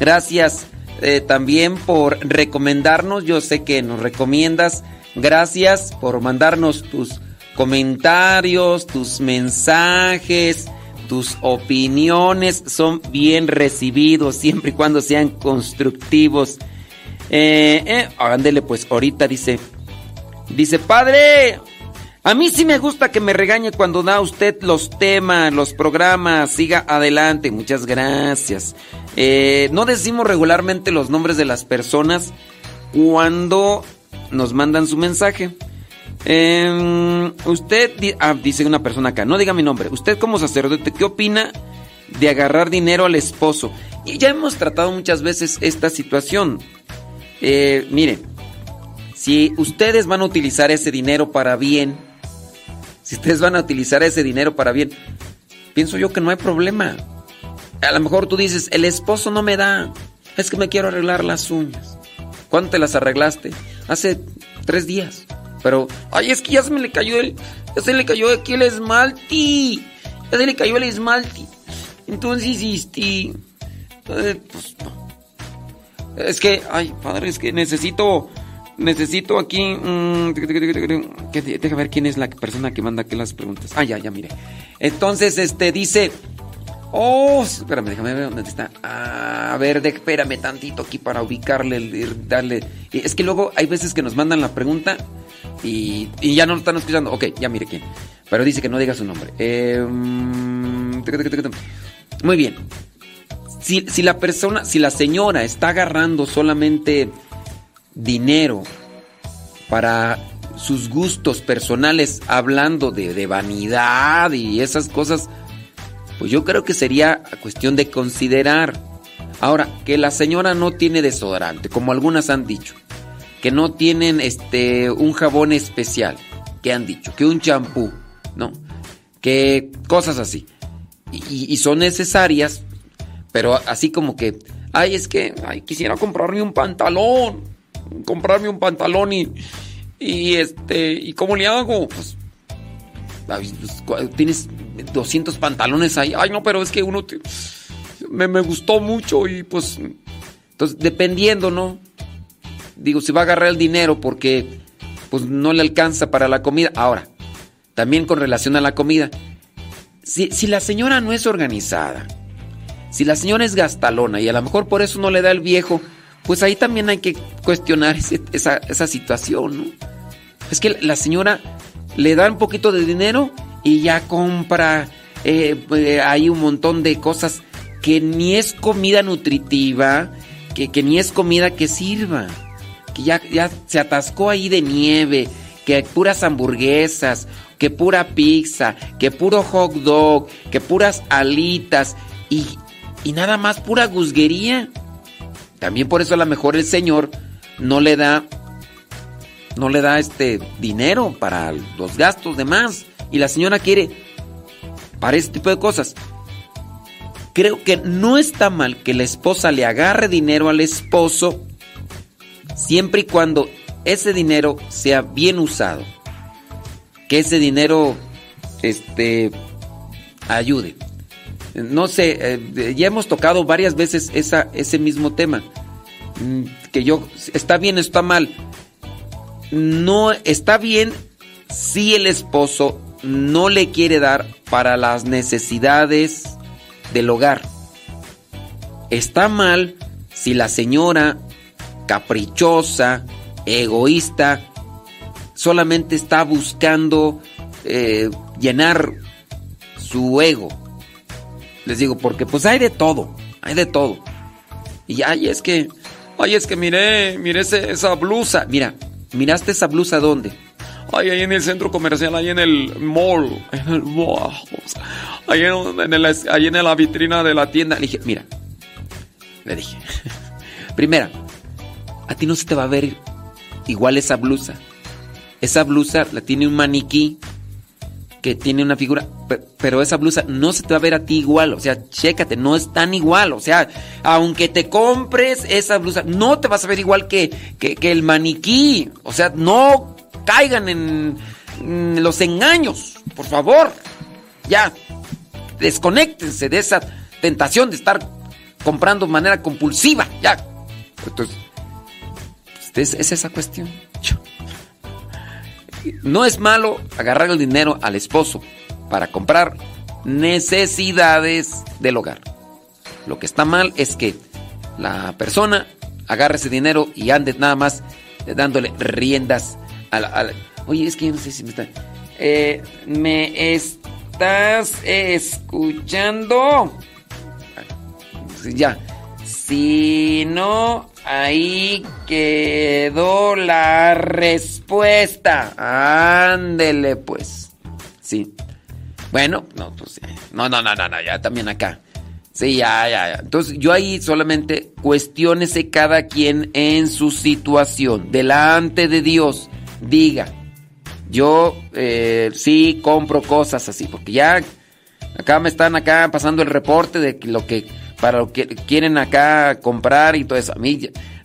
Gracias eh, también por recomendarnos. Yo sé que nos recomiendas. Gracias por mandarnos tus comentarios, tus mensajes, tus opiniones. Son bien recibidos siempre y cuando sean constructivos. Eh, eh ándele, pues ahorita dice. Dice, padre, a mí sí me gusta que me regañe cuando da usted los temas, los programas. Siga adelante, muchas gracias. Eh, no decimos regularmente los nombres de las personas cuando nos mandan su mensaje. Em, usted, ah, dice una persona acá, no diga mi nombre. Usted como sacerdote, ¿qué opina de agarrar dinero al esposo? Y ya hemos tratado muchas veces esta situación. Eh, miren, si ustedes van a utilizar ese dinero para bien, si ustedes van a utilizar ese dinero para bien, pienso yo que no hay problema. A lo mejor tú dices, el esposo no me da, es que me quiero arreglar las uñas. ¿Cuándo te las arreglaste? Hace tres días. Pero, ay, es que ya se me le cayó el, ya se le cayó aquí el esmalte. Ya se le cayó el esmalte. Entonces, este, eh, pues, es que, ay, padre, es que necesito necesito aquí, mm, que, deja ver quién es la persona que manda aquí las preguntas. Ah, ya, ya, mire. Entonces, este, dice, oh, espérame, déjame ver dónde está. A ver, espérame tantito aquí para ubicarle, darle. Es que luego hay veces que nos mandan la pregunta y, y ya no lo están escuchando. Ok, ya mire quién. Pero dice que no diga su nombre. Mm, muy bien. Si, si la persona, si la señora está agarrando solamente dinero para sus gustos personales, hablando de, vanidad y esas cosas, pues yo creo que sería cuestión de considerar. Ahora, que la señora no tiene desodorante, como algunas han dicho, que no tienen este un jabón especial, que han dicho, que un champú, ¿no? Que cosas así. Y, son necesarias, pero así como que, ay, es que, quisiera comprarme un pantalón, comprarme un pantalón y, y este, ¿y cómo le hago? Pues, pues, tienes 200 pantalones ahí, ay, no, pero es que uno me, me gustó mucho y pues, entonces, dependiendo, ¿no? Digo, si va a agarrar el dinero porque, pues, no le alcanza para la comida. Ahora, también con relación a la comida, si, si la señora no es organizada, si la señora es gastalona y a lo mejor por eso no le da el viejo, pues ahí también hay que cuestionar esa, esa situación, ¿no? Es que la señora le da un poquito de dinero y ya compra eh, ahí un montón de cosas que ni es comida nutritiva, que, que ni es comida que sirva, que ya, ya se atascó ahí de nieve, que puras hamburguesas, que pura pizza, que puro hot dog, que puras alitas y, y nada más pura guzguería. También por eso a lo mejor el señor no le da no le da este dinero para los gastos de más y la señora quiere para ese tipo de cosas. Creo que no está mal que la esposa le agarre dinero al esposo siempre y cuando ese dinero sea bien usado. Que ese dinero este ayude. No sé, eh, ya hemos tocado varias veces esa, ese mismo tema. Mm, Que yo, está bien, está mal. No está bien si el esposo no le quiere dar para las necesidades del hogar. Está mal si la señora caprichosa, egoísta, solamente está buscando eh, llenar su ego. Les digo, porque pues hay de todo, hay de todo. Y ay, es que, ay, es que miré, miré ese- esa blusa. Mira, ¿miraste esa blusa dónde? Ay, ahí en el centro comercial, ahí en el mall. En el mall. Ahí en, ahí en la vitrina de la tienda. Le dije, mira, le dije, (laughs) primera, a ti no se te va a ver igual esa blusa. Esa blusa la tiene un maniquí que tiene una figura, pe- pero esa blusa no se te va a ver a ti igual, o sea, chécate, no es tan igual, o sea, aunque te compres esa blusa, no te vas a ver igual que, que, el maniquí, o sea, no caigan en, los engaños, por favor, ya, desconéctense de esa tentación de estar comprando de manera compulsiva, ya. Entonces, es, es esa cuestión. No es malo agarrar el dinero al esposo para comprar necesidades del hogar. Lo que está mal es que la persona agarre ese dinero y ande nada más dándole riendas a la... Oye, es que yo no sé si me está... Eh, ¿Me estás escuchando? Sí, Ya. Si no, ahí quedó la respuesta. Ándele, pues. Sí. Bueno, no, pues. eh, No, no, no, no, no, ya también acá. Sí, ya, ya, ya. Entonces, yo ahí solamente cuestiónese cada quien en su situación. Delante de Dios, diga. Yo eh, sí compro cosas así, porque ya acá me están acá pasando el reporte de lo que para lo que quieren acá comprar y todo eso. A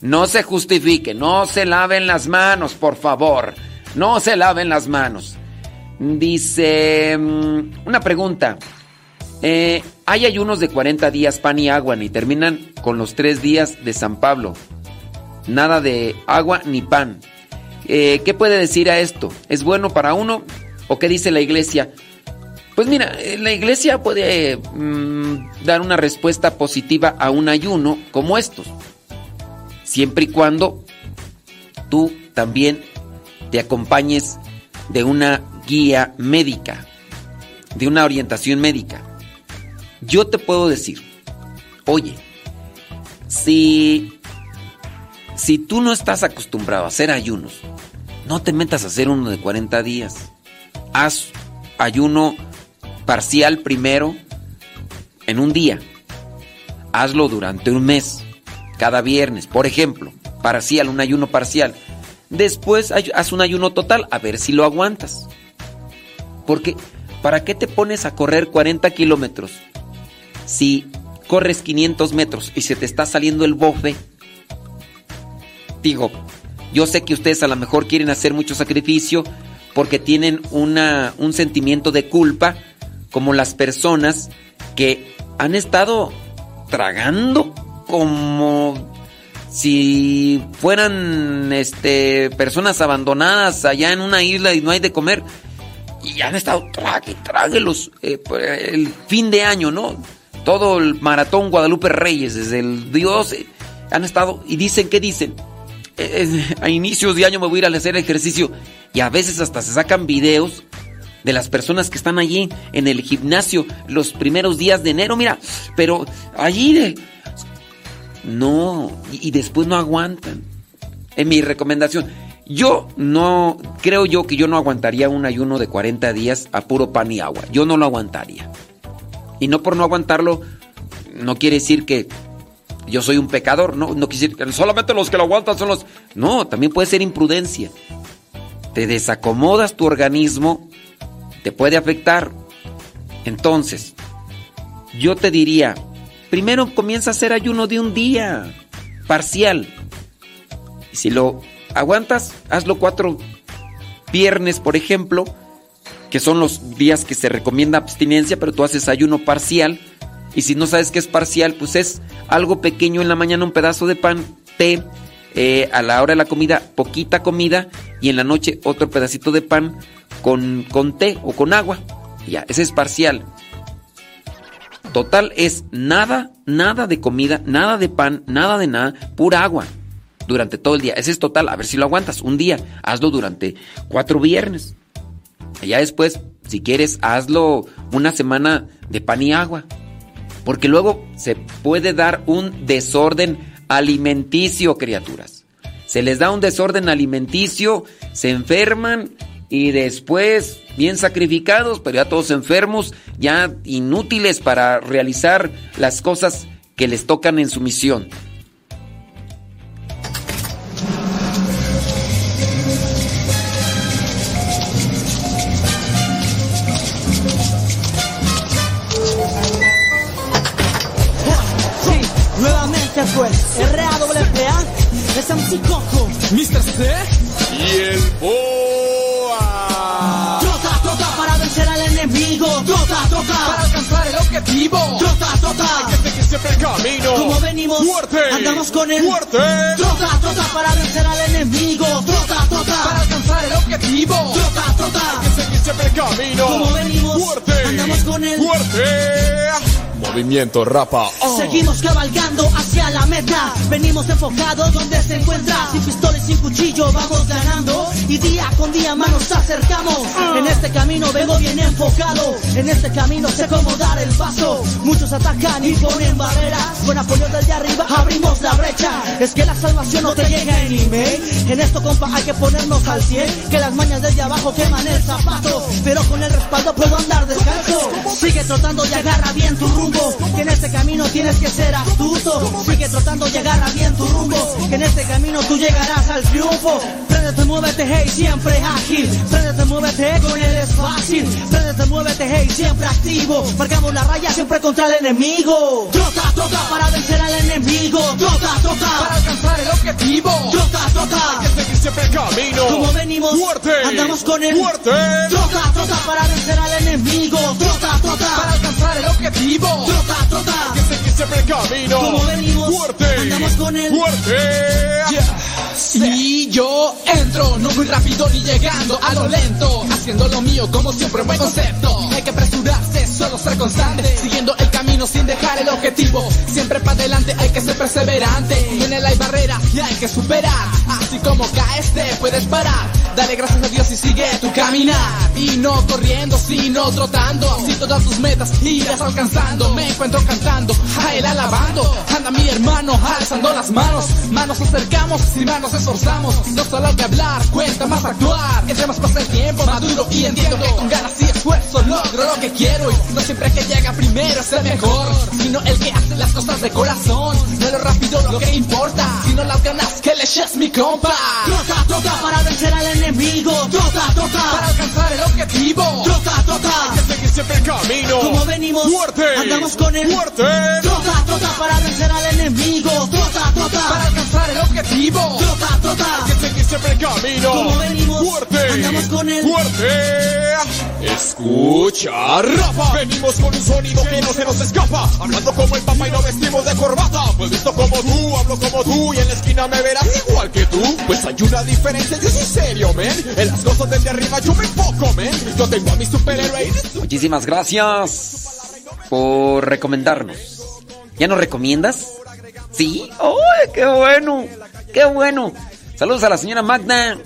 No se justifique, no se laven las manos, por favor. No se laven las manos. Dice, mm, una pregunta. Eh, hay ayunos de 40 días pan y agua y terminan con los tres días de San Pablo. Nada de agua ni pan. Eh, ¿Qué puede decir a esto? ¿Es bueno para uno? ¿O qué dice la iglesia? Pues mira, eh, la iglesia puede mm, dar una respuesta positiva a un ayuno como estos. Siempre y cuando tú también te acompañes de una guía médica, de una orientación médica. Yo te puedo decir, oye, si, si tú no estás acostumbrado a hacer ayunos, no te metas a hacer uno de 40 días. Haz ayuno parcial primero en un día. Hazlo durante un mes, cada viernes, por ejemplo. Parcial, un ayuno parcial. Después haz un ayuno total, a ver si lo aguantas. Porque, ¿para qué te pones a correr 40 kilómetros si corres 500 metros y se te está saliendo el bofe? Digo, yo sé que ustedes a lo mejor quieren hacer mucho sacrificio porque tienen una, un sentimiento de culpa, como las personas que han estado tragando como si fueran este personas abandonadas allá en una isla y no hay de comer. Y han estado trague trague los eh, el fin de año no todo el maratón Guadalupe Reyes desde el Dios eh, han estado y dicen que dicen eh, a inicios de año me voy a ir a hacer ejercicio y a veces hasta se sacan videos de las personas que están allí en el gimnasio los primeros días de enero mira pero allí de no, y, después no aguantan. En mi recomendación, yo no, creo yo que yo no aguantaría un ayuno de 40 días a puro pan y agua. Yo no lo aguantaría. Y no por no aguantarlo, no quiere decir que yo soy un pecador, no, no quiere decir que solamente los que lo aguantan son los... No, también puede ser imprudencia. Te desacomodas tu organismo, te puede afectar. Entonces, yo te diría, Primero comienza a hacer ayuno de un día, parcial. Y si lo aguantas, hazlo cuatro viernes, por ejemplo, que son los días que se recomienda abstinencia, pero tú haces ayuno parcial. Y si no sabes qué es parcial, pues es algo pequeño en la mañana, un pedazo de pan, té, eh, a la hora de la comida, poquita comida, y en la noche otro pedacito de pan con, con té o con agua. Ya, ese es parcial. Total es nada, nada de comida, nada de pan, nada de nada, pura agua durante todo el día. Ese es total, a ver si lo aguantas. Un día, hazlo durante cuatro viernes. Ya después, si quieres, hazlo una semana de pan y agua. Porque luego se puede dar un desorden alimenticio, criaturas. Se les da un desorden alimenticio, se enferman y después bien sacrificados, pero ya todos enfermos, ya inútiles para realizar las cosas que les tocan en su misión. Sí, nuevamente fue RAWPA, es MC Coco, Mr. C Y el Trota para alcanzar el objetivo. Trota, trota. Gente que siempre Como venimos, Fuerte. andamos con él. Fuerte. Trota, trota para vencer al enemigo. Trota, Para trota. alcanzar el objetivo. Trota, trota. Gente que siempre camino. Como venimos, Fuerte. andamos con él. Fuerte. Movimiento rapa. Oh. Seguimos cabalgando hacia la meta. Venimos enfocados donde se encuentra. Sin pistola y sin cuchillo vamos ganando. Y día con día más nos acercamos. En este camino vengo bien enfocado. En este camino sé cómo dar el paso. Muchos atacan y ponen barreras. Apoyo del de arriba abrimos la brecha. Es que la salvación no te llega en email. En esto, compa, hay que ponernos al 100. Que las mañas desde abajo queman el zapato. Pero con el respaldo puedo andar descalzo. Sigue trotando y agarra bien tu rumbo. Que en este camino tienes que ser astuto. Sigue trotando y agarra bien tu rumbo. Que en este camino tú llegarás al triunfo. Prende tu muévete, hey, siempre ágil. Préndete, muévete, con él es fácil. Préndete, muévete, hey, siempre activo. Marcamos la raya siempre contra el enemigo. Trota, trota para vencer al enemigo. Trota, trota Para alcanzar el objetivo. Trota, trota. Hay que seguir siempre el camino. Como venimos, Fuerte. andamos con él. Fuerte. Trota, trota para vencer al enemigo. Trota, Para trota. alcanzar el objetivo. Trota, trota. Hay que seguir siempre el camino. Como venimos, Fuerte. andamos con él. Fuerte. Si yo entro, no muy rápido ni llegando a lo lento, haciendo lo mío como siempre, buen concepto. Hay que apresurarse, solo ser constante, siguiendo el camino sin dejar el objetivo. Siempre para adelante hay que ser perseverante. En él hay barreras y hay que superar. Así como caes, te puedes parar. Dale gracias a Dios y sigue tu caminar. Y no corriendo, sino trotando. Así todas tus metas irás alcanzando. Me encuentro cantando, a él alabando. Anda mi hermano, alzando las manos. Manos acercamos, sin manos esforzamos. No solo hay que hablar, cuenta más actuar. Entre más pasa el tiempo, maduro y entiendo que con ganas y esfuerzo logro lo que quiero. Y no siempre el que llega primero es el mejor, sino el que hace las cosas de corazón. No lo rápido lo que importa, sino las ganas que le eches mi compa. Trota, trota para vencer al enemigo. Trota, Para trota. alcanzar el objetivo. Trota, Hay trota. que seguir siempre el camino. Como venimos, Fuerte. andamos con él. Fuerte. Trota, trota para vencer al enemigo. Trota, Para trota. alcanzar el objetivo. Trota, Hay trota. que seguir siempre el camino. Como venimos, Fuerte. andamos con él. Fuerte. Escucha, Rafa. Venimos con un sonido que no se nos escapa. Hablando como el papá y no vestimos de corbata. Pues visto como tú, hablo como tú y en la esquina me verás igual que tú. Pues hay una diferencia, yo soy serio, men. En las cosas desde arriba yo me enfoco, men. Yo tengo a mi superhéroe Muchísimas gracias por recomendarnos. ¿Ya nos recomiendas? Sí. ¡Ay, qué bueno! ¡Qué bueno! Saludos a la señora Magda.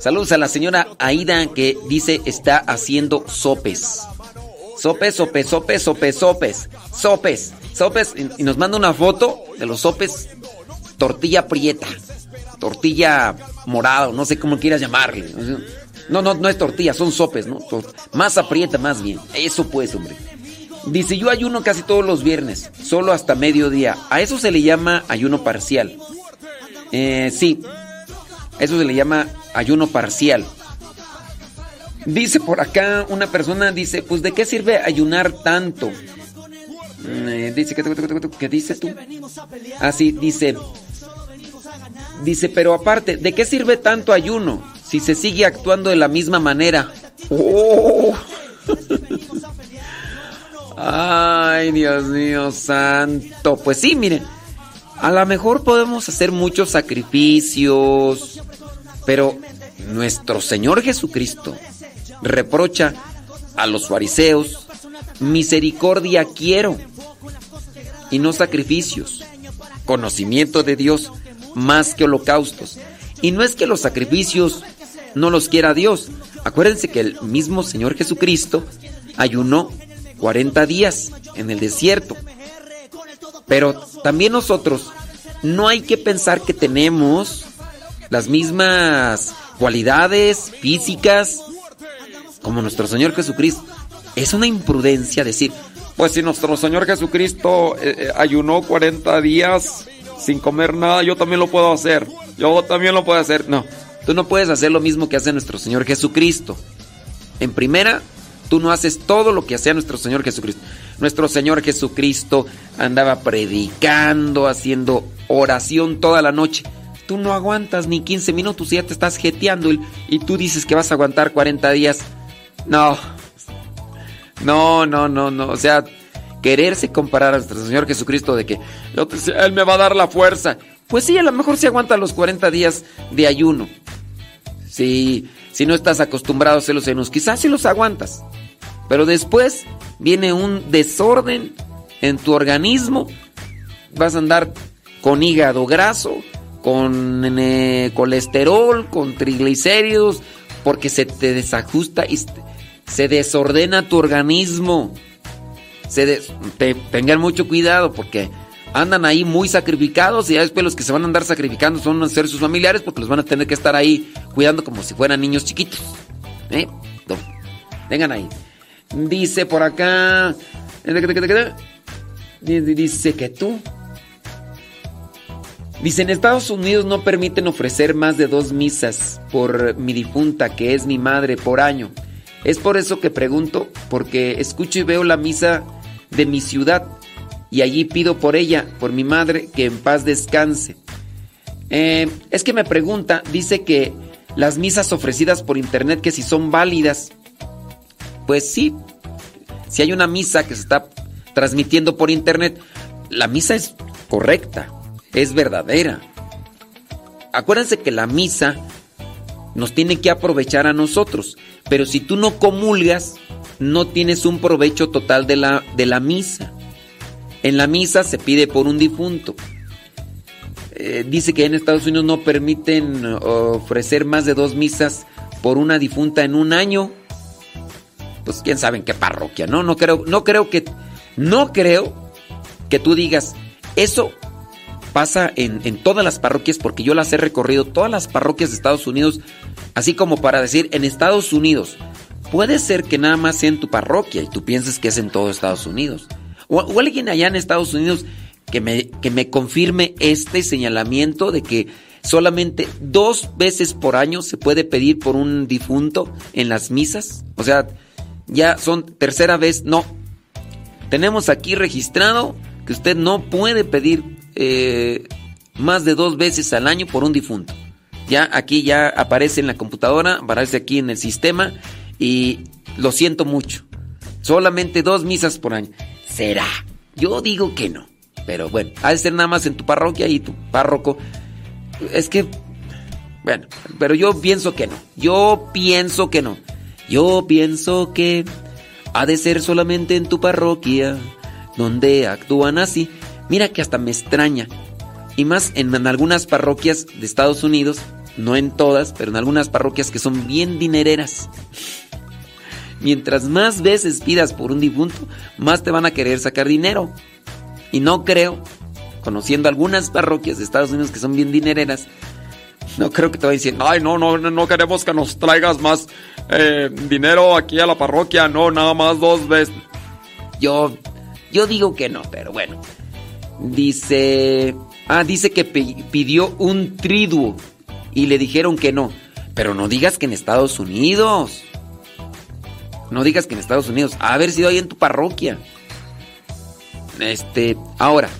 Saludos a la señora Aida que dice está haciendo sopes. Sopes, sopes, sopes, sopes, sopes. Sopes, sopes. Y nos manda una foto de los sopes. Tortilla prieta. Tortilla morada, o no sé cómo quieras llamarle. No, no, no es tortilla, son sopes, ¿no? Tor- Masa prieta más bien. Eso pues, hombre. Dice, yo ayuno casi todos los viernes, solo hasta mediodía. A eso se le llama ayuno parcial. Eh, sí, eso se le llama ayuno parcial. Dice por acá una persona, dice, pues ¿de qué sirve ayunar tanto? Mm, eh, dice, ¿qué, qué- dices tú? Así, dice, dice, pero aparte, ¿de qué sirve tanto ayuno si se sigue actuando de la misma manera? ¡Oh! (laughs) Ay, Dios mío santo. Pues sí, miren, a lo mejor podemos hacer muchos sacrificios, pero nuestro Señor Jesucristo reprocha a los fariseos, misericordia quiero y no sacrificios, conocimiento de Dios más que holocaustos. Y no es que los sacrificios no los quiera Dios. Acuérdense que el mismo Señor Jesucristo ayunó 40 días en el desierto. Pero también nosotros no hay que pensar que tenemos las mismas cualidades físicas como nuestro Señor Jesucristo. Es una imprudencia decir, pues si nuestro Señor Jesucristo eh, eh, ayunó 40 días sin comer nada, yo también lo puedo hacer. Yo también lo puedo hacer. No, tú no puedes hacer lo mismo que hace nuestro Señor Jesucristo. En primera, tú no haces todo lo que hacía nuestro Señor Jesucristo. Nuestro Señor Jesucristo andaba predicando, haciendo oración toda la noche. Tú no aguantas ni 15 minutos y ya te estás jeteando y, y tú dices que vas a aguantar 40 días. No. No, no, no, no. O sea, quererse comparar a nuestro Señor Jesucristo de que Él me va a dar la fuerza. Pues sí, a lo mejor se aguanta los 40 días de ayuno. Si, si no estás acostumbrado a hacer los ayunos, quizás sí los aguantas. Pero después viene un desorden en tu organismo. Vas a andar con hígado graso, con colesterol, con triglicéridos, porque se te desajusta y se- desordena tu organismo. Se te- tengan mucho cuidado porque andan ahí muy sacrificados y ya después los que se van a andar sacrificando son ser sus familiares porque los van a tener que estar ahí cuidando como si fueran niños chiquitos. ¿Eh? Vengan ahí. Dice por acá. Dice que tú. Dice, en Estados Unidos no permiten ofrecer más de dos misas por mi difunta, que es mi madre, por año. Es por eso que pregunto, porque escucho y veo la misa de mi ciudad y allí pido por ella, por mi madre, que en paz descanse. Eh, es que me pregunta, dice que las misas ofrecidas por internet, que si son válidas. Pues sí, si hay una misa que se está transmitiendo por internet, la misa es correcta, es verdadera. Acuérdense que la misa nos tiene que aprovechar a nosotros, pero si tú no comulgas, no tienes un provecho total de la, de la misa. En la misa se pide por un difunto. Eh, dice que en Estados Unidos no permiten ofrecer más de dos misas por una difunta en un año. Pues quién sabe en qué parroquia, ¿no? No creo, no creo que, no creo que tú digas, eso pasa en, en todas las parroquias, porque yo las he recorrido, todas las parroquias de Estados Unidos, así como para decir, en Estados Unidos, puede ser que nada más sea en tu parroquia y tú pienses que es en todo Estados Unidos. O, alguien allá en Estados Unidos que me, que me confirme este señalamiento de que solamente dos veces por año se puede pedir por un difunto en las misas. O sea, ya son tercera vez, no. Tenemos aquí registrado que usted no puede pedir eh, más de dos veces al año por un difunto. Ya aquí ya aparece en la computadora, aparece aquí en el sistema y lo siento mucho. Solamente dos misas por año. ¿Será? Yo digo que no. Pero bueno, ha de ser nada más en tu parroquia y tu párroco. Es que, bueno, pero yo pienso que no. Yo pienso que no. Yo pienso que ha de ser solamente en tu parroquia, donde actúan así. Mira que hasta me extraña. Y más en, en algunas parroquias de Estados Unidos, no en todas, pero en algunas parroquias que son bien dinereras. Mientras más veces pidas por un difunto, más te van a querer sacar dinero. Y no creo, conociendo algunas parroquias de Estados Unidos que son bien dinereras, no creo que te vayan diciendo, ay, no, no, no queremos que nos traigas más eh, dinero aquí a la parroquia, no, nada más dos veces. Yo, yo digo que no, pero bueno. Dice, ah, dice que pidió un triduo y le dijeron que no. Pero no digas que en Estados Unidos. No digas que en Estados Unidos. A haber sido ahí en tu parroquia. Este, ahora,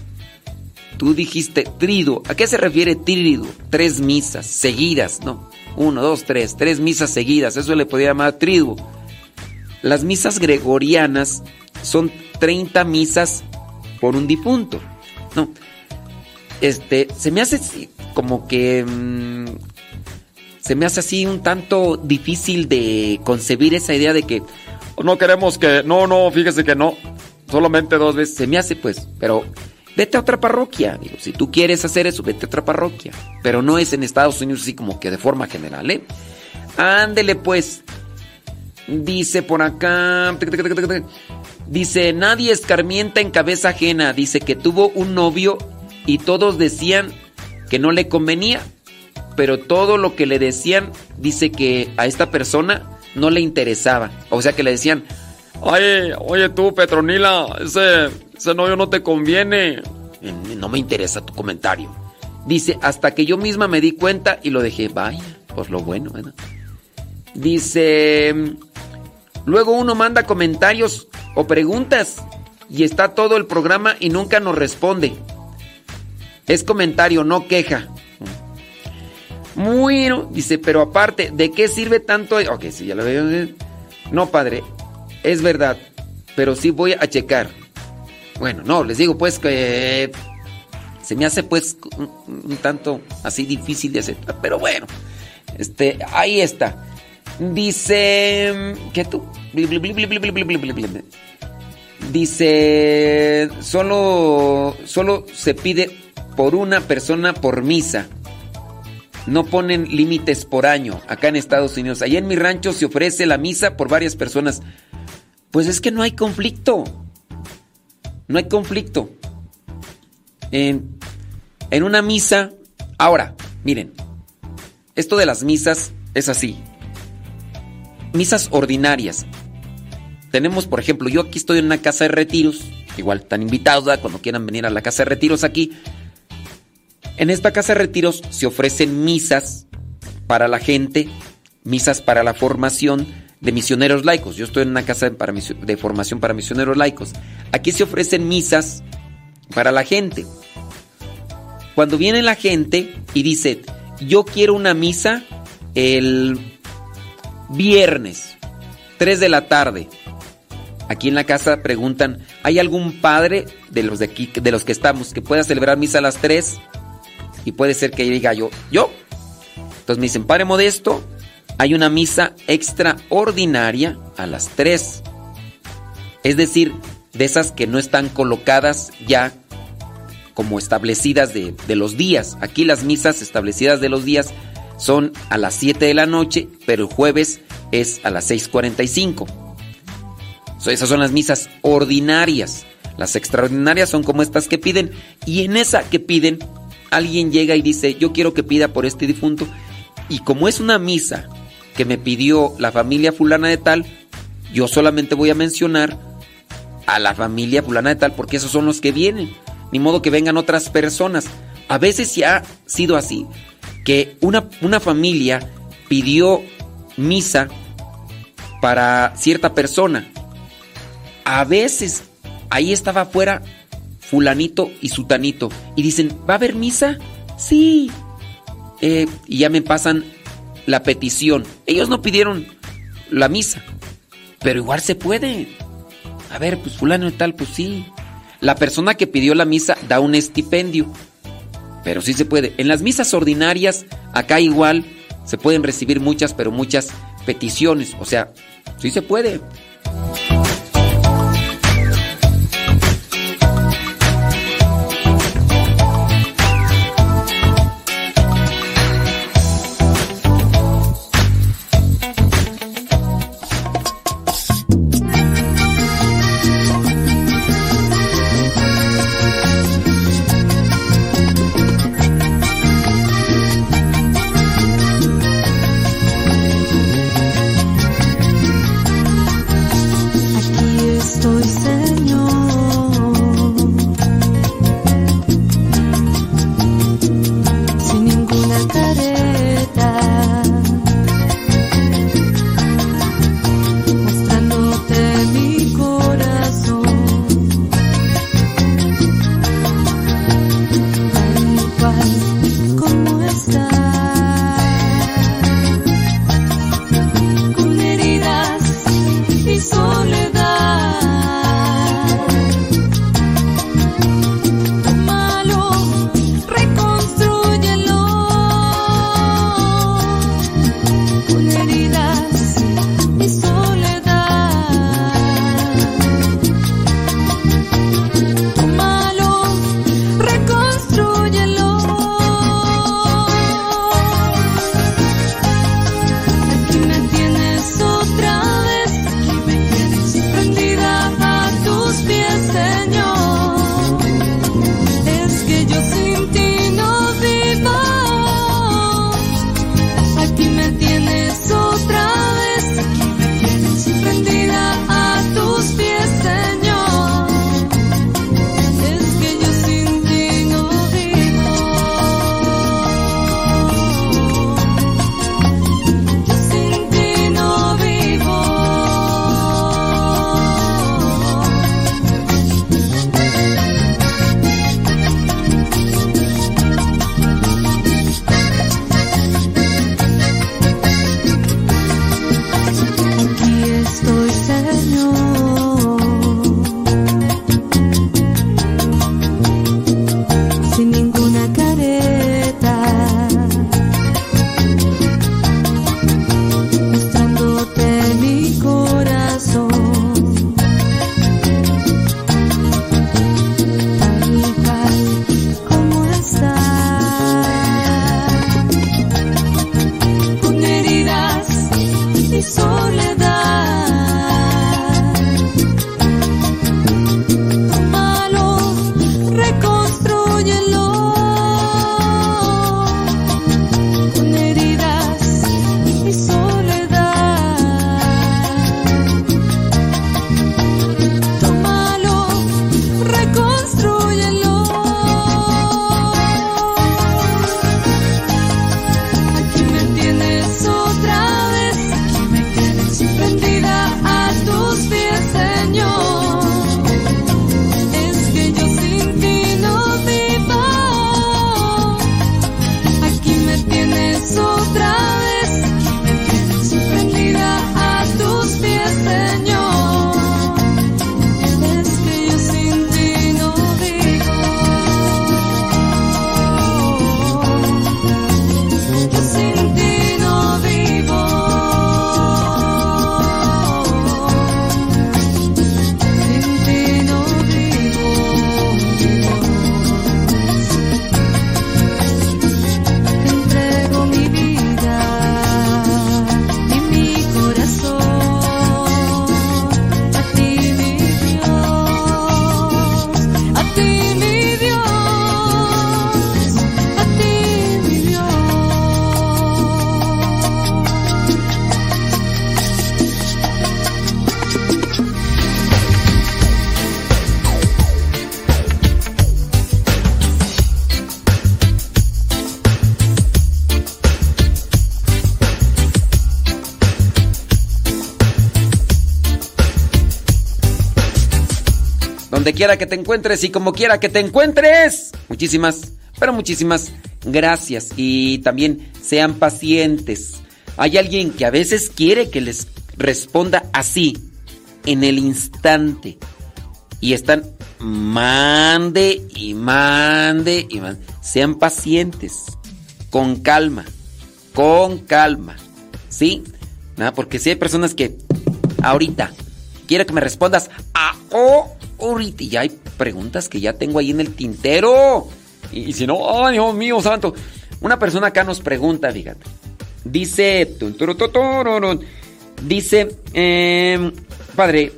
tú dijiste trido. ¿A qué se refiere trido? Tres misas seguidas, ¿no? Uno, dos, tres. Tres misas seguidas. Eso le podía llamar triduo. Las misas gregorianas son 30 misas por un difunto. No. Este, se me hace como que. Mmm, se me hace así un tanto difícil de concebir esa idea de que. No queremos que. No, no, fíjese que no. Solamente dos veces. Se me hace, pues. Pero vete a otra parroquia. Digo, si tú quieres hacer eso, vete a otra parroquia. Pero no es en Estados Unidos así como que de forma general, ¿eh? Ándele, pues. Dice por acá. Dice, nadie escarmienta en cabeza ajena. Dice que tuvo un novio y todos decían que no le convenía. Pero todo lo que le decían, dice que a esta persona no le interesaba. O sea que le decían, oye, oye tú, Petronila, ese, ese novio no te conviene. No me interesa tu comentario. Dice, hasta que yo misma me di cuenta y lo dejé. Vaya, pues lo bueno, ¿verdad? Dice, luego uno manda comentarios o preguntas y está todo el programa y nunca nos responde. Es comentario, no queja. Bueno, dice, pero aparte, ¿de qué sirve tanto? Ok, sí, ya lo veo. No, padre, es verdad, pero sí voy a checar. Bueno, no, les digo pues que se me hace pues un, tanto así difícil de aceptar, pero bueno, este, ahí está. Dice, ¿qué tú? Dice, solo, solo se pide por una persona por misa. No ponen límites por año acá en Estados Unidos. Allá en mi rancho se ofrece la misa por varias personas. Pues es que no hay conflicto. No hay conflicto. En, en una misa... Ahora, miren. Esto de las misas es así. Misas ordinarias. Tenemos, por ejemplo, yo aquí estoy en una casa de retiros. Igual están invitados cuando quieran venir a la casa de retiros aquí. En esta casa de retiros se ofrecen misas para la gente, misas para la formación de misioneros laicos. Yo estoy en una casa de, formación para misioneros laicos. Aquí se ofrecen misas para la gente. Cuando viene la gente y dice, yo quiero una misa el viernes, 3 de la tarde. Aquí en la casa preguntan, ¿hay algún padre de los de aquí, de los que estamos, que pueda celebrar misa a las 3? Y puede ser que diga yo, ¿yo? Entonces me dicen, Padre Modesto, hay una misa extraordinaria a las 3. Es decir, de esas que no están colocadas ya como establecidas de, de los días. Aquí las misas establecidas de los días son a las 7 de la noche, pero el jueves es a las 6.45. So, esas son las misas ordinarias. Las extraordinarias son como estas que piden. Y en esa que piden, alguien llega y dice, yo quiero que pida por este difunto. Y como es una misa que me pidió la familia fulana de tal, yo solamente voy a mencionar a la familia fulana de tal porque esos son los que vienen. Ni modo que vengan otras personas. A veces sí ha sido así, que una, una familia pidió misa para cierta persona. A veces ahí estaba afuera fulanito y sutanito. Y dicen, ¿va a haber misa? Sí. Eh, y ya me pasan la petición. Ellos no pidieron la misa, pero igual se puede. A ver, pues fulano y tal, pues sí. La persona que pidió la misa da un estipendio, pero sí se puede. En las misas ordinarias, acá igual, se pueden recibir muchas, pero muchas peticiones. O sea, sí se puede. Quiera que te encuentres y como quiera que te encuentres. Muchísimas, pero muchísimas gracias. Y también sean pacientes. Hay alguien que a veces quiere que les responda así, en el instante. Y están mande y mande y mande. Sean pacientes, con calma, con calma. ¿Sí? Nada, porque si hay personas que ahorita quiero que me respondas a o ahorita. Y hay preguntas que ya tengo ahí en el tintero. Y, si no, ay Dios mío santo. Una persona acá nos pregunta, fíjate. Dice, dice, em, padre,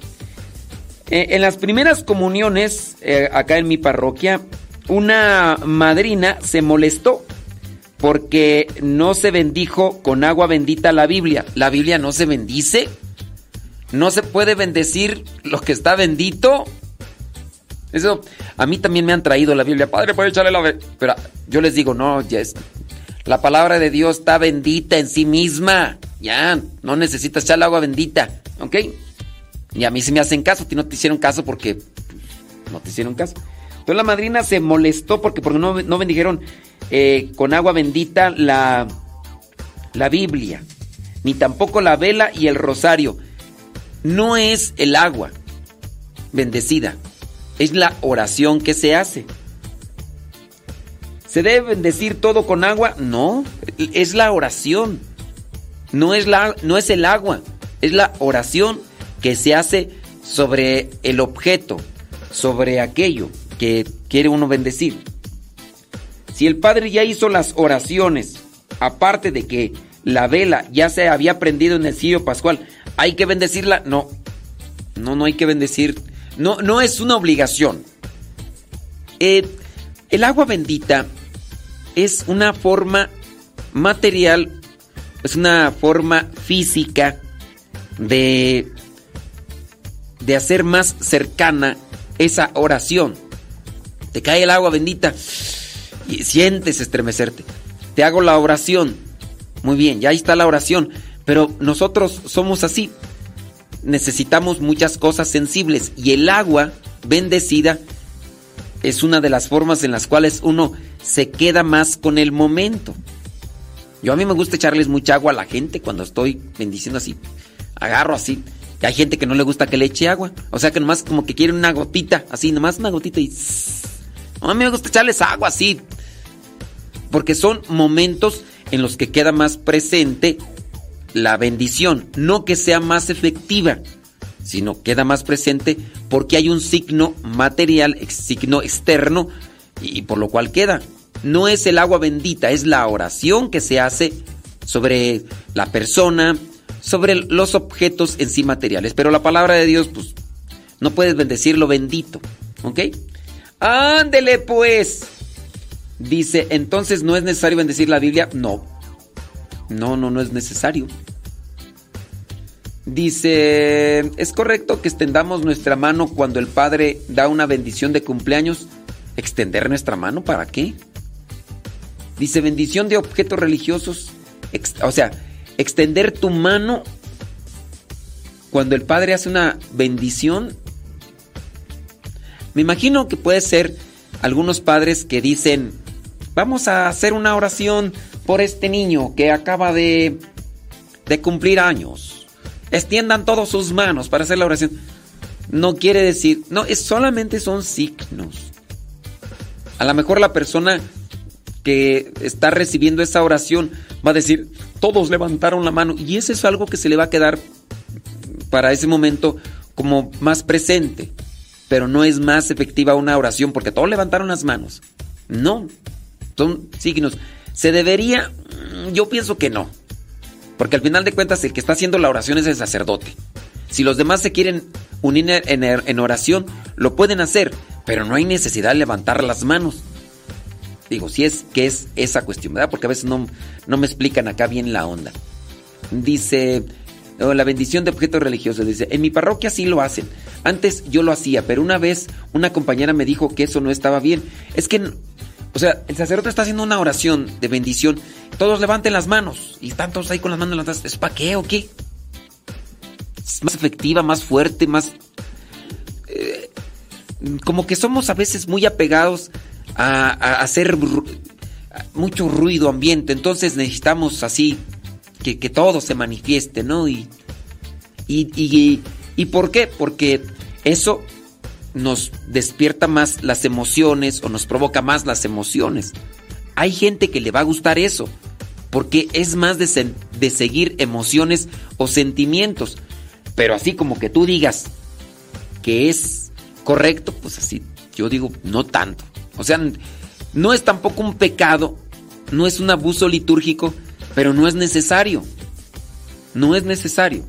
eh, en las primeras comuniones eh, acá en mi parroquia, una madrina se molestó porque no se bendijo con agua bendita la Biblia. ¿La Biblia no se bendice? ¿No se puede bendecir lo que está bendito? Eso, a mí también me han traído la Biblia. Padre, puede echarle la... be-?" Pero yo les digo, no, es... La palabra de Dios está bendita en sí misma. Ya, no necesitas echarle agua bendita. ¿Ok? Y a mí se me hacen caso. Ti no te hicieron caso porque... No te hicieron caso. Entonces la madrina se molestó porque, porque no, no bendijeron eh, con agua bendita la, la Biblia. Ni tampoco la vela y el rosario. No es el agua bendecida. Es la oración que se hace. ¿Se debe bendecir todo con agua? No, es la oración. No es, la, no es el agua, es la oración que se hace sobre el objeto, sobre aquello que quiere uno bendecir. Si el Padre ya hizo las oraciones, aparte de que la vela ya se había prendido en el cirio pascual, ¿hay que bendecirla? No, no, no hay que bendecir. No, no es una obligación. Eh, el agua bendita es una forma material, es una forma física de, de hacer más cercana esa oración. Te cae el agua bendita y sientes estremecerte. Te hago la oración. Muy bien, ya ahí está la oración. Pero nosotros somos así. Necesitamos muchas cosas sensibles y el agua bendecida es una de las formas en las cuales uno se queda más con el momento. Yo a mí me gusta echarles mucha agua a la gente cuando estoy bendiciendo así. Agarro así. Y hay gente que no le gusta que le eche agua. O sea que nomás como que quiere una gotita, así, nomás una gotita y... A mí me gusta echarles agua así. Porque son momentos en los que queda más presente la bendición. No que sea más efectiva, sino queda más presente porque hay un signo material, signo externo, y por lo cual queda. No es el agua bendita, es la oración que se hace sobre la persona, sobre los objetos en sí materiales. Pero la palabra de Dios, pues, no puedes bendecir lo bendito. ¿Ok? Ándele pues. Dice, entonces no es necesario bendecir la Biblia. No. No, no, no es necesario. Dice, ¿es correcto que extendamos nuestra mano cuando el Padre da una bendición de cumpleaños? ¿Extender nuestra mano para qué? Dice, bendición de objetos religiosos. o sea, extender tu mano cuando el Padre hace una bendición. Me imagino que puede ser algunos padres que dicen, vamos a hacer una oración por este niño que acaba de, de cumplir años. Extiendan todas sus manos para hacer la oración. No quiere decir, no, es solamente son signos. A lo mejor la persona que está recibiendo esa oración va a decir, todos levantaron la mano. Y eso es algo que se le va a quedar para ese momento como más presente. Pero no es más efectiva una oración porque todos levantaron las manos. No, son signos. ¿Se debería? Mm, Yo pienso que no. Porque al final de cuentas el que está haciendo la oración es el sacerdote. Si los demás se quieren unir en, oración, lo pueden hacer, pero no hay necesidad de levantar las manos. Digo, si es que es esa cuestión, ¿verdad? Porque a veces no, no me explican acá bien la onda. Dice, oh, la bendición de objetos religiosos. Dice, en mi parroquia sí lo hacen. Antes yo lo hacía, pero una vez una compañera me dijo que eso no estaba bien. Es que, o sea, el sacerdote está haciendo una oración de bendición. Todos levanten las manos. Y están todos ahí con las manos levantadas. ¿Es para qué o qué? Es más efectiva, más fuerte, más... eh, como que somos a veces muy apegados a, a hacer mucho ruido ambiente, entonces necesitamos así que, que todo se manifieste, ¿no? Y, y, y, ¿Y por qué? Porque eso nos despierta más las emociones o nos provoca más las emociones. Hay gente que le va a gustar eso, porque es más de, seguir emociones o sentimientos. Pero así como que tú digas que es correcto, pues así yo digo, no tanto. O sea, no es tampoco un pecado, no es un abuso litúrgico, pero no es necesario. No es necesario.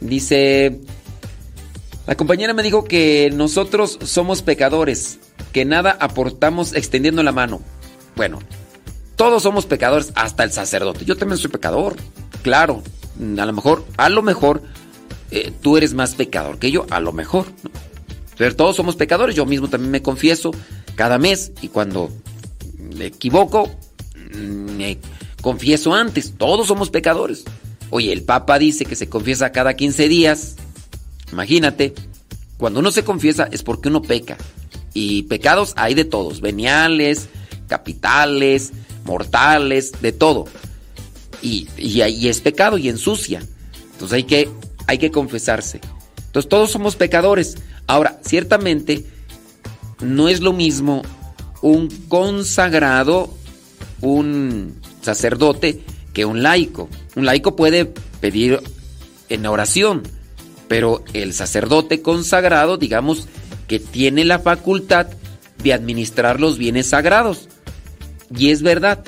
Dice, la compañera me dijo que nosotros somos pecadores, que nada aportamos extendiendo la mano. Bueno, todos somos pecadores, hasta el sacerdote. Yo también soy pecador, claro. A lo mejor, a lo mejor, eh, tú eres más pecador que yo, a lo mejor. Pero todos somos pecadores, yo mismo también me confieso cada mes y cuando me equivoco, mm, me confieso antes. Todos somos pecadores. Oye, el Papa dice que se confiesa cada 15 días. Imagínate, cuando uno se confiesa es porque uno peca. Y pecados hay de todos, veniales, capitales, mortales, de todo. Y, y, es pecado y ensucia. Entonces hay que, hay que confesarse. Entonces todos somos pecadores. Ahora, ciertamente, no es lo mismo un consagrado, un sacerdote, que un laico. Un laico puede pedir en oración, pero el sacerdote consagrado, digamos, que tiene la facultad de administrar los bienes sagrados. Y es verdad,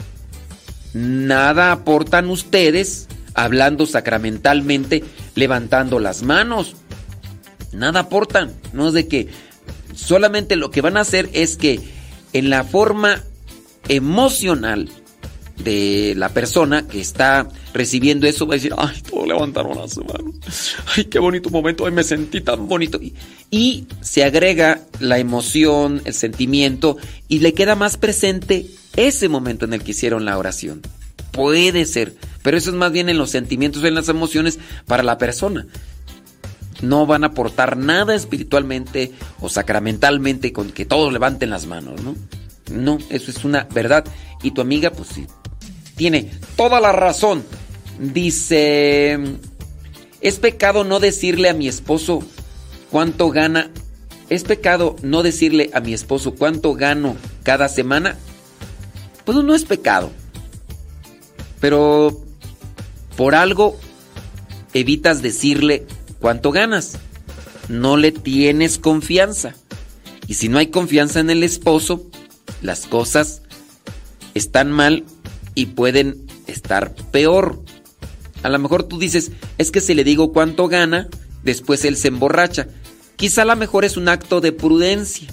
nada aportan ustedes hablando sacramentalmente, levantando las manos. Nada aportan. No es de que solamente lo que van a hacer es que en la forma emocional de la persona que está recibiendo eso va a decir, ay, todos levantaron las manos. Ay, qué bonito momento, ay, me sentí tan bonito. Y, se agrega la emoción, el sentimiento y le queda más presente ese momento en el que hicieron la oración. Puede ser, pero eso es más bien en los sentimientos, en las emociones para la persona. No van a aportar nada espiritualmente o sacramentalmente con que todos levanten las manos, ¿no? No, eso es una verdad. Y tu amiga, pues sí, tiene toda la razón. Dice, es pecado no decirle a mi esposo cuánto gana. ¿Es pecado no decirle a mi esposo cuánto gano cada semana? Pues no es pecado. Pero por algo evitas decirle cuánto ganas. No le tienes confianza. Y si no hay confianza en el esposo, las cosas están mal y pueden estar peor. A lo mejor tú dices, es que si le digo cuánto gana, después él se emborracha. Quizá a lo mejor es un acto de prudencia.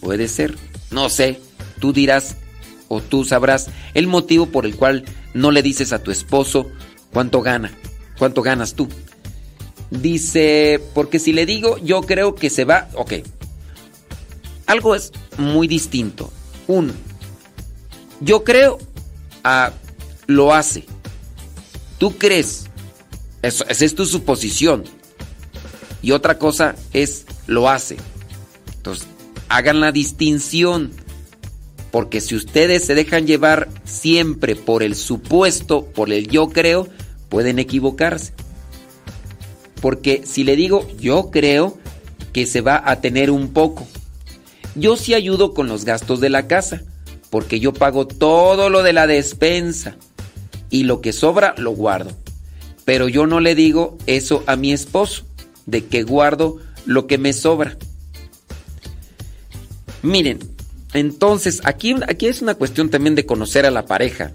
Puede ser. No sé. Tú dirás o tú sabrás el motivo por el cual no le dices a tu esposo cuánto gana. ¿Cuánto ganas tú? Dice, porque si le digo, yo creo que se va... Ok. Algo es muy distinto. Uno, yo creo a lo hace. Tú crees. Eso, esa es tu suposición. Y otra cosa es lo hace. Entonces, hagan la distinción. Porque si ustedes se dejan llevar siempre por el supuesto, por el yo creo, pueden equivocarse. Porque si le digo yo creo que se va a tener un poco, yo sí ayudo con los gastos de la casa, porque yo pago todo lo de la despensa y lo que sobra lo guardo. Pero yo no le digo eso a mi esposo, de que guardo lo que me sobra. Miren, entonces aquí, aquí es una cuestión también de conocer a la pareja.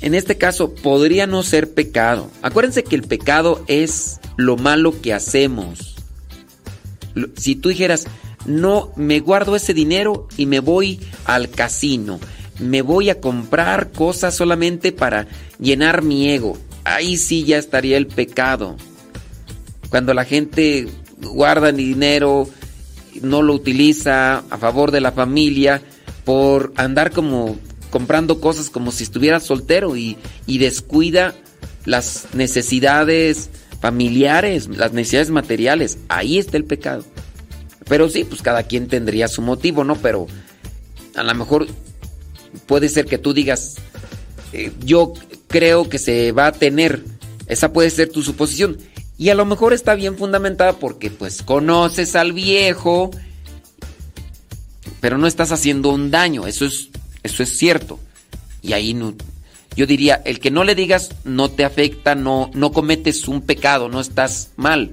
En este caso podría no ser pecado. Acuérdense que el pecado es lo malo que hacemos. Si tú dijeras, no, me guardo ese dinero y me voy al casino, me voy a comprar cosas solamente para llenar mi ego, ahí sí ya estaría el pecado. Cuando la gente guarda dinero, no lo utiliza a favor de la familia, por andar como comprando cosas como si estuviera soltero y, y descuida las necesidades familiares, las necesidades materiales. Ahí está el pecado. Pero sí, pues cada quien tendría su motivo, ¿no? Pero a lo mejor puede ser que tú digas, eh, yo creo que se va a tener, esa puede ser tu suposición. Y a lo mejor está bien fundamentada porque pues conoces al viejo, pero no estás haciendo un daño, eso es, eso es cierto. Y ahí no, yo diría, el que no le digas no te afecta, no, no cometes un pecado, no estás mal.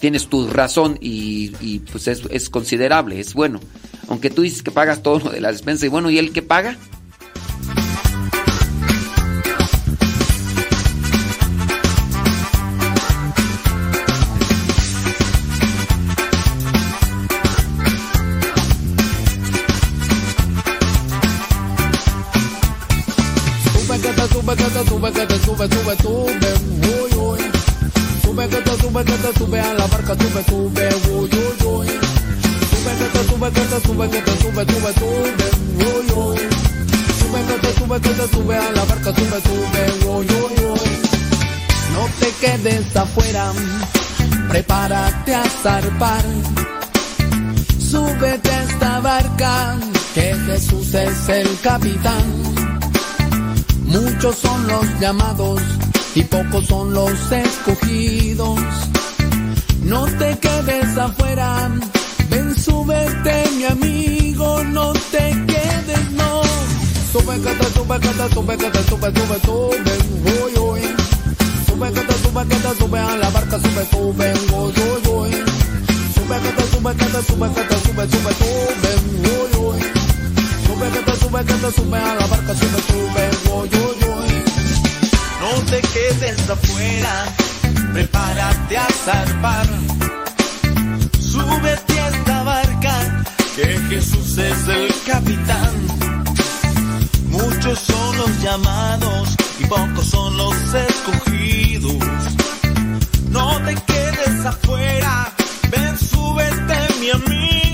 Tienes tu razón y, pues es, es considerable, es bueno. Aunque tú dices que pagas todo lo de la despensa y bueno, ¿y él qué paga? Sube que te sube, sube, sube, uy, uy. Sube que te sube, sube a la barca, sube, sube, uy, uy, uy. Sube que te sube, que te sube, que te sube, sube, sube, uy, uy. Sube que te sube, que te sube a la barca, sube, sube, uy, uy, uy. No te quedes afuera, prepárate a zarpar. Súbete a esta barca, que Jesús es el capitán. Muchos son los llamados y pocos son los escogidos. No te quedes afuera, ven, súbete, mi amigo, no te quedes, no. Sube, te sube, te sube, te sube, sube, sube, uy, uy. Sube, te sube, te sube a la barca, sube, sube, uy, uy, uy. Sube, te sube, te sube, te sube, sube, sube, uy, uy. Sube, te sube, te sube a la barca, sube, sube, uy, uy, uy. No te quedes afuera, prepárate a zarpar. Súbete a esta barca, que Jesús es el capitán. Muchos son los llamados y pocos son los escogidos. No te quedes afuera, ven, súbete mi amigo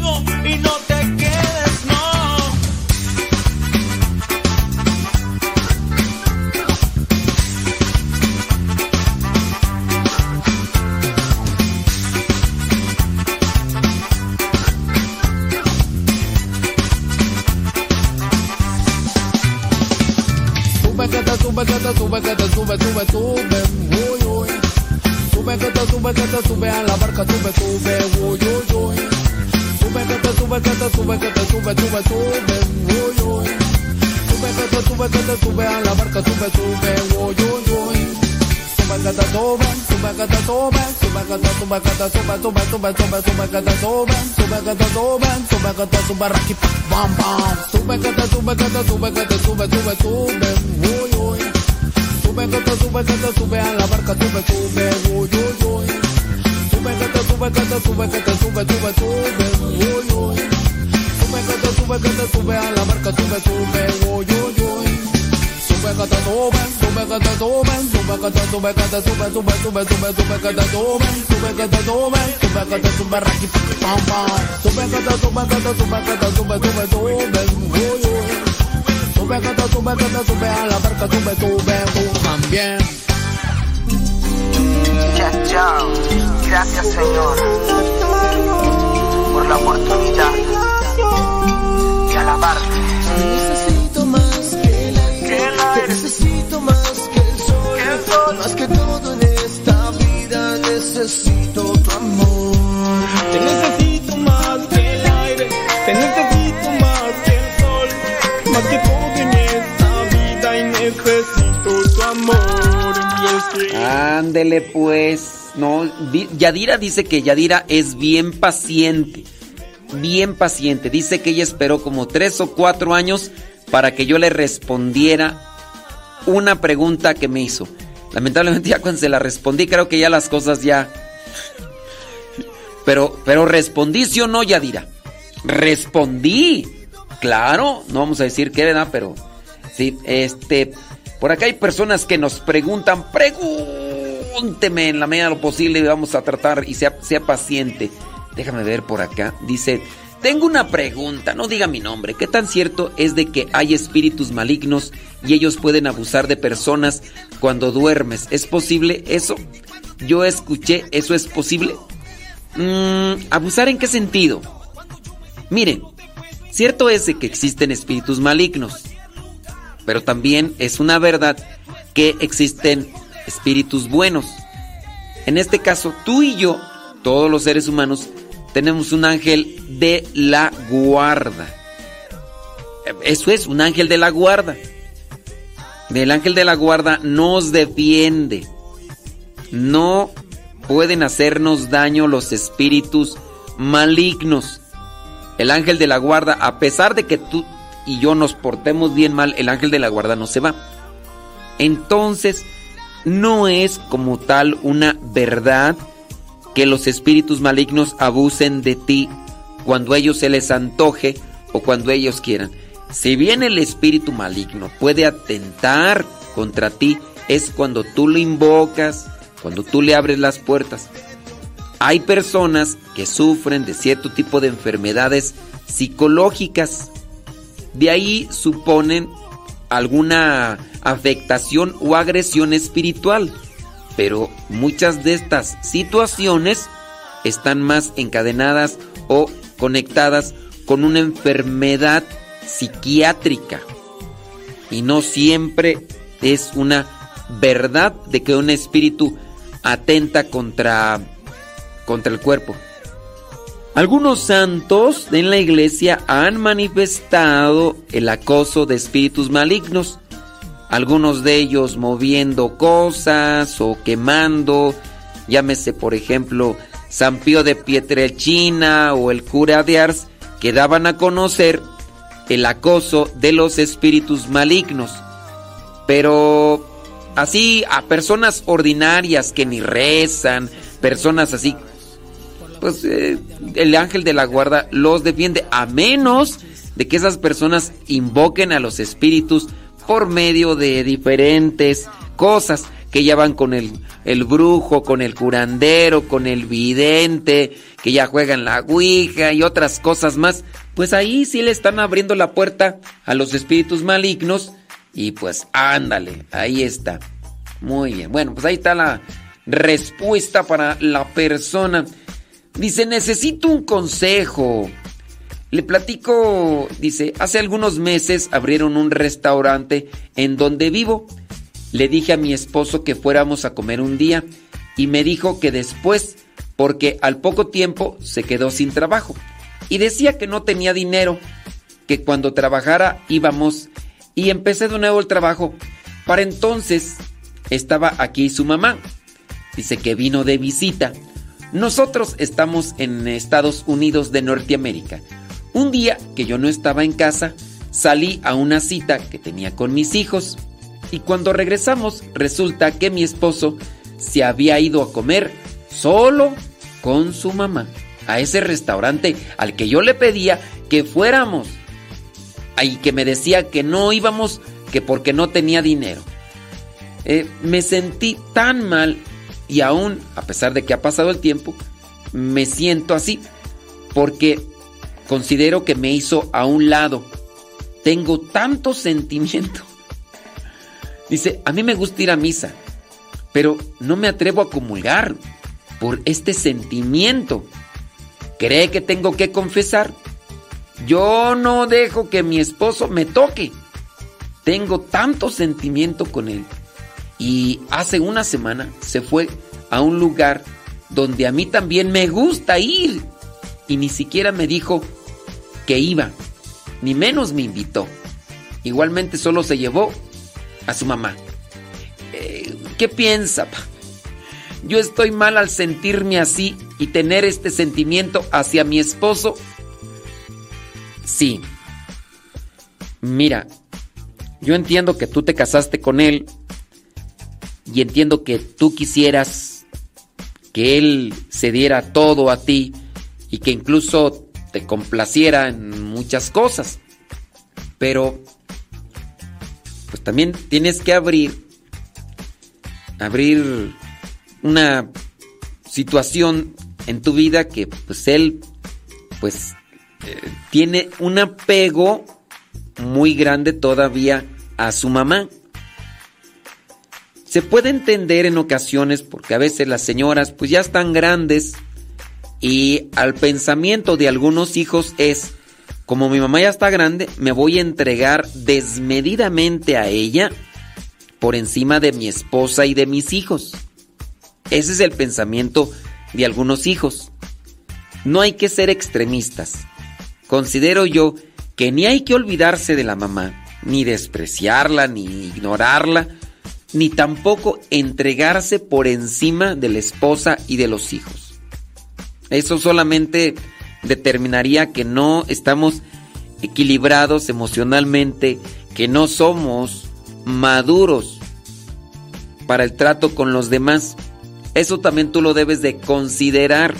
sube, que te sube, sube, sube, uy, uy. Sube que te sube, que te sube a la barca, sube, sube, uy, uy, uy. Sube que te sube, que te sube, que te sube, sube, sube, uy, uy. Sube que te sube, que te sube a la barca, sube, sube, uy, uy, uy. Sube que te sube, sube que te sube, sube que te sube, que te sube, sube, sube, sube, sube que te sube, sube que te sube, sube que te sube, raqui, bam, bam. Sube que te sube, que te sube, que te sube, sube, sube, uy. Sube que te sube, que sube a la barca, sube, sube, uy, uy, uy. Sube que te sube, que te sube, que te sube, sube, sube, uy, uy. Sube que te sube, que te sube a la barca, sube, sube, uy, uy, uy. Sube que te sube, sube que te sube, sube que te sube, que te sube, sube, sube, sube, sube que te sube, sube que te sube, sube que te sube, raqui, pam, pam. Sube que te sube, que te sube, que te sube, sube, sube, uy, uy. Sube que te sube, que te sube a la barca, sube, sube, tú también. Ya, ya. Gracias, Señor, por la oportunidad de alabarte. Necesito más que el aire, te necesito más que el sol, más que todo en esta vida necesito tu amor. Te necesito más que el aire, te necesito Ándele pues. No, di- Yadira dice que Yadira es bien paciente. Bien paciente. Dice que ella esperó como tres o cuatro años para que yo le respondiera una pregunta que me hizo. Lamentablemente ya cuando se la respondí, creo que ya las cosas ya... Pero, pero respondí, ¿sí o no, Yadira? Respondí. Claro, no vamos a decir qué, ¿verdad? Pero sí, este, por acá hay personas que nos preguntan, pregúnteme en la medida de lo posible vamos a tratar y sea, sea paciente. Déjame ver por acá. Dice, tengo una pregunta, no diga mi nombre. ¿Qué tan cierto es de que hay espíritus malignos y ellos pueden abusar de personas cuando duermes? ¿Es posible eso? Yo escuché, ¿eso es posible? Mm, ¿Abusar en qué sentido? Miren, cierto es de que existen espíritus malignos, pero también es una verdad que existen espíritus buenos. En este caso, tú y yo, todos los seres humanos, tenemos un ángel de la guarda. Eso es, un ángel de la guarda. El ángel de la guarda nos defiende. No pueden hacernos daño los espíritus malignos. El ángel de la guarda, a pesar de que tú y yo nos portemos bien mal, el ángel de la guarda no se va. Entonces, no es como tal una verdad que los espíritus malignos abusen de ti cuando a ellos se les antoje o cuando ellos quieran. Si bien el espíritu maligno puede atentar contra ti, es cuando tú lo invocas, cuando tú le abres las puertas. Hay personas que sufren de cierto tipo de enfermedades psicológicas. De ahí suponen alguna afectación o agresión espiritual. Pero muchas de estas situaciones están más encadenadas o conectadas con una enfermedad psiquiátrica. Y no siempre es una verdad de que un espíritu atenta contra, contra el cuerpo. Algunos santos en la iglesia han manifestado el acoso de espíritus malignos, algunos de ellos moviendo cosas o quemando, llámese por ejemplo San Pío de Pietrelcina o el cura de Ars, que daban a conocer el acoso de los espíritus malignos. Pero así a personas ordinarias que ni rezan, personas así pues eh, el ángel de la guarda los defiende a menos de que esas personas invoquen a los espíritus por medio de diferentes cosas que ya van con el, el brujo, con el curandero, con el vidente, que ya juegan la ouija y otras cosas más, pues ahí sí le están abriendo la puerta a los espíritus malignos y pues ándale, ahí está. Muy bien, bueno, pues ahí está la respuesta para la persona. Dice, necesito un consejo. Le platico, dice, hace algunos meses abrieron un restaurante en donde vivo. Le dije a mi esposo que fuéramos a comer un día y me dijo que después, porque al poco tiempo se quedó sin trabajo. Y decía que no tenía dinero, que cuando trabajara íbamos y empecé de nuevo el trabajo. Para entonces estaba aquí su mamá. Dice que vino de visita nosotros estamos en Estados Unidos de Norteamérica. Un día que yo no estaba en casa, salí a una cita que tenía con mis hijos y cuando regresamos resulta que mi esposo se había ido a comer solo con su mamá a ese restaurante al que yo le pedía que fuéramos y que me decía que no íbamos que porque no tenía dinero. Eh, me sentí tan mal y aún, a pesar de que ha pasado el tiempo, me siento así porque considero que me hizo a un lado. Tengo tanto sentimiento. (laughs) Dice, a mí me gusta ir a misa, pero no me atrevo a comulgar por este sentimiento. ¿Cree que tengo que confesar? Yo no dejo que mi esposo me toque. Tengo tanto sentimiento con él y hace una semana se fue a un lugar donde a mí también me gusta ir y ni siquiera me dijo que iba, ni menos me invitó. Igualmente solo se llevó a su mamá. Eh, ¿Qué piensa? Yo estoy mal al sentirme así y tener este sentimiento hacia mi esposo. Sí. Mira, yo entiendo que tú te casaste con él y entiendo que tú quisieras que Él se diera todo a ti y que incluso te complaciera en muchas cosas. Pero, pues también tienes que abrir, abrir una situación en tu vida que pues Él, pues, eh, tiene un apego muy grande todavía a su mamá. Se puede entender en ocasiones porque a veces las señoras pues ya están grandes, Y al pensamiento de algunos hijos es, como mi mamá ya está grande, me voy a entregar desmedidamente a ella por encima de mi esposa y de mis hijos. Ese es el pensamiento de algunos hijos. No hay que ser extremistas. Considero yo que ni hay que olvidarse de la mamá, ni despreciarla, ni ignorarla, ni tampoco entregarse por encima de la esposa y de los hijos. Eso solamente determinaría que no estamos equilibrados emocionalmente, que no somos maduros para el trato con los demás. Eso también tú lo debes de considerar.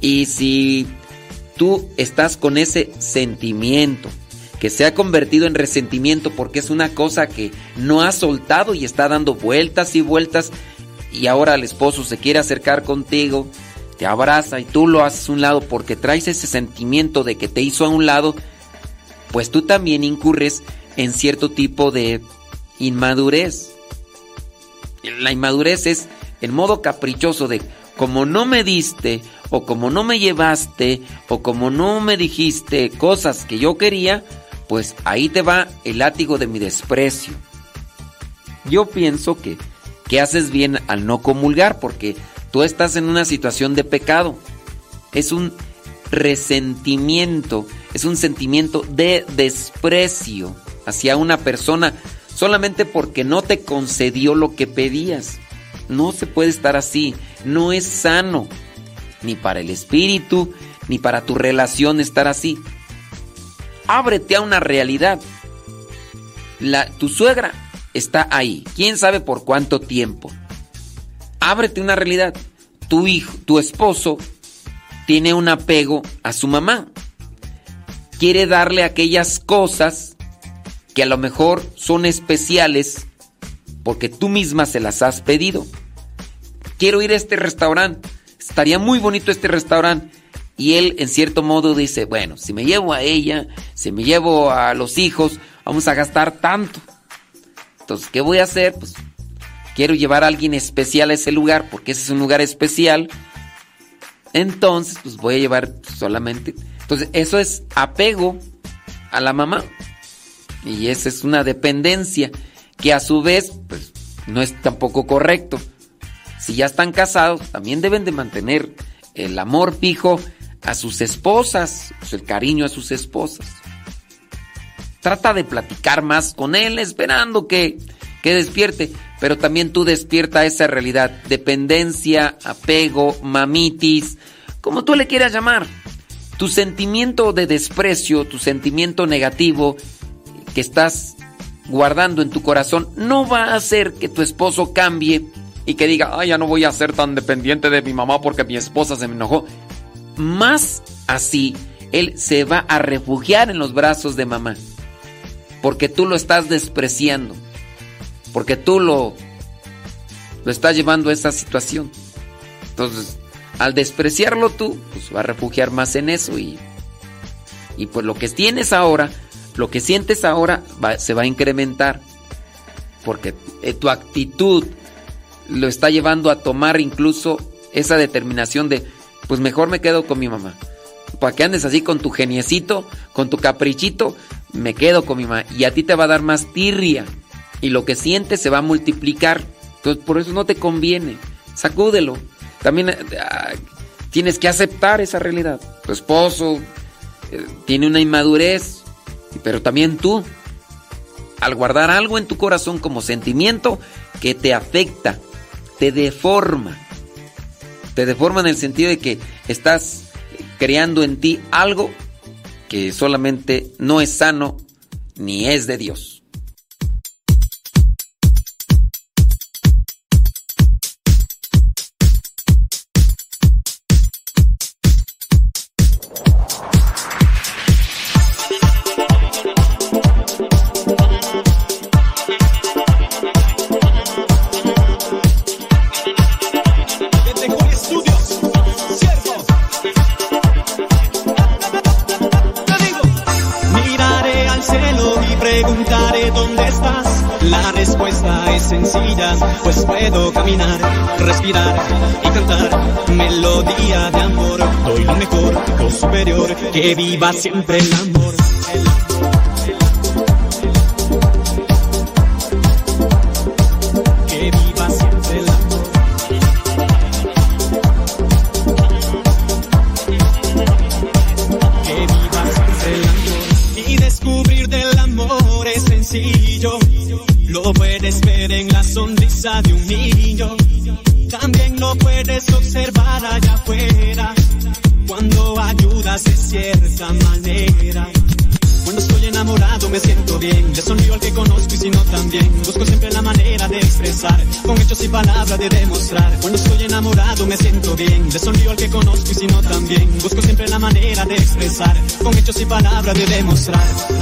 Y si tú estás con ese sentimiento que se ha convertido en resentimiento porque es una cosa que no has soltado y está dando vueltas y vueltas y ahora el esposo se quiere acercar contigo, te abraza y tú lo haces a un lado porque traes ese sentimiento de que te hizo a un lado, pues tú también incurres en cierto tipo de inmadurez. La inmadurez es el modo caprichoso de como no me diste o como no me llevaste o como no me dijiste cosas que yo quería, pues ahí te va el látigo de mi desprecio. Yo pienso que, que haces bien al no comulgar porque tú estás en una situación de pecado. Es un resentimiento, es un sentimiento de desprecio hacia una persona solamente porque no te concedió lo que pedías. No se puede estar así, no es sano, ni para el espíritu, ni para tu relación estar así. Ábrete a una realidad. La, tu suegra está ahí, quién sabe por cuánto tiempo. Ábrete una realidad. Tu hijo, tu esposo tiene un apego a su mamá. Quiere darle aquellas cosas que a lo mejor son especiales porque tú misma se las has pedido. Quiero ir a este restaurante, estaría muy bonito este restaurante. Y él en cierto modo dice, bueno, si me llevo a ella, si me llevo a los hijos, vamos a gastar tanto. Entonces, ¿qué voy a hacer? Pues quiero llevar a alguien especial a ese lugar, porque ese es un lugar especial. Entonces, pues voy a llevar solamente. Entonces, eso es apego a la mamá. Y esa es una dependencia que a su vez, pues, no es tampoco correcto. Si ya están casados, también deben de mantener el amor fijo a sus esposas, pues, el cariño a sus esposas. Trata de platicar más con él, esperando que, que despierte, pero también tú despierta esa realidad, dependencia, apego, mamitis, como tú le quieras llamar. Tu sentimiento de desprecio, tu sentimiento negativo que estás guardando en tu corazón no va a hacer que tu esposo cambie y que diga, ay, ya no voy a ser tan dependiente de mi mamá porque mi esposa se me enojó. Más así, él se va a refugiar en los brazos de mamá. Porque tú lo estás despreciando. Porque tú lo, lo estás llevando a esa situación. Entonces, al despreciarlo tú, pues va a refugiar más en eso y, y pues lo que tienes ahora, lo que sientes ahora se va a incrementar. Porque eh, tu actitud lo está llevando a tomar incluso esa determinación de, pues mejor me quedo con mi mamá. Para que andes así con tu geniecito, con tu caprichito, me quedo con mi mamá. Y a ti te va a dar más tirria. Y lo que sientes se va a multiplicar. Entonces por eso no te conviene. Sacúdelo. También eh, ah, tienes que aceptar esa realidad. Tu esposo eh, tiene una inmadurez, pero también tú. Al guardar algo en tu corazón como sentimiento que te afecta, te deforma. Te deforma en el sentido de que estás creando en ti algo que solamente no es sano ni es de Dios. va siempre el amor. pra viver mostrar.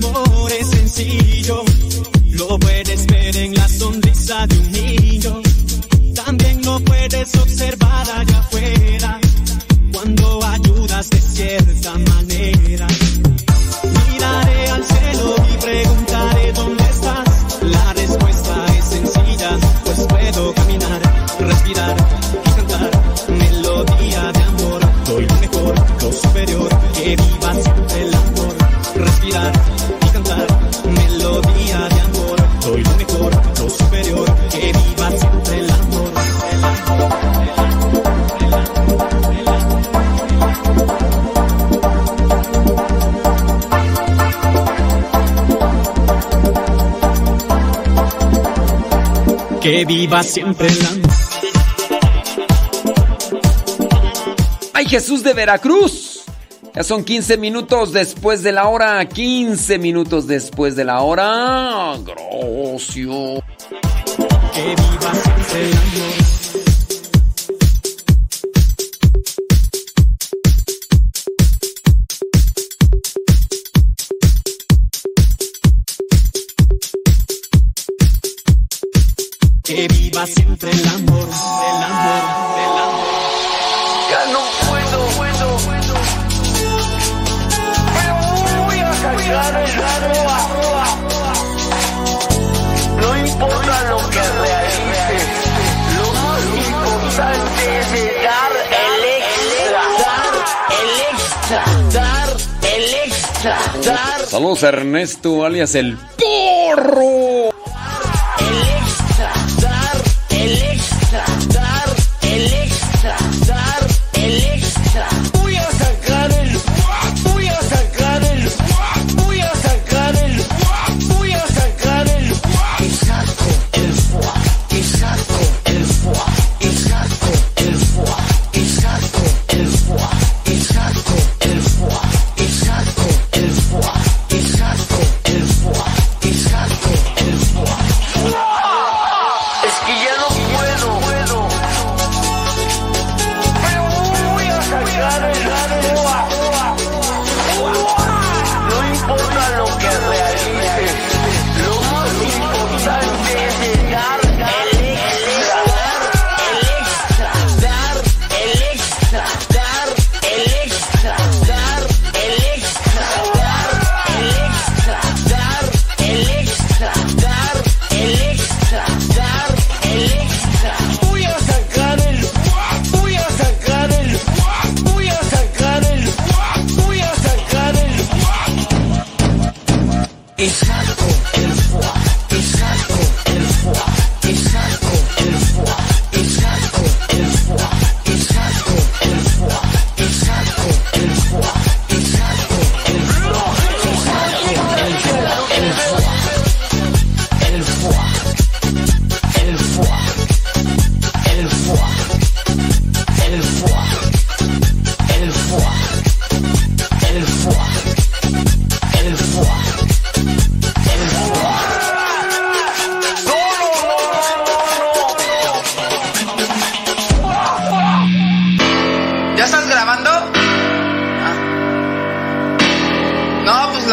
viva siempre ¡Ay, Jesús de Veracruz! Ya son 15 minutos después de la hora. 15 minutos después de la hora. Grocio. Ernesto, alias el Porro.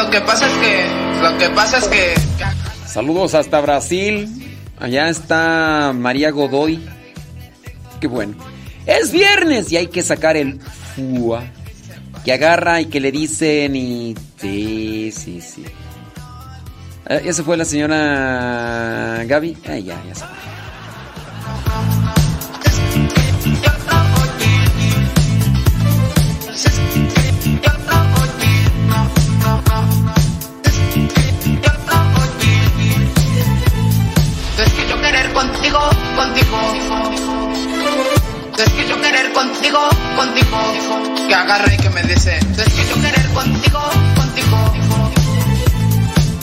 Lo que pasa es que, lo que pasa es que... Saludos hasta Brasil. Allá está María Godoy. Qué bueno. Es viernes y hay que sacar el fua. Que agarra y que le dicen y... Sí, sí, sí. Eh, ¿Ya se fue la señora Gaby? Ah, ya, ya se contigo, contigo. Que agarre y que me dice. Es que yo querer contigo, contigo.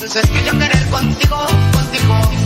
Es que yo querer contigo, contigo.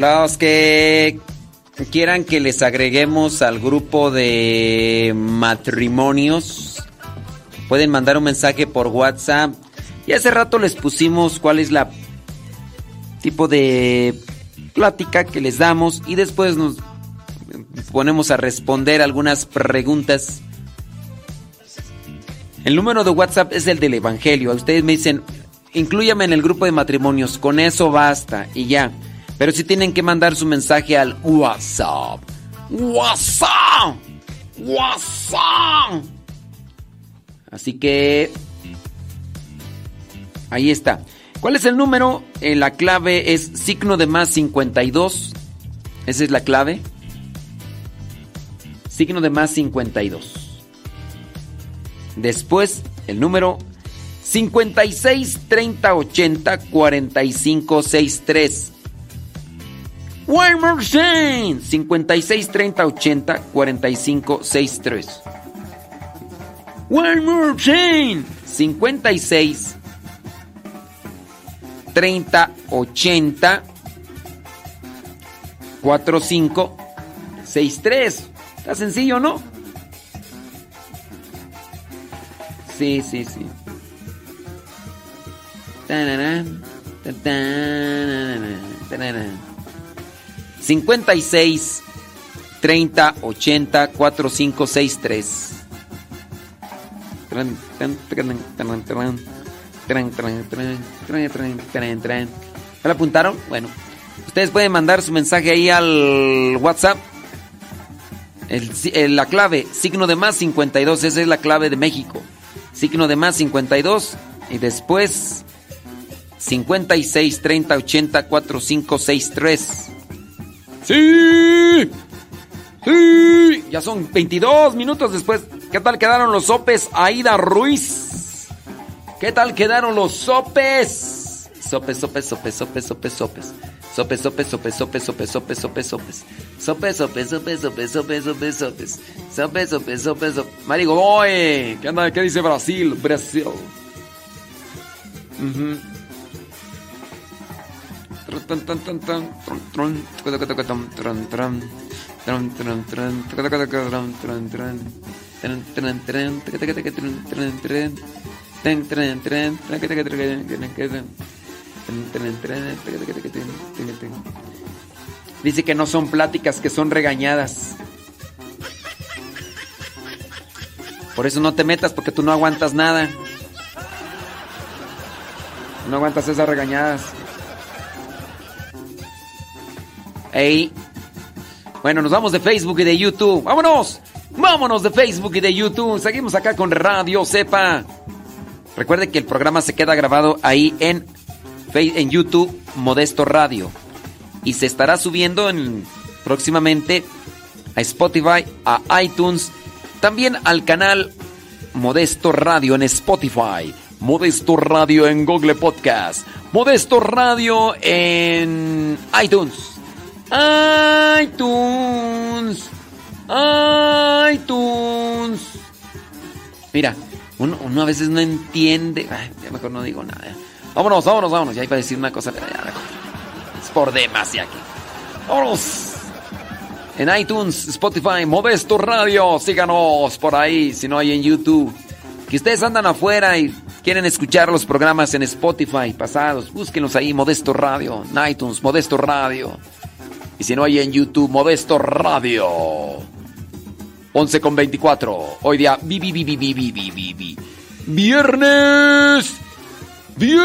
Los que quieran que les agreguemos al grupo de matrimonios, pueden mandar un mensaje por WhatsApp. Y hace rato les pusimos cuál es la tipo de plática que les damos y después nos ponemos a responder algunas preguntas. El número de WhatsApp es el del Evangelio. Ustedes me dicen, inclúyame en el grupo de matrimonios, con eso basta y ya. Pero si tienen que mandar su mensaje al WhatsApp. WhatsApp. WhatsApp. Así que... Ahí está. ¿Cuál es el número? Eh, la clave es signo de más 52. Esa es la clave. Signo de más 52. Después el número 56 30 80 45 63. Time. 56 30 80 45 63. One more time. 56 30 80 45 63. Está sencillo, ¿no? Sí, sí, sí. Tararán, tararán, tararán. 56 30 80 45 63. Tran, tran, tran, tran, tran. Tran, tran, tran, tran, tran, tran, tran. ¿Ya lo apuntaron? Bueno. Ustedes pueden mandar su mensaje ahí al WhatsApp. El- el- la clave, signo de más 52, esa es la clave de México. Signo de más 52 y después 56 30 80 45 63. ¡Sí! ¡Sí! Ya son 22 minutos después. ¿Qué tal quedaron los sopes, Aida Ruiz? ¿Qué tal quedaron los sopes? Sopes, sopes, sopes, sopes, sopes, sopes. Sopes, sopes, sopes, sopes, sopes, sopes, sopes, sopes. Sopes, sopes, sopes, sopes, sopes, sopes, sopes. Sopes, sopes, sopes, sopes. Marigo, oye, ¿qué anda? ¿Qué dice Brasil? Brasil. Ujú. Tran, Dice que no son pláticas, que son regañadas. Por eso no te metas, porque tú no aguantas nada. No aguantas esas regañadas. Ey. Bueno, nos vamos de Facebook y de YouTube. ¡Vámonos! ¡Vámonos de Facebook y de YouTube! Seguimos acá con Radio Sepa. Recuerde que el programa se queda grabado ahí en, en YouTube Modesto Radio. Y se estará subiendo en, próximamente a Spotify, a iTunes, también al canal Modesto Radio en Spotify, Modesto Radio en Google Podcast, Modesto Radio en iTunes. iTunes. iTunes. Mira, uno, a veces no entiende. Ay, mejor no digo nada. Vámonos, vámonos, vámonos. Ya iba a decir una cosa. Es por demás ya aquí. Vámonos. En iTunes, Spotify, Modesto Radio. Síganos por ahí, si no hay en YouTube. Que ustedes andan afuera y quieren escuchar los programas en Spotify pasados, búsquenlos ahí, Modesto Radio. En iTunes, Modesto Radio. Y si no hay en YouTube, Modesto Radio. 11 con 24. Hoy día, vi, vi, vi, vi, vi, vi, vi, vi, vi. Viernes. Viernes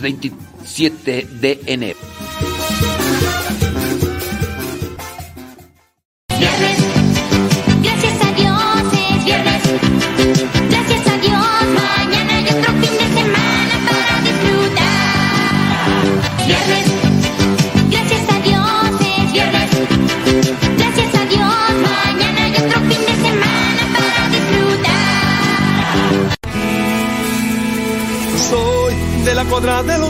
27 de enero. Gracias de la cuadra de los